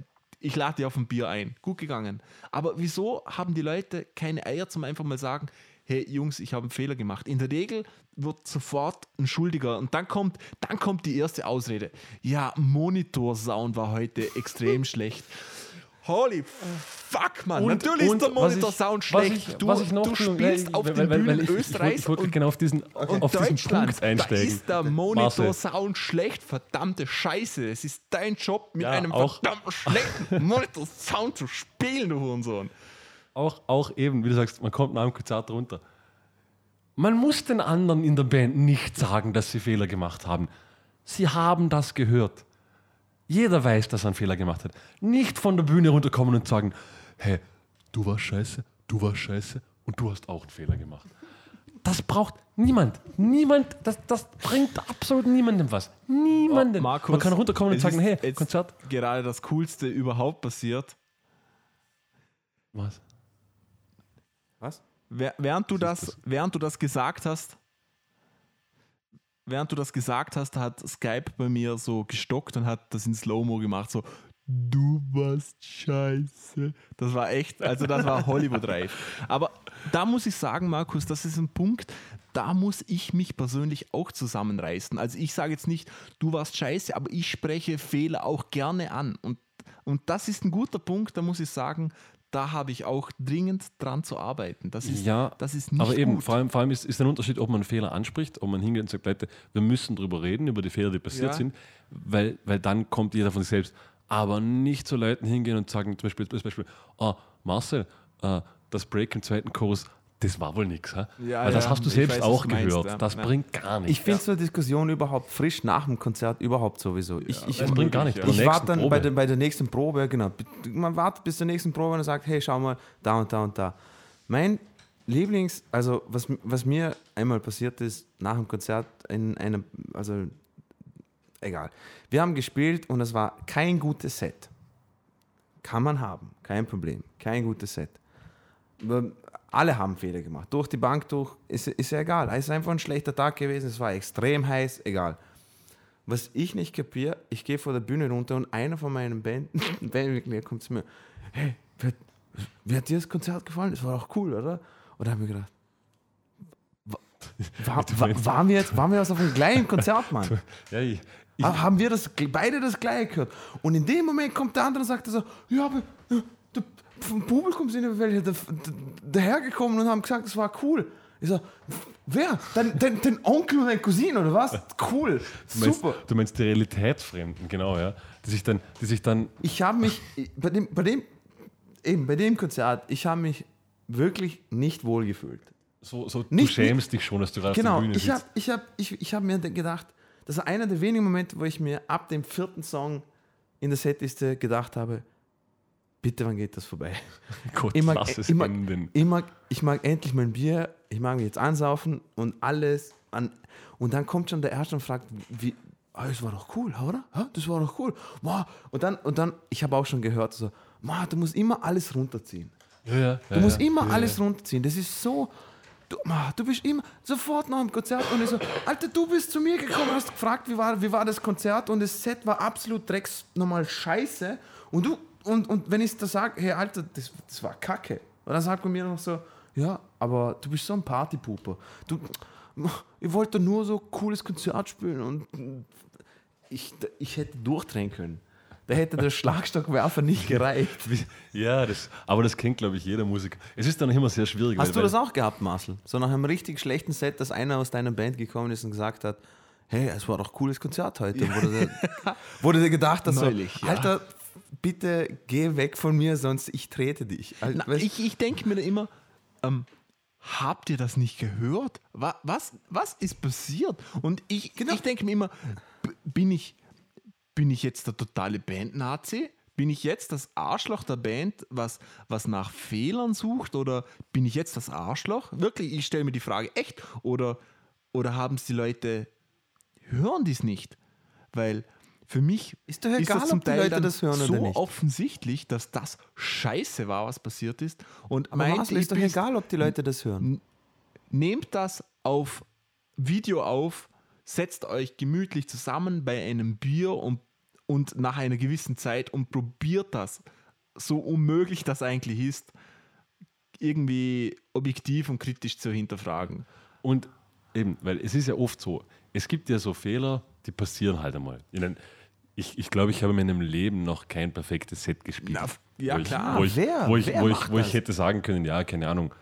ich lade dir auf ein Bier ein. Gut gegangen. Aber wieso haben die Leute keine Eier zum einfach mal sagen, hey Jungs, ich habe einen Fehler gemacht. In der Regel wird sofort ein Schuldiger und dann kommt, dann kommt die erste Ausrede. Ja, Monitorsound war heute extrem schlecht. Holy fuck, Mann. Und- Natürlich und ist der ich- Monitorsound schlecht. ich- du, ich du spielst weil- auf weil- den weil- ich- ich wollte- Österreichs ich wollte und genau auf diesen, und auf diesen Punkt da einsteigen. ist der Monitorsound schlecht, verdammte Scheiße. Es ist dein Job, mit Ja, einem auch- verdammten schlechten Monitorsound zu spielen, du Hurensohn. Auch, auch eben, wie du sagst, man kommt nach einem Konzert runter. Man muss den anderen in der Band nicht sagen, dass sie Fehler gemacht haben. Sie haben das gehört. Jeder weiß, dass er einen Fehler gemacht hat. Nicht von der Bühne runterkommen und sagen, hey, du warst scheiße, du warst scheiße und du hast auch einen Fehler gemacht. Das braucht niemand. Niemand, das, das bringt absolut niemandem was. Niemandem. Markus, Man kann runterkommen und sagen, hey, Konzert. Gerade das Coolste überhaupt passiert. Was? Während du das, während du das gesagt hast, während du das gesagt hast, hat Skype bei mir so gestockt und hat das in Slow-Mo gemacht, so du warst scheiße. Das war echt, also das war Hollywood-reif. Aber da muss ich sagen, Markus, das ist ein Punkt, da muss ich mich persönlich auch zusammenreißen. Also ich sage jetzt nicht, du warst scheiße, aber ich spreche Fehler auch gerne an. Und, und das ist ein guter Punkt, da muss ich sagen, da habe ich auch dringend dran zu arbeiten. Das ist, Ja, das ist nicht aber eben, gut. vor allem, vor allem ist, ist ein Unterschied, ob man einen Fehler anspricht, ob man hingeht und sagt, Leute, wir müssen drüber reden, über die Fehler, die passiert Ja. sind, weil, weil dann kommt jeder von sich selbst. Aber nicht zu Leuten hingehen und sagen, zum Beispiel, zum Beispiel oh, Marcel, äh, das Break im zweiten Chorus, das war wohl nichts. Ja, weil das ja, hast du selbst weiß, auch meinst, gehört. ja. Das bringt gar nichts. Ich finde so eine Diskussion überhaupt frisch nach dem Konzert überhaupt sowieso. Ich, ich, das bringt gar nichts. ich warte dann bei der, bei der nächsten Probe, genau. Man wartet bis zur nächsten Probe und sagt, hey, schau mal, da und da und da. Mein Lieblings, also was, was mir einmal passiert ist nach dem Konzert in einem, also egal. Wir haben gespielt und es war kein gutes Set. Kann man haben, kein Problem, kein gutes Set. Alle haben Fehler gemacht. Durch die Bank durch, ist, ist ja egal. Es ist einfach ein schlechter Tag gewesen, es war extrem heiß, egal. Was ich nicht kapiere, ich gehe vor der Bühne runter und einer von meinen Band Bandmitgliedern kommt zu mir, hey, wie, wie hat dir das Konzert gefallen? Das war doch cool, oder? Und da habe ich mir gedacht, wa- war, war, waren, wir jetzt, waren wir jetzt auf dem gleichen Konzert, Mann? Ja, ich, ich, Ha- haben wir das, beide das gleiche gehört. Und in dem Moment kommt der andere und sagt so, ja, aber vom Publikum sind ja welche da- da- dahergekommen und haben gesagt, das war cool. Ich so, wer? Dein, dein, dein Onkel und dein Cousin oder was? Cool, du, meinst, super. du meinst die Realitätsfremden, genau, ja. Die sich dann, die sich dann Ich habe mich, bei dem, bei dem, eben bei dem Konzert, ich habe mich wirklich nicht wohl gefühlt. so, so du Nicht- schämst dich schon, dass du gerade auf Genau, der Bühne ich sitzt. habe ich hab, ich, ich hab mir gedacht, das war einer der wenigen Momente, wo ich mir ab dem vierten Song in der Setliste gedacht habe, bitte, wann geht das vorbei? Gott, Ich mag, lass es ich, mag, enden. ich, mag, ich mag endlich mein Bier, ich mag mich jetzt ansaufen und alles. An, und dann kommt schon der Erste und fragt, wie, ah, das war doch cool, oder? Das war doch cool. Und dann, und dann ich habe auch schon gehört, so, "Ma, du musst immer alles runterziehen. Ja, ja, Du musst immer alles runterziehen. Das ist so. Du, ma, du bist immer sofort nach dem Konzert und ich so, Alter, du bist zu mir gekommen, hast gefragt, wie war, wie war das Konzert und das Set war absolut drecks nochmal scheiße. Und du, und, und wenn ich da sage, hey Alter, das, das war Kacke. Und dann sagt man mir noch so, ja, aber du bist so ein Partypuper. Du, ich wollte nur so cooles Konzert spielen und ich, ich hätte durchdrehen können. Da hätte der Schlagstockwerfer nicht gereicht. Ja, das, aber das kennt, glaube ich, jeder Musiker. Es ist dann immer sehr schwierig. Hast weil, du das auch gehabt, Marcel? So nach einem richtig schlechten Set, dass einer aus deiner Band gekommen ist und gesagt hat, hey, es war doch ein cooles Konzert heute. Wo, du dir, du dir gedacht hast, so, Neulich, ja. Alter, bitte geh weg von mir, sonst ich trete dich. Al- Na, weißt- ich ich denke mir immer, ähm, habt ihr das nicht gehört? Was, was, was ist passiert? Und ich, Genau. ich denke mir immer, bin ich, bin ich jetzt der totale Band-Nazi? Bin ich jetzt das Arschloch der Band, was, was nach Fehlern sucht? Oder bin ich jetzt das Arschloch? Wirklich, ich stelle mir die Frage, echt? Oder, oder haben es die Leute, hören dies nicht? Weil für mich Ist doch egal, das zum ob die Teil Leute das hören oder so nicht. offensichtlich, dass das scheiße war, was passiert ist. Und Aber mein Marcel, ist doch ist, egal, ob die Leute das hören. nehmt das auf Video auf, setzt euch gemütlich zusammen bei einem Bier und, und nach einer gewissen Zeit und probiert das, so unmöglich das eigentlich ist, irgendwie objektiv und kritisch zu hinterfragen. Und eben, weil es ist ja oft so, es gibt ja so Fehler, die passieren halt einmal. Ich, mein, ich, ich glaube, ich habe in meinem Leben noch kein perfektes Set gespielt. Na, ja, wo ich, klar. Wo ich, Wer? wo ich, Wer wo ich, wo ich hätte sagen können, ja, keine Ahnung,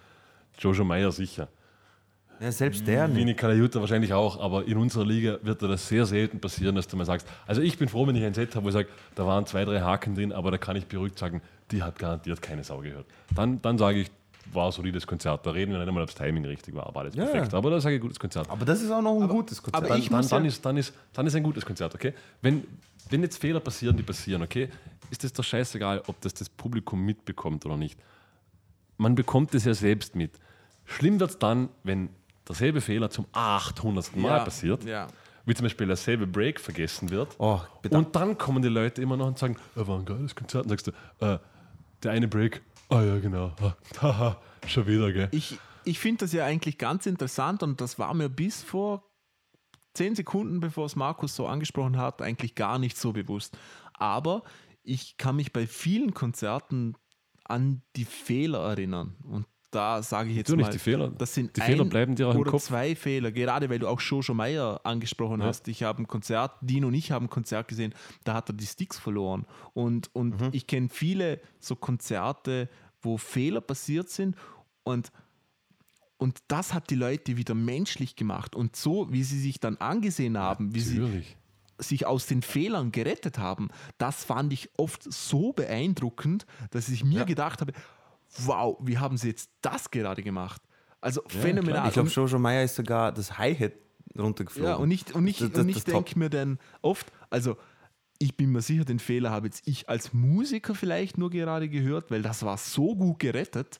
Jojo Meyer sicher. Ja, selbst der nicht. Vini Kalajuta wahrscheinlich auch, aber in unserer Liga wird dir das sehr selten passieren, dass du mal sagst, also ich bin froh, wenn ich ein Set habe, wo ich sage, da waren zwei, drei Haken drin, aber da kann ich beruhigt sagen, die hat garantiert keine Sau gehört. Dann, dann sage ich, war ein solides Konzert. Da reden wir nicht einmal, ob das Timing richtig war, aber alles Ja, perfekt. ja. Aber da sage ich, gutes Konzert. Aber das ist auch noch ein gutes Konzert. aber dann, ich dann, dann, ja- ist, dann, ist, dann ist ein gutes Konzert, okay? Wenn, wenn jetzt Fehler passieren, die passieren, okay, ist es doch scheißegal, ob das das Publikum mitbekommt oder nicht. Man bekommt es ja selbst mit. Schlimm wird es dann, wenn derselbe Fehler zum 800. Mal Ja, passiert, ja. wie zum Beispiel derselbe Break vergessen wird. Oh, und dann kommen die Leute immer noch und sagen, äh, war ein geiles Konzert. Und sagst du, äh, der eine Break, ah ja, genau, ah, haha, schon wieder, gell? Ich, ich finde das ja eigentlich ganz interessant und das war mir bis vor zehn Sekunden, bevor es Markus so angesprochen hat, eigentlich gar nicht so bewusst. Aber ich kann mich bei vielen Konzerten an die Fehler erinnern. Und da sage ich jetzt Natürlich, mal, die Fehler- das sind die Fehler bleiben dir auch im oder Kopf. zwei Fehler, gerade weil du auch Jojo Meyer angesprochen Ja. hast. Ich habe ein Konzert, Dino und ich haben ein Konzert gesehen, da hat er die Sticks verloren. Und, und Mhm. ich kenne viele so Konzerte, wo Fehler passiert sind und und das hat die Leute wieder menschlich gemacht. Und so, wie sie sich dann angesehen haben, wie sie Natürlich. sich aus den Fehlern gerettet haben, das fand ich oft so beeindruckend, dass ich mir gedacht habe, wow, wie haben sie jetzt das gerade gemacht? Also phänomenal. ich glaube, Jojo Meyer ist sogar das Hi-Hat runtergeflogen. ja, und ich, und ich, Das- das- und ich denke mir dann oft, also ich bin mir sicher, den Fehler habe jetzt ich als Musiker vielleicht nur gerade gehört, weil das war so gut gerettet.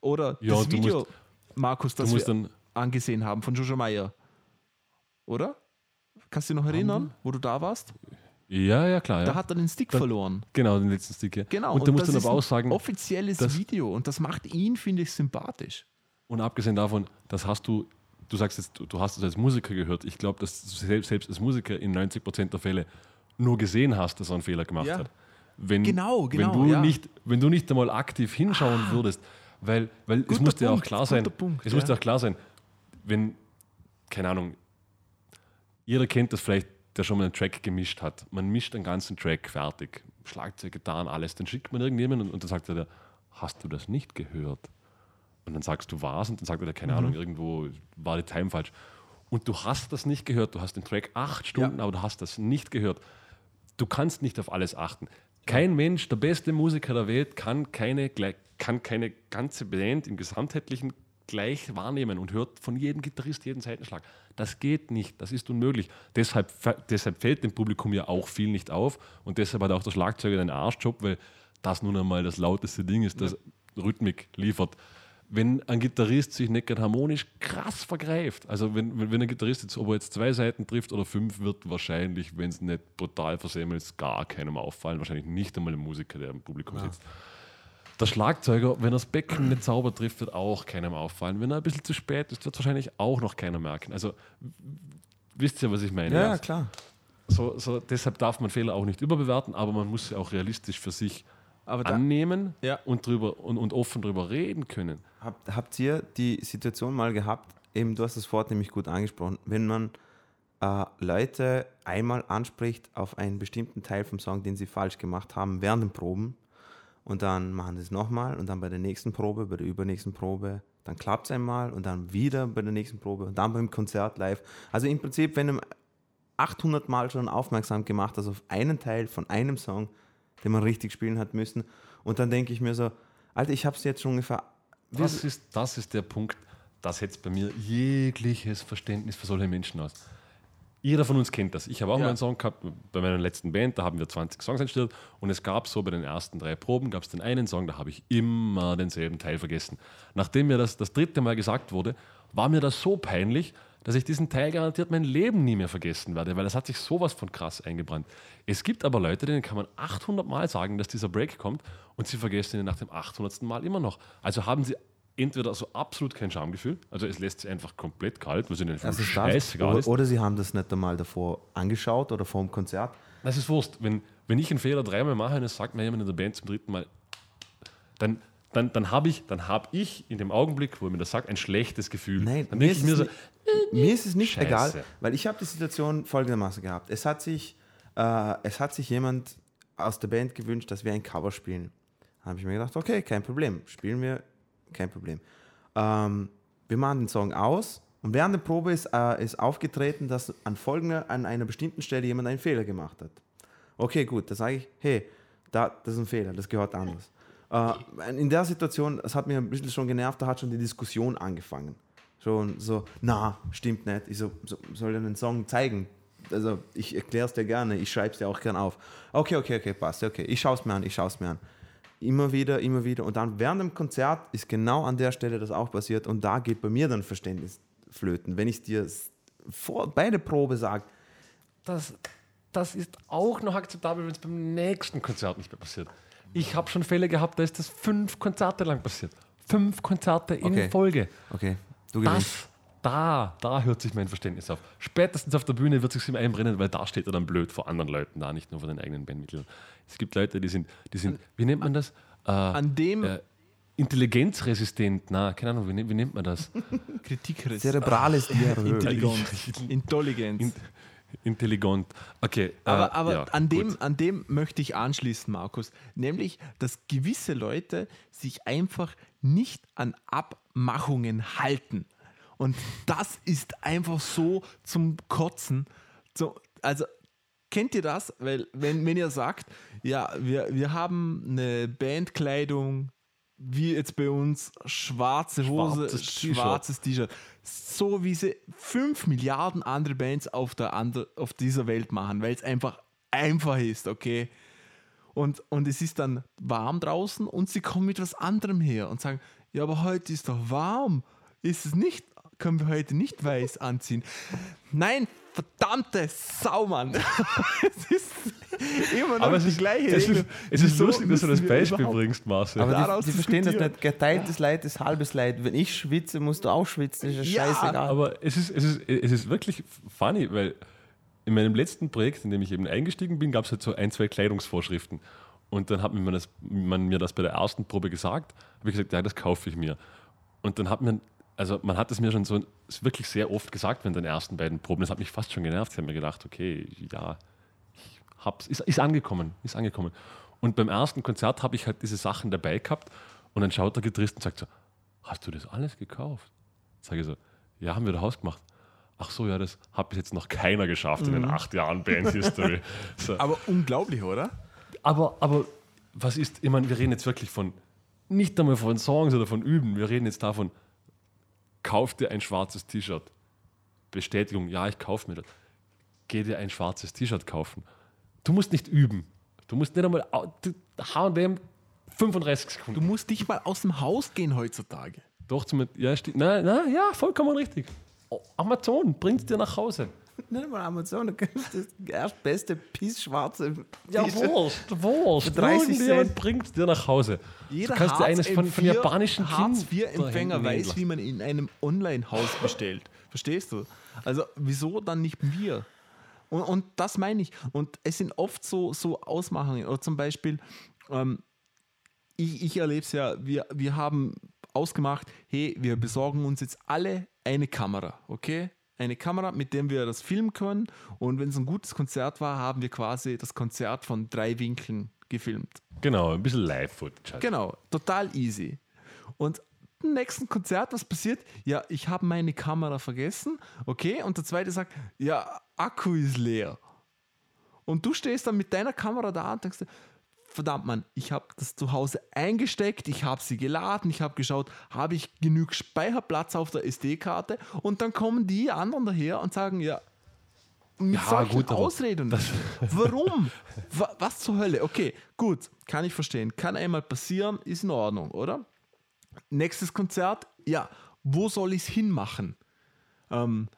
Oder Ja, das Video, musst- Markus, das wir dann, angesehen haben von Jojo Meyer. Oder? Kannst du dich noch erinnern, wo du da warst? Ja, ja, klar. Ja. Da hat er den Stick Da- verloren. Genau, den letzten Stick. Ja. Genau. Und du musst das dann aber auch sagen, Offizielles dass- Video und das macht ihn, finde ich, sympathisch. und abgesehen davon, das hast du, du sagst jetzt, du, hast es als Musiker gehört. Ich glaube, dass du selbst, selbst als Musiker in 90% der Fälle nur gesehen hast, dass er einen Fehler gemacht Ja. hat. Wenn, Genau, genau, Wenn du, ja. nicht, wenn du nicht einmal aktiv hinschauen würdest, weil, weil es Guter muss dir auch klar sein, Punkt, es muss ja. dir auch klar sein, wenn, keine Ahnung, jeder kennt das vielleicht, der schon mal einen Track gemischt hat. Man mischt einen ganzen Track fertig, Schlagzeug, Gitarren, alles. Dann schickt man irgendjemanden und, und dann sagt er, hast du das nicht gehört? Und dann sagst du was und dann sagt er, keine Ahnung, irgendwo war die Time falsch. Und du hast das nicht gehört. Du hast den Track acht Stunden, aber du hast das nicht gehört. Du kannst nicht auf alles achten. Kein Mensch, der beste Musiker der Welt, kann keine, kann keine ganze Band im Gesamtheitlichen gleich wahrnehmen und hört von jedem Gitarrist jeden Seitenschlag. Das geht nicht, das ist unmöglich. Deshalb, deshalb fällt dem Publikum ja auch viel nicht auf und deshalb hat auch der Schlagzeuger einen Arschjob, weil das nun einmal das lauteste Ding ist, das Rhythmik liefert. Wenn ein Gitarrist sich nicht harmonisch krass vergreift, also wenn, wenn, wenn ein Gitarrist jetzt, ob er jetzt zwei Seiten trifft oder fünf, wird wahrscheinlich, wenn es nicht brutal versemmelt gar keinem auffallen. Wahrscheinlich nicht einmal ein Musiker, der im Publikum sitzt. Der Schlagzeuger, wenn er das Becken nicht sauber trifft, wird auch keinem auffallen. Wenn er ein bisschen zu spät ist, wird wahrscheinlich auch noch keiner merken. Also wisst ihr, was ich meine? Ja, ja, klar. So, so, deshalb darf man Fehler auch nicht überbewerten, aber man muss sie auch realistisch für sich Aber da, annehmen Ja. und, drüber, und, und offen drüber reden können. Habt, habt ihr die Situation mal gehabt, eben du hast das Wort nämlich gut angesprochen, wenn man äh, Leute einmal anspricht auf einen bestimmten Teil vom Song, den sie falsch gemacht haben während den Proben und dann machen sie es nochmal und dann bei der nächsten Probe, bei der übernächsten Probe, dann klappt es einmal und dann wieder bei der nächsten Probe und dann beim Konzert live. Also im Prinzip, wenn du 800 Mal schon aufmerksam gemacht hast auf einen Teil von einem Song, den man richtig spielen hat müssen und dann denke ich mir so, Alter, ich habe es jetzt schon ungefähr Das ist, das ist der Punkt, das setzt bei mir jegliches Verständnis für solche Menschen aus. Jeder von uns kennt das. Ich habe auch Ja. mal einen Song gehabt bei meiner letzten Band, da haben wir 20 Songs eingestellt und es gab so bei den ersten drei Proben, gab es den einen Song, da habe ich immer denselben Teil vergessen. Nachdem mir das das dritte Mal gesagt wurde, war mir das so peinlich, dass ich diesen Teil garantiert mein Leben nie mehr vergessen werde, weil das hat sich sowas von krass eingebrannt. Es gibt aber Leute, denen kann man 800 Mal sagen, dass dieser Break kommt und sie vergessen ihn nach dem 800. Mal immer noch. Also haben sie entweder so absolut kein Schamgefühl, also es lässt sie einfach komplett kalt, was ihnen ist das. scheißegal Oder, ist. oder sie haben das nicht einmal davor angeschaut oder vor dem Konzert. Das ist Wurst. Wenn, wenn ich einen Fehler dreimal mache und es sagt mir jemand in der Band zum dritten Mal, dann, dann, dann habe ich, dann hab ich in dem Augenblick, wo er mir das sagt, ein schlechtes Gefühl. Nein, dann mir ich mir ist so, es Mir ist es nicht Scheiße. egal, weil ich habe die Situation folgendermaßen gehabt. Es hat sich, äh, es hat sich jemand aus der Band gewünscht, dass wir ein Cover spielen. Da habe ich mir gedacht, okay, kein Problem, spielen wir, kein Problem. Ähm, wir machen den Song aus und während der Probe ist, äh, ist aufgetreten, dass an folgender, an einer bestimmten Stelle jemand einen Fehler gemacht hat. Okay, gut, da sage ich, hey, da, das ist ein Fehler, das gehört anders. Äh, in der Situation, das hat mich ein bisschen schon genervt, da hat schon die Diskussion angefangen. Schon so, na, stimmt nicht. Ich so, so soll dir einen Song zeigen? Also, ich erkläre es dir gerne, ich schreibe es dir auch gern auf. Okay, okay, okay, passt, okay. Ich schaue es mir an, ich schaue es mir an. Immer wieder, immer wieder. Und dann während dem Konzert ist genau an der Stelle das auch passiert und da geht bei mir dann Verständnis flöten. Wenn ich dir vor, bei der Probe sage, das, das ist auch noch akzeptabel, wenn es beim nächsten Konzert nicht mehr passiert. Ich habe schon Fälle gehabt, da ist das fünf Konzerte lang passiert. Fünf Konzerte in Okay. Folge. okay, du gewinnst. Das, da, da hört sich mein Verständnis auf. Spätestens auf der Bühne wird sich ihm einbrennen, weil da steht er dann blöd vor anderen Leuten da, nicht nur vor den eigenen Bandmitgliedern. Es gibt Leute, die sind, die sind wie nennt man das? Äh, An dem äh, intelligenzresistent, na, keine Ahnung, wie, nennt- wie nennt man das? Kritik Zerebrales Diarrhoe. Intelligenz. Intelligenz. In, intelligent. Okay. Aber, äh, aber ja, an, dem, gut. an dem möchte ich anschließen, Markus. Nämlich, dass gewisse Leute sich einfach nicht an Abmachungen halten. Und das ist einfach so zum Kotzen. So, also, kennt ihr das? Weil, wenn, wenn ihr sagt, ja, wir, wir haben eine Bandkleidung, wie jetzt bei uns, schwarze Hose, Schwarzes T-Shirt. schwarzes T-Shirt. So wie sie 5 Milliarden andere Bands auf, der andre, auf dieser Welt machen, weil es einfach einfach ist, okay? Und, und es ist dann warm draußen und sie kommen mit was anderem her und sagen, ja, aber heute ist doch warm. Ist es nicht? Können wir heute nicht weiß anziehen? Nein, verdammte Saumann. es ist immer noch Aber es die ist, gleiche es Regel. ist, es ist Wieso lustig, dass du das Beispiel bringst, Marcel. Aber Daraus die, die verstehen das nicht. Geteiltes Leid ist halbes Leid. Wenn ich schwitze, musst du auch schwitzen. Ist ja scheißegal. Aber es ist, es, ist, es ist wirklich funny, weil in meinem letzten Projekt, in dem ich eben eingestiegen bin, gab es halt so ein, zwei Kleidungsvorschriften. Und dann hat mir das, man mir das bei der ersten Probe gesagt, habe ich gesagt, ja, das kaufe ich mir. Und dann hat man, also man hat es mir schon so wirklich sehr oft gesagt während den ersten beiden Proben. Das hat mich fast schon genervt. Ich habe mir gedacht, okay, ja, ich hab's, ist, ist angekommen, ist angekommen. Und beim ersten Konzert habe ich halt diese Sachen dabei gehabt und dann schaut der Gitarrist und sagt so, hast du das alles gekauft? Sage ich so, ja, haben wir da Haus gemacht. Ach so, ja, das hat bis jetzt noch keiner geschafft in den acht Jahren Band History. So. Aber unglaublich, oder? Aber, aber was ist, ich meine, wir reden jetzt wirklich von, nicht einmal von Songs oder von Üben, wir reden jetzt davon, kauf dir ein schwarzes T-Shirt. Bestätigung, ja, ich kaufe mir das. Geh dir ein schwarzes T-Shirt kaufen. Du musst nicht üben. Du musst nicht einmal du- H&M 35 Du Sekunden. musst nicht mal aus dem Haus gehen heutzutage. Doch, zum, ja, na, na, ja, vollkommen richtig. Amazon bringt dir nach Hause. Nicht mal Amazon, du kannst das erstbeste pissschwarze Ja, T-Shirt. Wurst, Wurst. Für 30 Irgendjemand Cent. bringt dir nach Hause. Jeder du kannst dir eines von, von japanischen Hartz-IV-Empfänger Kindern weiß, wie man in einem Online-Haus bestellt. Verstehst du? Also, wieso dann nicht wir? Und, und das meine ich. Und es sind oft so, so Ausmachungen. Oder zum Beispiel, ähm, ich, ich erlebe es ja, wir, wir haben ausgemacht, hey, wir besorgen uns jetzt alle eine Kamera, okay? Eine Kamera, mit der wir das filmen können. Und wenn es ein gutes Konzert war, haben wir quasi das Konzert von drei Winkeln gefilmt. Genau, ein bisschen Live-Footage. halt. Genau, total easy. Und im nächsten Konzert, was passiert? Ja, ich habe meine Kamera vergessen, okay, und der zweite sagt, ja, Akku ist leer. Und du stehst dann mit deiner Kamera da und denkst, dir, verdammt Mann, ich habe das zu Hause eingesteckt, ich habe sie geladen, ich habe geschaut, habe ich genug Speicherplatz auf der SD-Karte und dann kommen die anderen daher und sagen, ja, mit Ja, solchen gut, Ausreden. Warum? Wa- Was zur Hölle? Okay, gut, kann ich verstehen. Kann einmal passieren, ist in Ordnung, oder? Nächstes Konzert, ja, wo soll ich es hinmachen? Ähm,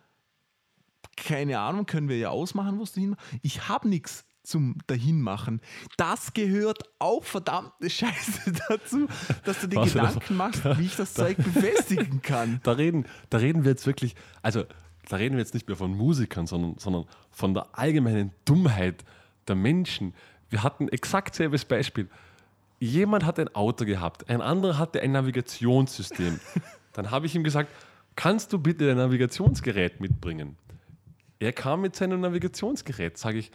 keine Ahnung, können wir ja ausmachen, wo es dahin Ich habe nichts zum Dahinmachen. Das gehört auch verdammte Scheiße dazu, dass du dir das- Gedanken machst, wie ich das Zeug befestigen kann. Da reden, da reden wir jetzt wirklich, also da reden wir jetzt nicht mehr von Musikern, sondern, sondern von der allgemeinen Dummheit der Menschen. Wir hatten exakt selbes Beispiel. Jemand hat ein Auto gehabt, ein anderer hatte ein Navigationssystem. Dann habe ich ihm gesagt, kannst du bitte dein Navigationsgerät mitbringen? Er kam mit seinem Navigationsgerät, sage ich,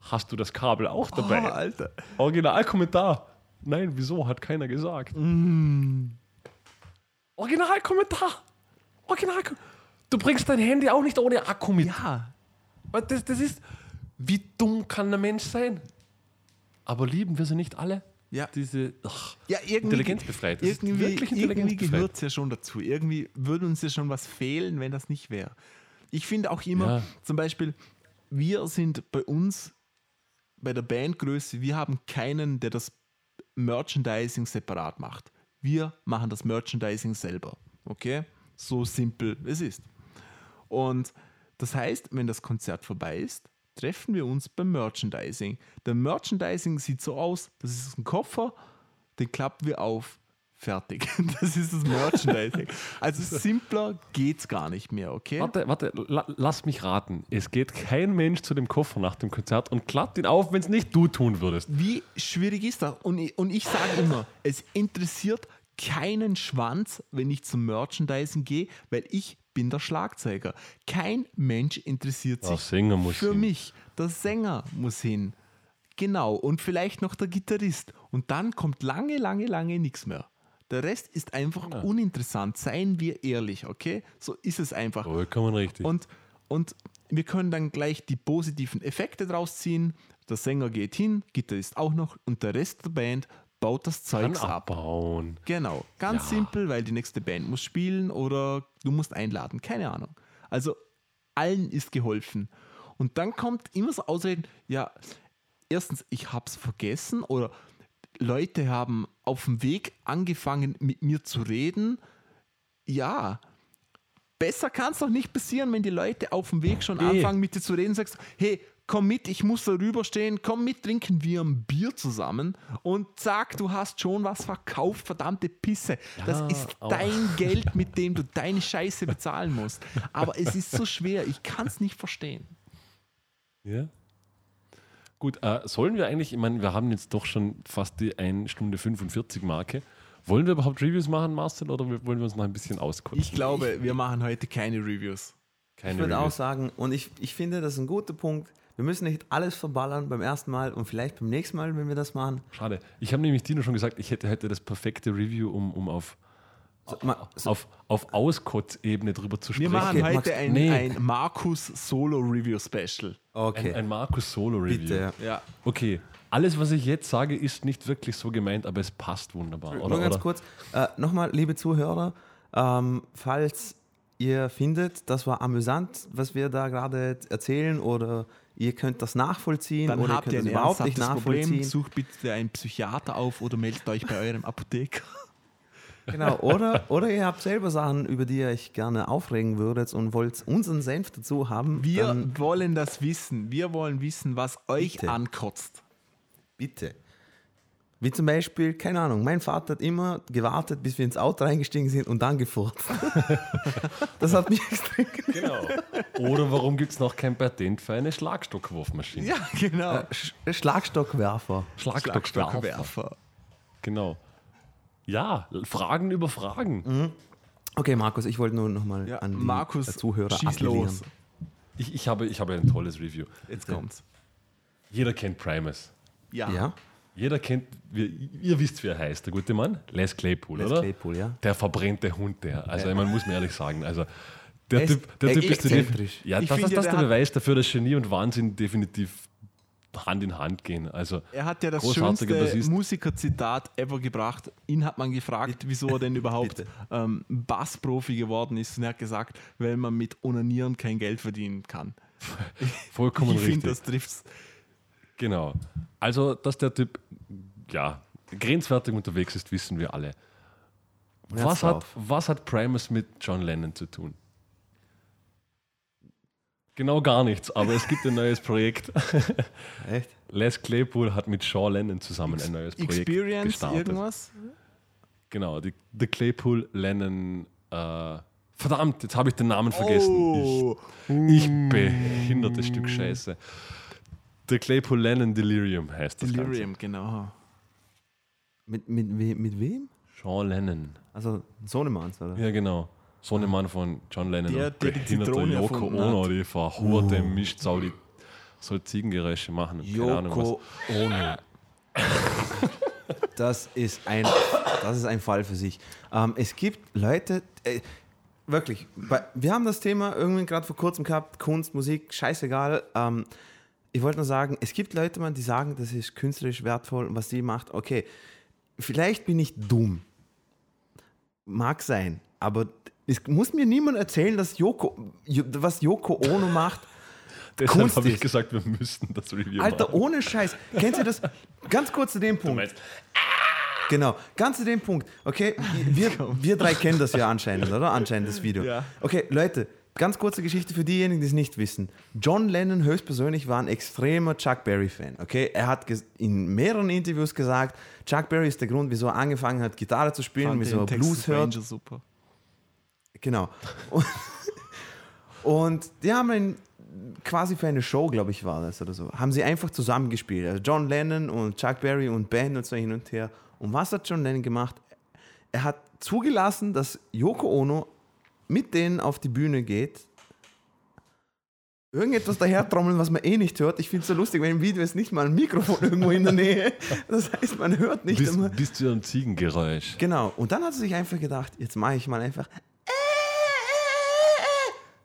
hast du das Kabel auch dabei? Oh, Alter. Originalkommentar. Nein, wieso? Hat keiner gesagt. Mm. Originalkommentar. Original. Du bringst dein Handy auch nicht ohne Akku mit. Ja, Das, das ist. Wie dumm kann der Mensch sein? Aber lieben wir sie nicht alle? Ja. Diese. Ach, ja irgendwie, Intelligenzbefreit. Das ist irgendwie, wirklich irgendwie gehört es ja schon dazu. Irgendwie würde uns ja schon was fehlen, wenn das nicht wäre. Ich finde auch immer, Ja. zum Beispiel, wir sind bei uns, bei der Bandgröße, wir haben keinen, der das Merchandising separat macht. Wir machen das Merchandising selber. Okay? So simpel es ist. Und das heißt, wenn das Konzert vorbei ist, treffen wir uns beim Merchandising. Der Merchandising sieht so aus, das ist ein Koffer, den klappen wir auf. Fertig. Das ist das Merchandising. Also simpler geht's gar nicht mehr, okay? Warte, warte, la, lass mich raten. Es geht kein Mensch zu dem Koffer nach dem Konzert und klappt ihn auf, wenn es nicht du tun würdest. Wie schwierig ist das? Und ich, und ich sage immer, es interessiert keinen Schwanz, wenn ich zum Merchandising gehe, weil ich bin der Schlagzeuger. Kein Mensch interessiert sich für hin. mich. Der Sänger muss hin. Genau. Und vielleicht noch der Gitarrist. Und dann kommt lange, lange, lange nichts mehr. Der Rest ist einfach uninteressant. Seien wir ehrlich, okay? So ist es einfach. Vollkommen richtig. Und, und wir können dann gleich die positiven Effekte draus ziehen. Der Sänger geht hin, Gitarrist auch noch und der Rest der Band baut das Kann Zeugs ab. abbauen. Genau, ganz Ja. simpel, weil die nächste Band muss spielen oder du musst einladen, keine Ahnung. Also allen ist geholfen. Und dann kommt immer so Ausreden, ja, erstens, ich hab's vergessen oder Leute haben auf dem Weg angefangen mit mir zu reden. Ja, besser kann es doch nicht passieren, wenn die Leute auf dem Weg schon Nee. anfangen mit dir zu reden sagst, hey, komm mit, ich muss da rüberstehen, komm mit, trinken wir ein Bier zusammen und sag, du hast schon was verkauft, verdammte Pisse. das Ja, ist dein Geld, mit dem du deine Scheiße bezahlen musst. Aber es ist so schwer, ich kann es nicht verstehen. Ja. Gut, äh, sollen wir eigentlich, ich meine, wir haben jetzt doch schon fast die 1 Stunde 45 Marke. Wollen wir überhaupt Reviews machen, Marcel, oder wollen wir uns noch ein bisschen auskotzen? Ich glaube, wir machen heute keine Reviews. Keine Ich würde auch sagen, und ich, ich finde, das ist ein guter Punkt. Wir müssen nicht alles verballern beim ersten Mal und vielleicht beim nächsten Mal, wenn wir das machen. Schade. Ich habe nämlich Dino schon gesagt, ich hätte heute das perfekte Review, um, um auf, So, auf, auf Auskotzebene drüber zu Wir sprechen. machen Okay, heute Max- ein, Nee. ein Markus Solo Review Special. okay, Ein, ein Markus Solo Review. bitte. Ja. Ja. Okay, alles, was ich jetzt sage, ist nicht wirklich so gemeint, aber es passt wunderbar. Nur Oder, ganz oder? kurz, äh, nochmal, liebe Zuhörer, ähm, falls ihr findet, das war amüsant, was wir da gerade erzählen, oder ihr könnt das nachvollziehen Dann oder ihr habt könnt ihr das ein überhaupt nicht ernsthaftes Problem, nachvollziehen. sucht bitte einen Psychiater auf oder meldet euch bei eurem Apotheker. Genau, oder, oder ihr habt selber Sachen, über die ihr euch gerne aufregen würdet und wollt unseren Senf dazu haben. Wir dann wollen das wissen. Wir wollen wissen, was euch Bitte. ankotzt. bitte. Wie zum Beispiel, keine Ahnung, mein Vater hat immer gewartet, bis wir ins Auto reingestiegen sind und dann gefurzt. das hat mich extrem Genau. Oder warum gibt es noch kein Patent für eine Schlagstockwurfmaschine? Ja, genau. Sch Schlagstockwerfer. Schlagstockwerfer. Genau. Ja, Fragen über Fragen. Okay, Markus, ich wollte nur nochmal Ja, an die Markus, Zuhörer schieß appellieren. los. Ich, ich, habe, ich habe ein tolles Review. Jetzt kommt's. Jeder kennt Primus. Ja. Ja, Jeder kennt, wie, ihr wisst, wie er heißt, der gute Mann? Les Claypool, Les oder? Claypool, ja. Der verbrennte Hund, der. Also, man muss mir ehrlich sagen, also der Er ist Typ, der typ ist exzentrisch. Ja, Ich das, finde, das ist der der Beweis dafür, dass Genie und Wahnsinn definitiv Hand in Hand gehen. Also, Er hat ja das schönste Bassist. Musikerzitat ever gebracht. Ihn hat man gefragt, wieso er denn überhaupt ähm, Bassprofi geworden ist. Und er hat gesagt, weil man mit Onanieren kein Geld verdienen kann. vollkommen ich finde, richtig. das trifft's. Genau. Also, dass der Typ ja, grenzwertig unterwegs ist, wissen wir alle. Was hat, was hat Primus mit John Lennon zu tun? Genau gar nichts, aber es gibt ein neues Projekt. Echt? Les Claypool hat mit Sean Lennon zusammen ein neues Projekt Experience, gestartet. irgendwas? Genau, die, The Claypool Lennon. Äh, verdammt, jetzt habe ich den Namen vergessen. Oh. Ich, ich behindertes Stück Scheiße. The Claypool Lennon Delirium heißt das Delirium, genau. Mit, mit, mit wem? Ganze. Sean Lennon. Also Sohnemanns, oder? Ja, genau. So ein Mann von John Lennon. Der, und der die Zitrone Yoko Ono, die verhurte Mischsau, die soll Ziegengeräusche machen. und Keine Ahnung. Yoko Ono. Das ist ein, das ist ein Fall für sich. Ähm, es gibt Leute, äh, wirklich, bei, wir haben das Thema irgendwie gerade vor kurzem gehabt, Kunst, Musik, scheißegal. Ähm, ich wollte nur sagen, es gibt Leute, man, die sagen, das ist künstlerisch wertvoll, was sie macht. Okay, vielleicht bin ich dumm. Mag sein, aber es muss mir niemand erzählen, dass Yoko, was Yoko Ono macht. Deshalb habe ich gesagt, wir müssten das Review Alter, machen. ohne Scheiß. Kennt ihr das? Ganz kurz zu dem Punkt. meinst- Genau, ganz zu dem Punkt. Okay, wir, wir drei kennen das ja anscheinend, oder? Anscheinend das Video. Ja. Okay, Leute, ganz kurze Geschichte für diejenigen, die es nicht wissen. John Lennon höchstpersönlich war ein extremer Chuck Berry-Fan. Okay, er hat in mehreren Interviews gesagt, Chuck Berry ist der Grund, wieso er angefangen hat, Gitarre zu spielen, Fand wieso er Blues hört. Ranger super. Genau. Und, und die haben ihn quasi für eine Show, glaube ich, war das oder so, haben sie einfach zusammengespielt. Also John Lennon und Chuck Berry und Band und so hin und her. Und was hat John Lennon gemacht? Er hat zugelassen, dass Yoko Ono mit denen auf die Bühne geht. Irgendetwas daher trommeln, was man eh nicht hört. Ich finde es so lustig, weil im Video ist nicht mal ein Mikrofon irgendwo in der Nähe. Das heißt, man hört nicht Bis, immer. bis zu einem Ziegengeräusch. Genau. Und dann hat er sich einfach gedacht, jetzt mache ich mal einfach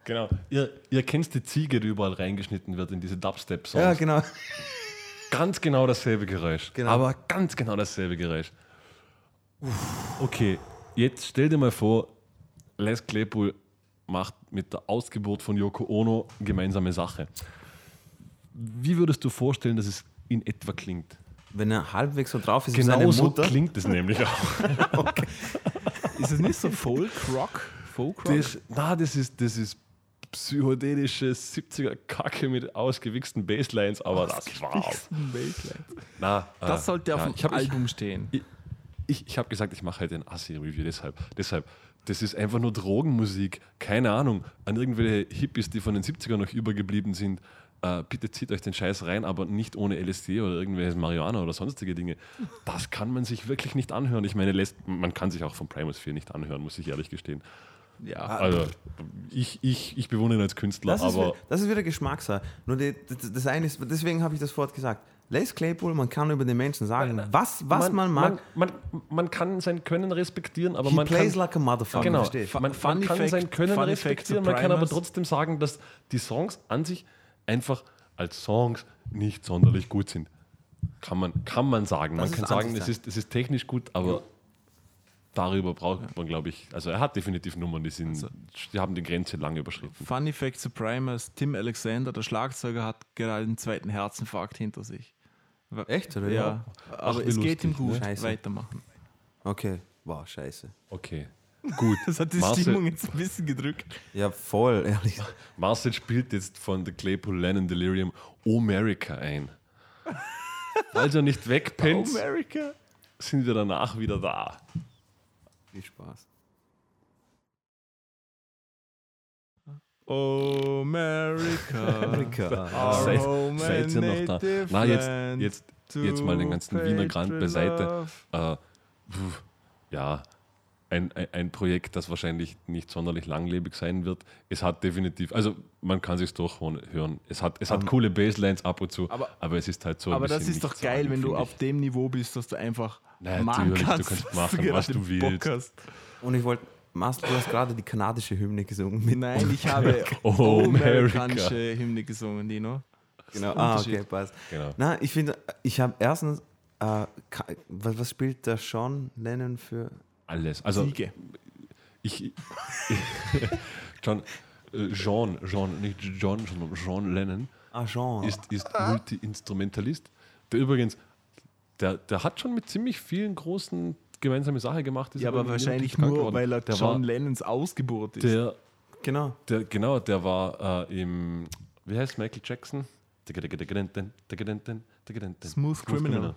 Genau. Ihr, ihr kennt die Ziege, die überall reingeschnitten wird in diese Dubstep-Songs. Ja, genau. Ganz genau dasselbe Geräusch. Genau. Aber ganz genau dasselbe Geräusch. Okay, jetzt stell dir mal vor, Les Claypool macht mit der Ausgeburt von Yoko Ono gemeinsame Sache. Wie würdest du vorstellen, dass es in etwa klingt? Wenn er halbwegs so drauf ist, wie Genau seine so Mutter. klingt es nämlich auch. Ist es nicht so Folk Rock? Folk Rock? Das, na, das ist, das ist psychedelische 70er Kacke mit ausgewichsten Basslines, aber das war. Bassline. Na, Das äh, sollte auf ja, dem ich hab- ich- Album stehen. Ich, ich, ich habe gesagt, ich mache heute ein Assi-Review, deshalb. deshalb. Das ist einfach nur Drogenmusik. Keine Ahnung. An irgendwelche Hippies, die von den 70ern noch übergeblieben sind. Äh, bitte zieht euch den Scheiß rein, aber nicht ohne LSD oder irgendwelches Marihuana oder sonstige Dinge. Das kann man sich wirklich nicht anhören. Ich meine, lässt, man kann sich auch von Primus 4 nicht anhören, muss ich ehrlich gestehen. Ja. Also, ich, ich, ich bewundere ihn als Künstler, Das ist, aber wieder, das ist wieder Geschmackssache. Nur die, das, das eine ist, deswegen habe ich das Wort gesagt. Les Claypool, man kann über den Menschen sagen, was, was man, mag. Man, man, man kann sein Können respektieren, aber He man plays kann, like a motherfucker. Genau, man, man kann Fact- sein Können respektieren, man kann aber trotzdem sagen, dass die Songs an sich einfach als Songs nicht sonderlich gut sind. Kann man, kann man sagen. Das man kann ist sagen, es ist, es ist technisch gut, aber darüber braucht man, glaube ich, also er hat definitiv Nummern, die, sind, die haben die Grenze lange überschritten. Funny Fact zu Primus: Tim Alexander, der Schlagzeuger, hat gerade den zweiten Herzinfarkt hinter sich. Echt, oder? Ja, aber wie es geht ihm gut. ne? Scheiße. Weitermachen. Okay. Wow, scheiße. Okay, gut. Das hat die Marcel- Stimmung jetzt ein bisschen gedrückt. Ja, voll, ehrlich. Marcel spielt jetzt von The Claypool Lennon Delirium America ein. Falls er nicht wegpennt, America. sind wir danach wieder da. Viel Spaß. America. Amerika. Our Seid- seid ihr noch da? Na, jetzt, jetzt, jetzt mal den ganzen Wiener Grand beiseite. Äh, pf, ja, ein, ein, Projekt, das wahrscheinlich nicht sonderlich langlebig sein wird. Es hat definitiv, also man kann sich durchhören. Es hat, es hat coole Basslines ab und zu, Aber- aber, es ist halt so. ein Aber das ist doch geil, sagen, wenn du auf dem Niveau bist, dass du einfach Na, machen natürlich, du kannst, kannst was machen, was gerade du willst. Und ich wollte, Marcel, du hast gerade die kanadische Hymne gesungen. Nein, ich habe Oh, amerikanische Hymne gesungen, Dino. Genau. Ah, okay, passt. Genau. Na, ich finde, ich habe erstens, äh, was, was spielt der Sean Lennon für Alles. Also Siege. ich, John, äh, Jean, Jean, nicht John, sondern Jean Lennon Ah, Jean. ist, ist Multi-Instrumentalist. Der übrigens, der, der hat schon mit ziemlich vielen großen gemeinsame Sache gemacht. ist Ja, aber wahrscheinlich nur, geworden. weil er der John war, Lennons Ausgeburt ist. der Genau. Der, genau, der war äh, im, wie heißt Michael Jackson? Smooth Criminal.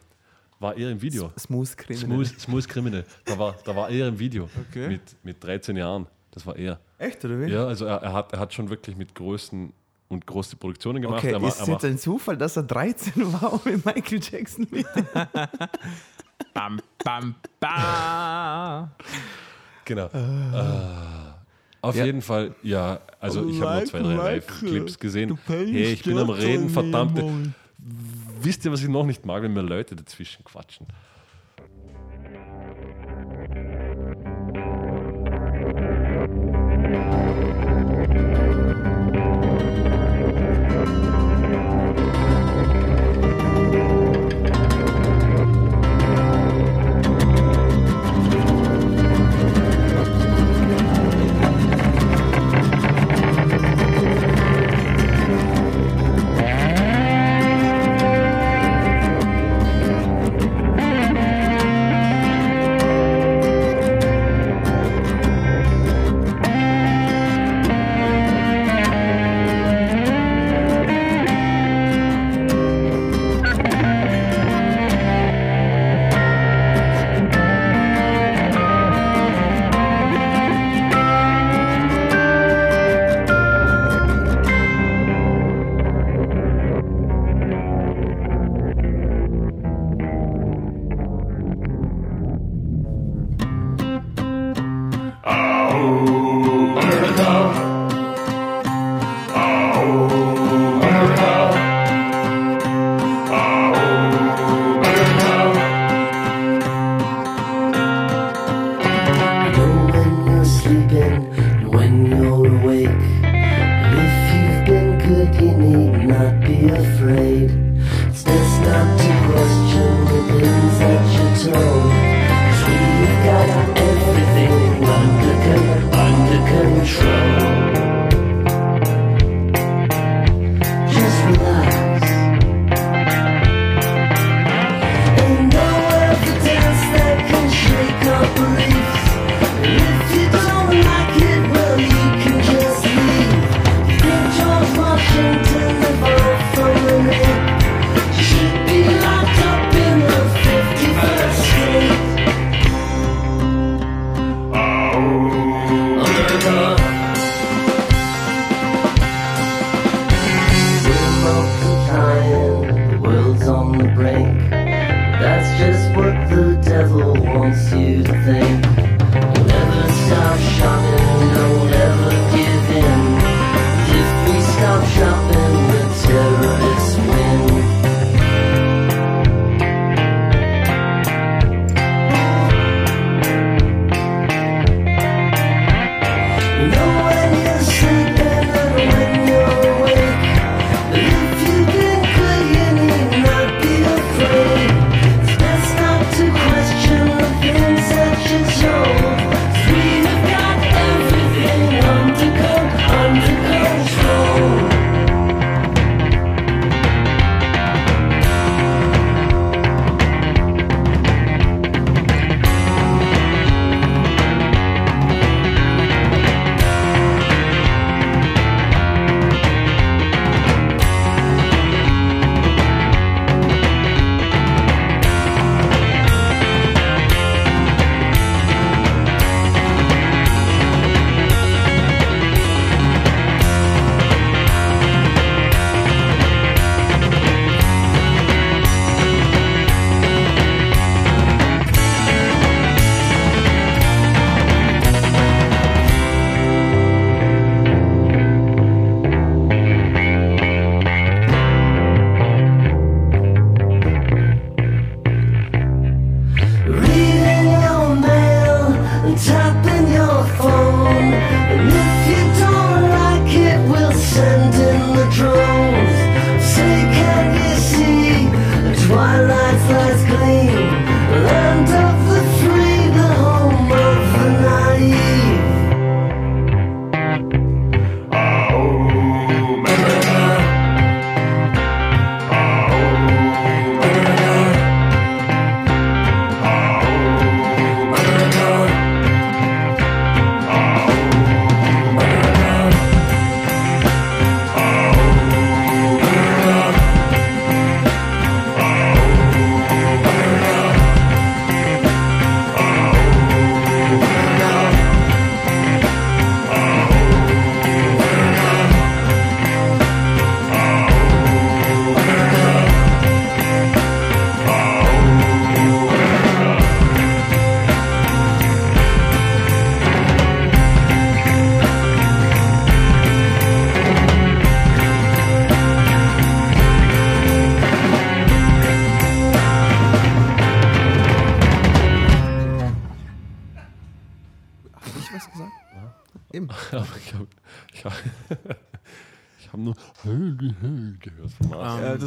War er im Video. Smooth Criminal. Smooth, Smooth Criminal. Da war, da war er im Video. Okay. Mit, mit 13 Jahren. Das war er. Echt, oder wie? Ja, also er, er, hat, er hat schon wirklich mit großen und große Produktionen gemacht. Okay, er, ist er jetzt ein Zufall, dass er 13 war und mit Michael Jackson mit? Bam, bam, bam. genau. Äh, auf Ja. jeden Fall, ja, also ich habe nur zwei, drei Live-Clips gesehen. Hey, ich bin am Reden, verdammte. Wisst ihr, was ich noch nicht mag, wenn mir Leute dazwischen quatschen?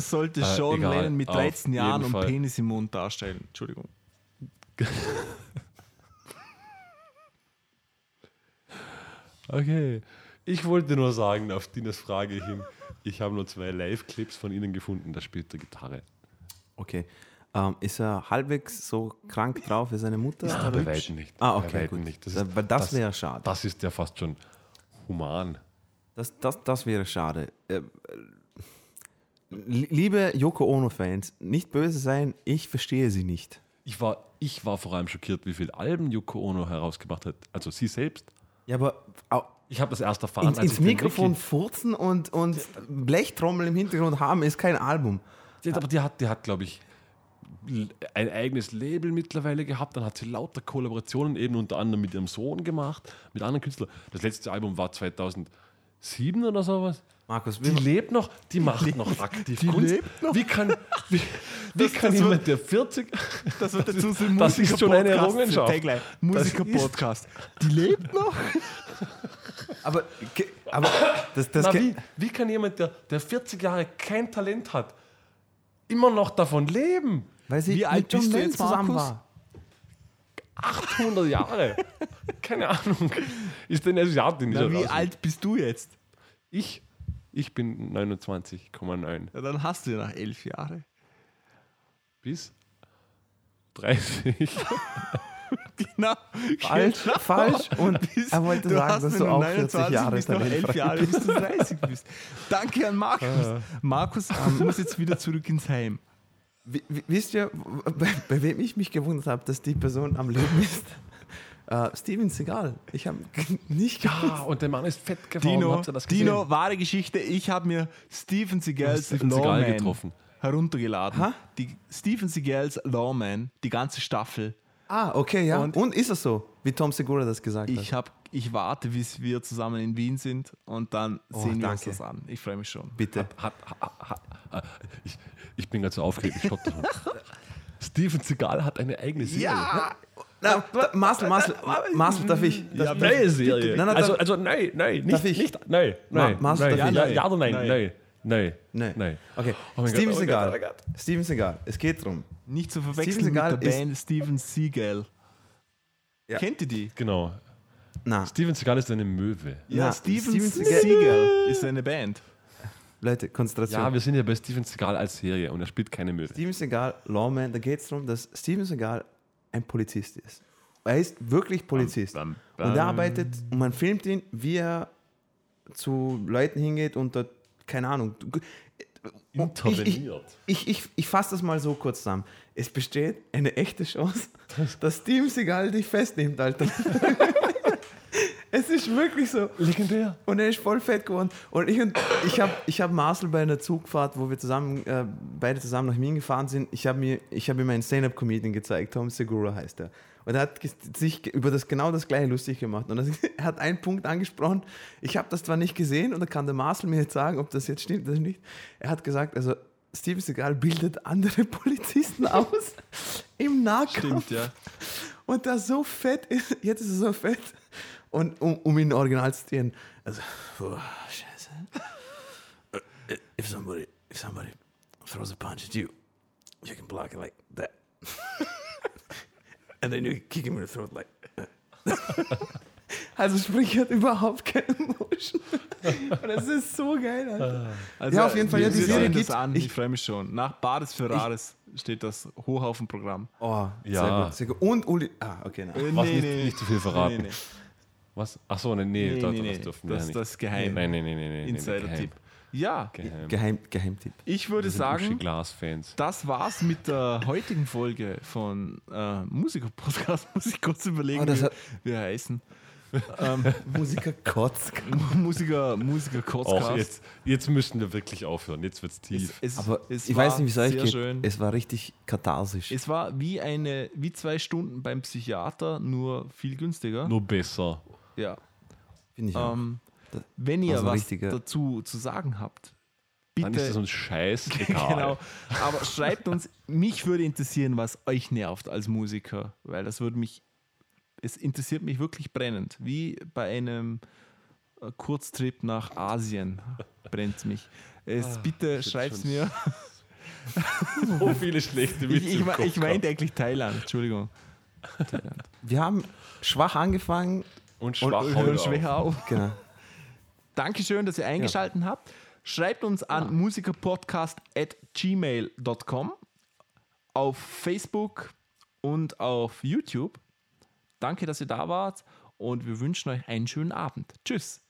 Das sollte Äh, Sean egal, Lennon mit auf 13 Jahren und Fall. Penis im Mund darstellen. Entschuldigung. Okay. Ich wollte nur sagen, auf Dinas Frage hin, ich habe nur zwei Live-Clips von Ihnen gefunden, da spielt er Gitarre. Okay. Ähm, ist er halbwegs so krank drauf wie seine Mutter? Ja, bei weitem nicht. Ah, okay, gut. nicht. Das Da- ist- weil das, das- wäre schade. Das ist ja fast schon human. Das, das, das wäre schade. Liebe Yoko Ono-Fans, nicht böse sein, ich verstehe sie nicht. Ich war, ich war vor allem schockiert, wie viele Alben Yoko Ono herausgebracht hat. Also sie selbst. Ja, aber Ich habe das erst erfahren, ins, ins Mikrofon wirklich- furzen und, und Blechtrommel im Hintergrund haben ist kein Album. Die, aber die hat, die hat glaube ich, ein eigenes Label mittlerweile gehabt. Dann hat sie lauter Kollaborationen eben unter anderem mit ihrem Sohn gemacht, mit anderen Künstlern. Das letzte Album war 2007 oder sowas. Markus, Die wie, lebt noch, die macht noch aktiv die Kunst. lebt noch? Wie kann, wie, wie kann das jemand, der 40... Das wird dazu so ein das ist schon eine. Errungenschaft. Musiker-Podcast. Die lebt noch? aber, aber das, das Na, wie, wie kann jemand, der, der 40 Jahre kein Talent hat, immer noch davon leben? weil sie Wie alt bist du jetzt, zusammen Markus? war. 800 Jahre. Keine Ahnung. Ist denn Asiatin? Na, wie alt bist du jetzt? Ich, ich bin 29,9 Ja, dann hast du ja nach elf Jahre. bis 30. Genau. Falsch, Genau. falsch. Und Bis- er wollte du sagen, hast, dass du auch 29 40 Jahre bist, noch elf. Jahre, bis du 30 bist. Danke an Markus. Markus muss jetzt wieder zurück ins Heim. Wisst ihr, bei, bei wem ich mich gewundert habe, dass die Person am Leben ist? Äh, Steven Seagal. Ich habe nicht Ja, gewusst. und der Mann ist fett geworden. Dino, Habt ihr das gesehen? Dino, wahre Geschichte. Ich habe mir Steven Seagals Steven Seagal Lawman getroffen. heruntergeladen. Ha? Die Steven Seagals Lawman, die ganze Staffel. Ah, okay, ja. Und- Und, ist es so, wie Tom Segura das gesagt Ich, hat? hab, ich warte, bis wir zusammen in Wien sind und dann Oh, sehen wir uns das an. Ich freue mich schon. Bitte. Hat, hat, hat, hat, ich, ich bin ganz so aufgeregt. Steven Seagal hat eine eigene Serie. Na, da, Marcel, Marcel, Marcel, darf ich? Ja, Darf, neue Serie. Nein, nein, also, also nein, nein, nicht, Darf ich? nicht, nein, nein, Ma- Marcel, nein, darf ja, ich? ja oder nein, Nein. nein, nein, Nein. nein. Okay, Oh Steven Gott, oh mein Seagal. Gott, oh Gott. Steven Seagal. Es geht drum. Nicht zu Steven verwechseln Seagal mit der Band Steven Seagal. Ja. Kennt ihr die? Genau. Na, Steven Seagal ist eine Möwe. Ja, Na, Steven, Steven Seagal, Seagal. ist eine Band. Leute, Konzentration. Ja, wir sind ja bei Steven Seagal als Serie und er spielt keine Möwe. Steven Seagal, Lawman, da geht es darum, dass Steven Seagal ein Polizist ist. Er ist wirklich Polizist. Bam, Und er bam. arbeitet und man filmt ihn, wie er zu Leuten hingeht und dort, keine Ahnung. Ich, ich, Interveniert. ich, ich, ich fasse das mal so kurz zusammen. Es besteht eine echte Chance, dass Steven Seagal dich festnimmt, Alter. es ist wirklich so. Legendär. Und er ist voll fett geworden. Und ich, und ich habe ich hab Marcel bei einer Zugfahrt, wo wir zusammen, äh, beide zusammen nach Wien gefahren sind, ich habe mir, ich hab ihm einen Stand-Up-Comedian gezeigt, Tom Segura heißt er. Und er hat sich über das genau das gleiche lustig gemacht. Und er hat einen Punkt angesprochen, ich habe das zwar nicht gesehen und da kann der Marcel mir jetzt sagen, ob das jetzt stimmt oder nicht. Er hat gesagt, also Steven Seagal bildet andere Polizisten aus im Nahkampf. Stimmt, ja. Und da so fett ist, jetzt ist er so fett. Und um, um ihn original zu zitieren, also, boah, scheiße. Uh, If somebody, if somebody throws a punch at you, you can block it like that. And then you kick him in the throat like that. Also sprich, hat überhaupt keine Emotion. Und das ist so geil, Alter. Also, Ja, auf jeden Fall, ja, die Serie sehen gibt- an. ich- Ich, freue mich schon. Nach Bades Ferraris steht das hoch auf dem Programm. Oh, Ja. sehr gut, sehr gut. Und Uli, ah, okay, nein. Äh, Was nicht- nicht zu viel verraten. Nee, nee, Was? Achso, nee, nee, nee, da, nee, das dürfen wir Das, nicht. das ist geheim. Nein, nein, nein, nein, nein. Insider-Tipp. Ja, Geheim. Geheim, Geheimtipp. ich würde sagen, Glas-Fans. das war's mit der heutigen Folge von äh, Musiker-Podcast. Muss ich kurz überlegen, Oh, das wie hat- wir heißen. ähm, Musiker kotzt. Musiker, Musiker Podcast. Auch jetzt, jetzt müssen wir wirklich aufhören. Jetzt wird's tief. Es, Aber es ich weiß nicht, wie es euch sehr geht. Schön. Es war richtig katharsisch. Es war wie eine, wie zwei Stunden beim Psychiater, nur viel günstiger. Nur besser. Ja. Finde ich auch. Ähm, wenn ihr was richtige- dazu zu sagen habt, Dann ist das bitte. uns scheißegal. Genau. Aber schreibt uns, mich würde interessieren, was euch nervt als Musiker, weil das würde mich es interessiert mich wirklich brennend. Wie bei einem äh, Kurztrip nach Asien brennt es mich. Es, bitte shit, schreibt Ah, schon mir. So viele schlechte Ich, Witze ich, Kopf ich meinte eigentlich Thailand. Entschuldigung. Thailand. Wir haben schwach angefangen. Und Und schwach hören heute schwächer auf. auf. Genau. Dankeschön, dass ihr eingeschaltet habt. Schreibt uns an musikerpodcast.gmail.com auf Facebook und auf YouTube. Danke, dass ihr da wart und wir wünschen euch einen schönen Abend. Tschüss.